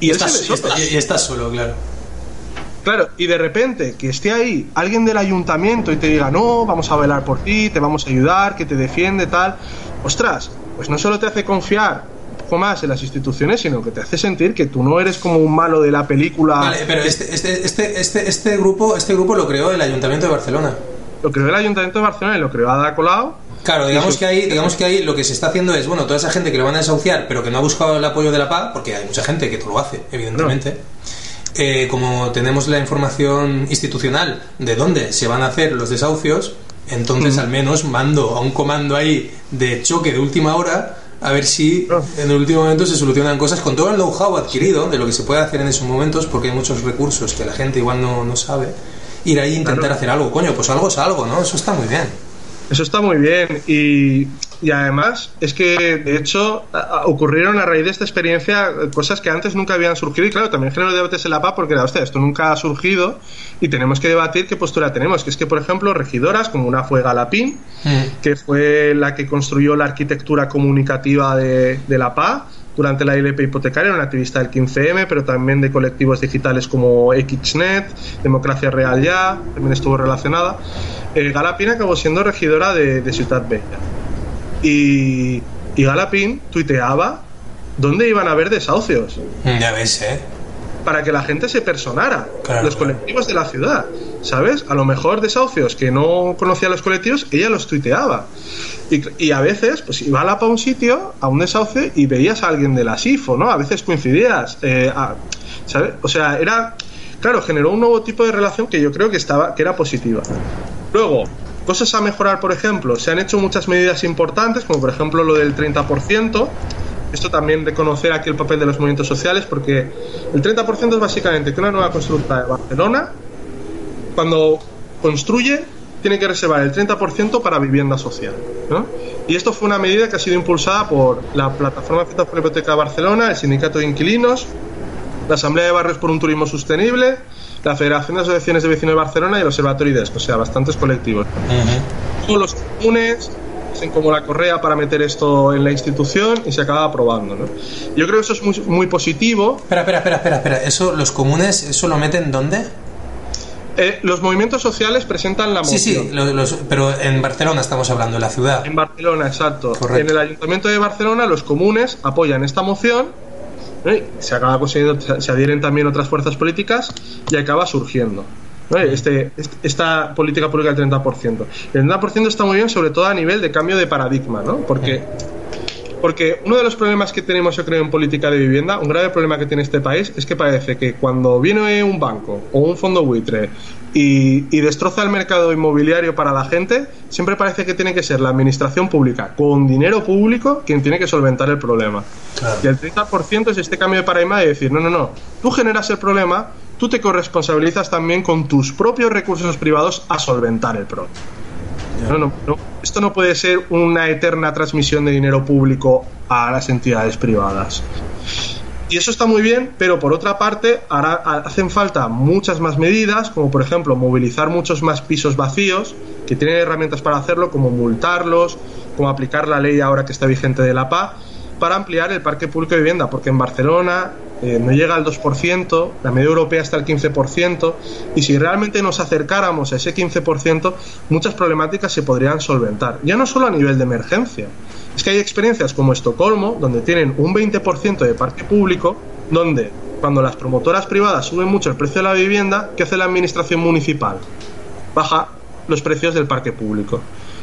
y, y, estás solo, claro. Claro, y de repente que esté ahí alguien del ayuntamiento y te diga, no, vamos a velar por ti, te vamos a ayudar, que te defiende, tal. Ostras, pues no solo te hace confiar más en las instituciones, sino que te hace sentir que tú no eres como un malo de la película. Vale, pero este, este, este, este, este, grupo, este grupo lo creó el Ayuntamiento de Barcelona. Lo creó el Ayuntamiento de Barcelona y lo creó Ada Colau. Claro, digamos que ahí, digamos que ahí lo que se está haciendo es, bueno, toda esa gente que lo van a desahuciar, pero que no ha buscado el apoyo de la paz, porque hay mucha gente que lo hace, evidentemente. eh, como tenemos la información institucional de dónde se van a hacer los desahucios, entonces al menos mando a un comando ahí de choque de última hora a ver si en el último momento se solucionan cosas con todo el know-how adquirido de lo que se puede hacer en esos momentos, porque hay muchos recursos que la gente igual no, no sabe. Ir ahí e intentar hacer algo, coño, pues algo es algo, ¿no? Eso está muy bien. Eso está muy bien. Y, y además es que de hecho ocurrieron a raíz de esta experiencia cosas que antes nunca habían surgido. Y claro, también generó debates en la PA porque, hostia, esto nunca ha surgido y tenemos que debatir qué postura tenemos, que es que por ejemplo regidoras como una fue Galapín, mm. que fue la que construyó la arquitectura comunicativa de, de la PA, durante la ILP hipotecaria, era una activista del 15M, pero también de colectivos digitales como XNet, Democracia Real Ya, también estuvo relacionada. Eh, Galapín acabó siendo regidora de, Ciudad Bella. Y, y Galapín tuiteaba dónde iban a haber desahucios. Ya ves, ¿eh? Para que la gente se personara, los colectivos de la ciudad, ¿sabes? A lo mejor desahucios que no conocía los colectivos, ella los tuiteaba. Y, a veces, pues iba a, la, a un sitio, a un desahucio, y veías a alguien de la SIFO, ¿no? A veces coincidías. Eh, ¿Sabes? O sea, era. Claro, generó un nuevo tipo de relación que yo creo que, estaba, que era positiva. Luego, cosas a mejorar, por ejemplo, se han hecho muchas medidas importantes, como por ejemplo lo del 30%. Esto también reconocer aquí el papel de los movimientos sociales, porque el 30% es básicamente que una nueva constructora de Barcelona, cuando construye, tiene que reservar el 30% para vivienda social. Y esto fue una medida que ha sido impulsada por la Plataforma Ciudad por la Hipoteca de Barcelona, el Sindicato de Inquilinos, la Asamblea de Barrios por un Turismo Sostenible, la Federación de Asociaciones de Vecinos de Barcelona y el Observatorio IDESC, o sea, bastantes colectivos. Todos los comunes hacen como la correa para meter esto en la institución y se acaba aprobando. ¿no? Yo creo que eso es muy, muy positivo. Espera, espera, espera, espera, espera. ¿Eso, ¿Los comunes, eso lo meten dónde? Eh, los movimientos sociales presentan la moción. Sí, sí, pero en Barcelona estamos hablando, en la ciudad. En Barcelona, exacto. En el Ayuntamiento de Barcelona, los comunes apoyan esta moción se acaba consiguiendo, se adhieren también otras fuerzas políticas y acaba surgiendo. Este, este, esta política pública del 30%. El 30% está muy bien, sobre todo a nivel de cambio de paradigma, ¿no? Porque, porque uno de los problemas que tenemos, yo creo, en política de vivienda, un grave problema que tiene este país, es que parece que cuando viene un banco o un fondo buitre y, destroza el mercado inmobiliario para la gente, siempre parece que tiene que ser la administración pública con dinero público quien tiene que solventar el problema. Y el 30% es este cambio de paradigma de decir, no, no, no, tú generas el problema, tú te corresponsabilizas también con tus propios recursos privados a solventar el problema. No, no, no. Esto no puede ser una eterna transmisión de dinero público a las entidades privadas. Y eso está muy bien, pero por otra parte ahora hacen falta muchas más medidas, como por ejemplo movilizar muchos más pisos vacíos, que tienen herramientas para hacerlo, como multarlos, como aplicar la ley ahora que está vigente de la PA, para ampliar el parque público de vivienda, porque en Barcelona eh, no llega al 2%, la media europea está al 15%, y si realmente nos acercáramos a ese 15%, muchas problemáticas se podrían solventar, ya no solo a nivel de emergencia, es que hay experiencias como Estocolmo, donde tienen un 20% de parque público, donde cuando las promotoras privadas suben mucho el precio de la vivienda, ¿qué hace la administración municipal? Baja los precios del parque público.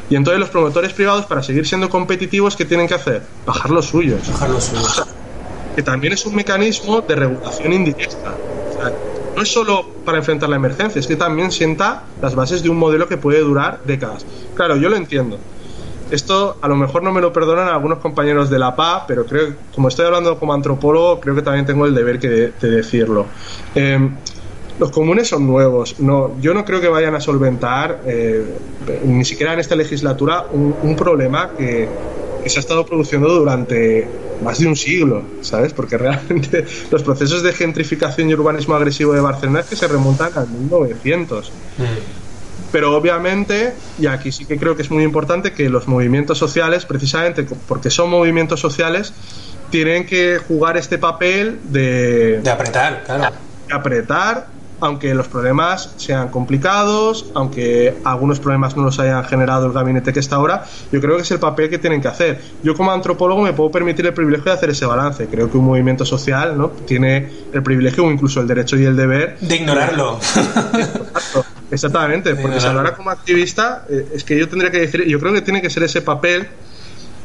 Y entonces los promotores privados, para seguir siendo competitivos, ¿qué tienen que hacer? Bajar los suyos. Bajar los suyos. Que también es un mecanismo de regulación indirecta. no es solo para enfrentar la emergencia, es que también sienta las bases de un modelo que puede durar décadas. Claro, yo lo entiendo. Esto a lo mejor no me lo perdonan algunos compañeros de la PA, pero creo, como estoy hablando como antropólogo, creo que también tengo el deber que de, decirlo. Eh, los comunes son nuevos. No, yo no creo que vayan a solventar, eh, ni siquiera en esta legislatura, un, problema que, se ha estado produciendo durante más de un siglo, ¿sabes? Porque realmente los procesos de gentrificación y urbanismo agresivo de Barcelona es que se remontan al 1900. Pero obviamente, y aquí sí que creo que es muy importante que los movimientos sociales, precisamente porque son movimientos sociales, tienen que jugar este papel de... De apretar, claro. De apretar aunque los problemas sean complicados, aunque algunos problemas no los hayan generado el gabinete que está ahora, yo creo que es el papel que tienen que hacer. Yo como antropólogo me puedo permitir el privilegio de hacer ese balance. Creo que un movimiento social ¿no? tiene el privilegio o incluso el derecho y el deber de ignorarlo. Exactamente, porque si hablara como activista, eh, es que yo tendría que decir, yo creo que tiene que ser ese papel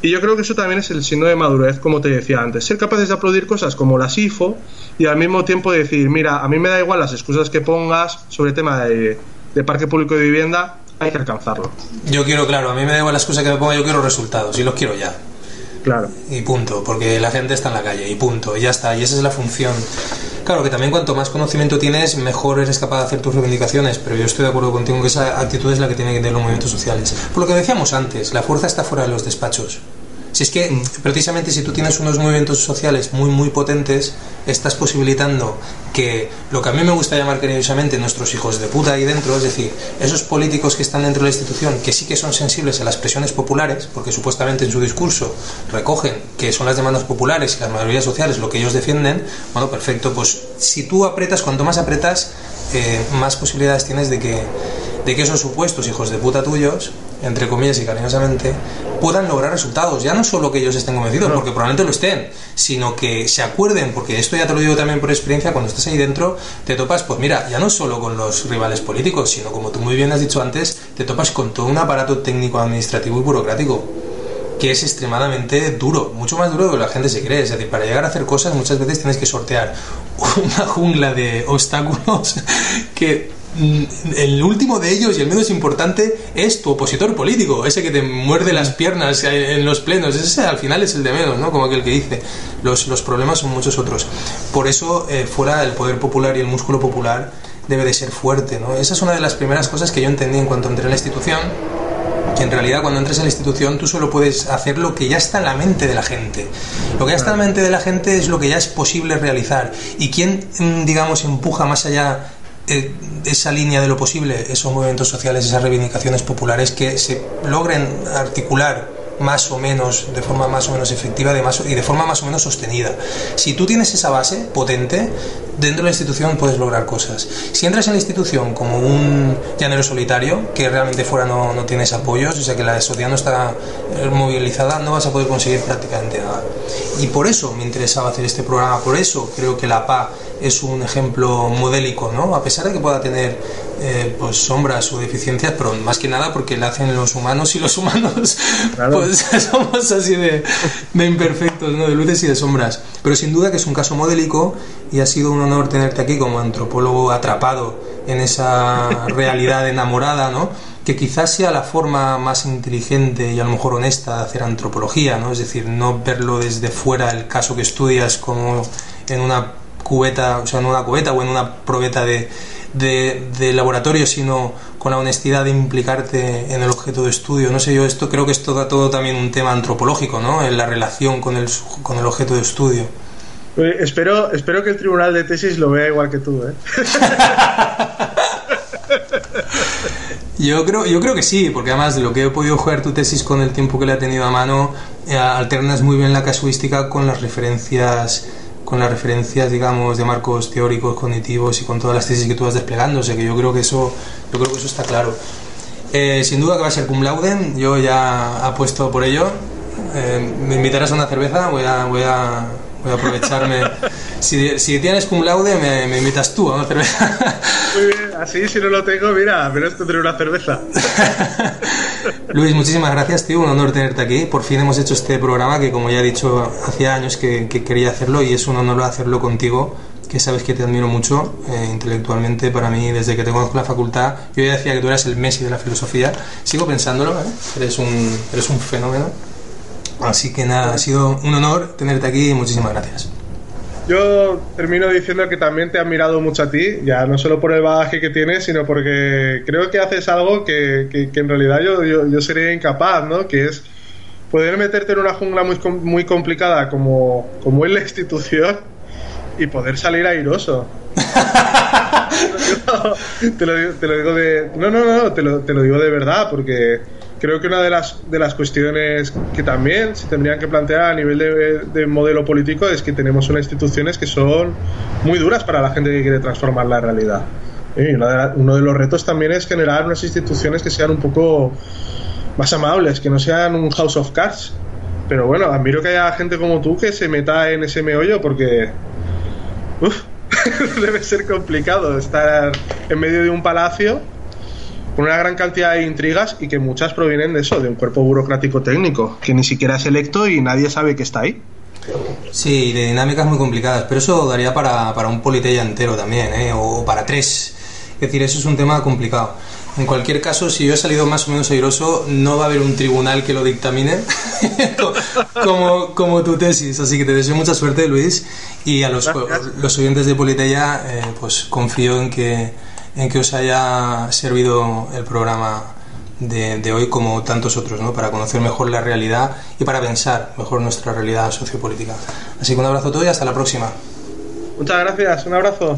Y yo creo que eso también es el signo de madurez, como te decía antes. Ser capaces de aplaudir cosas como las IFO y al mismo tiempo decir, mira, a mí me da igual las excusas que pongas sobre el tema de, de parque público de vivienda, hay que alcanzarlo. Yo quiero, claro, a mí me da igual las cosas que me ponga, yo quiero resultados y los quiero ya. Y punto, porque la gente está en la calle y punto, y ya está, y esa es la función. Claro que también cuanto más conocimiento tienes, mejor eres capaz de hacer tus reivindicaciones, pero yo estoy de acuerdo contigo que esa actitud es la que tienen que tener los movimientos sociales. Por lo que decíamos antes, la fuerza está fuera de los despachos. Si es que precisamente si tú tienes unos movimientos sociales muy muy potentes, estás posibilitando que lo que a mí me gusta llamar cariñosamente nuestros hijos de puta ahí dentro, es decir, esos políticos que están dentro de la institución, que sí que son sensibles a las presiones populares, porque supuestamente en su discurso recogen que son las demandas populares y las mayorías sociales lo que ellos defienden, bueno, perfecto, pues si tú apretas, cuanto más apretas, eh, más posibilidades tienes de que, de que esos supuestos hijos de puta tuyos entre comillas y cariñosamente, puedan lograr resultados. Ya no solo que ellos estén convencidos, porque probablemente lo estén, sino que se acuerden, porque esto ya te lo digo también por experiencia, cuando estás ahí dentro, te topas, pues mira, ya no solo con los rivales políticos, sino como tú muy bien has dicho antes, te topas con todo un aparato técnico, administrativo y burocrático que es extremadamente duro, mucho más duro de lo que la gente se cree. Es decir, para llegar a hacer cosas muchas veces tienes que sortear una jungla de obstáculos que el último de ellos y el menos importante es tu opositor político, ese que te muerde las piernas en los plenos, ese al final es el de menos, ¿no? Como aquel que dice. Los, los problemas son muchos otros. Por eso, eh, fuera el poder popular y el músculo popular debe de ser fuerte, ¿no? Esa es una de las primeras cosas que yo entendí en cuanto entré en la institución, que en realidad cuando entres en la institución tú solo puedes hacer lo que ya está en la mente de la gente. Lo que ya está en la mente de la gente es lo que ya es posible realizar. Y quién, mm, digamos, empuja más allá eh, esa línea de lo posible, esos movimientos sociales, esas reivindicaciones populares que se logren articular más o menos, de forma más o menos efectiva de y de forma más o menos sostenida. Si tú tienes esa base potente, dentro de la institución puedes lograr cosas. Si entras en la institución como un llanero solitario, que realmente fuera no, no tienes apoyos, o sea que la sociedad no está eh, movilizada, no vas a poder conseguir prácticamente nada. Y por eso me interesaba hacer este programa, por eso creo que la PA es un ejemplo modélico, ¿no? A pesar de que pueda tener eh, pues sombras o deficiencias, pero más que nada porque la hacen los humanos y los humanos pues somos así de, de, imperfectos, ¿no? De luces y de sombras. Pero sin duda que es un caso modélico y ha sido un honor tenerte aquí como antropólogo atrapado en esa realidad enamorada, ¿no? que quizás sea la forma más inteligente y a lo mejor honesta de hacer antropología, ¿no? Es decir, no verlo desde fuera el caso que estudias como en una cubeta, o sea, en una cubeta o en una probeta de, de, laboratorio, sino con la honestidad de implicarte en el objeto de estudio. No sé, yo esto creo que es todo, todo también un tema antropológico, ¿no? En la relación con el, con el objeto de estudio. espero, espero que el tribunal de tesis lo vea igual que tú, ¿eh? Yo creo, yo creo que sí, porque además de lo que he podido jugar tu tesis con el tiempo que le ha tenido a mano, eh, alternas muy bien la casuística con las referencias con las referencias, digamos, de marcos teóricos, cognitivos y con todas las tesis que tú vas desplegando. O sea que yo creo que eso, yo creo que eso está claro. Eh, sin duda que va a ser cum laude, yo ya apuesto por ello. Eh, me invitarás a una cerveza, voy a, voy a, voy a aprovecharme. si, si, tienes cum laude, me, me, invitas tú a una cerveza. Muy bien, así si no lo tengo, mira, menos tendré una cerveza. Luis, muchísimas gracias, tío. Un honor tenerte aquí. Por fin hemos hecho este programa que, como ya he dicho, hacía años que, quería hacerlo y es un honor hacerlo contigo, que sabes que te admiro mucho eh, intelectualmente. Para mí, desde que te conozco en la facultad, yo ya decía que tú eras el Messi de la filosofía. Sigo pensándolo, ¿eh? eres, un, eres un fenómeno. Así que nada, ha sido un honor tenerte aquí y muchísimas gracias. Yo termino diciendo que también te he admirado mucho a ti, ya no solo por el bagaje que tienes, sino porque creo que haces algo que, que, en realidad yo, yo, sería incapaz, ¿no? Que es poder meterte en una jungla muy, muy complicada como, como es la institución y poder salir airoso. te, lo, te, lo, digo de... No, no, no, te lo, te lo digo de verdad, porque creo que una de las, de las cuestiones que también se tendrían que plantear a nivel de, modelo político es que tenemos unas instituciones que son muy duras para la gente que quiere transformar la realidad. Y uno de los retos también es generar unas instituciones que sean un poco más amables, que no sean un house of cards. Pero bueno, admiro que haya gente como tú que se meta en ese meollo porque... Uf, debe ser complicado estar en medio de un palacio con una gran cantidad de intrigas y que muchas provienen de eso, de un cuerpo burocrático técnico, que ni siquiera es electo y nadie sabe que está ahí. Sí, de dinámicas muy complicadas, pero eso daría para, para un politella entero también, ¿eh? o para tres. Es decir, eso es un tema complicado. En cualquier caso, si yo he salido más o menos airoso, no va a haber un tribunal que lo dictamine como, como tu tesis. Así que te deseo mucha suerte, Luis. Y a los, los oyentes de Politeya, eh, pues confío en que, en que os haya servido el programa de, hoy como tantos otros, ¿no? para conocer mejor la realidad y para pensar mejor nuestra realidad sociopolítica. Así que un abrazo a todos y hasta la próxima. Muchas gracias, un abrazo.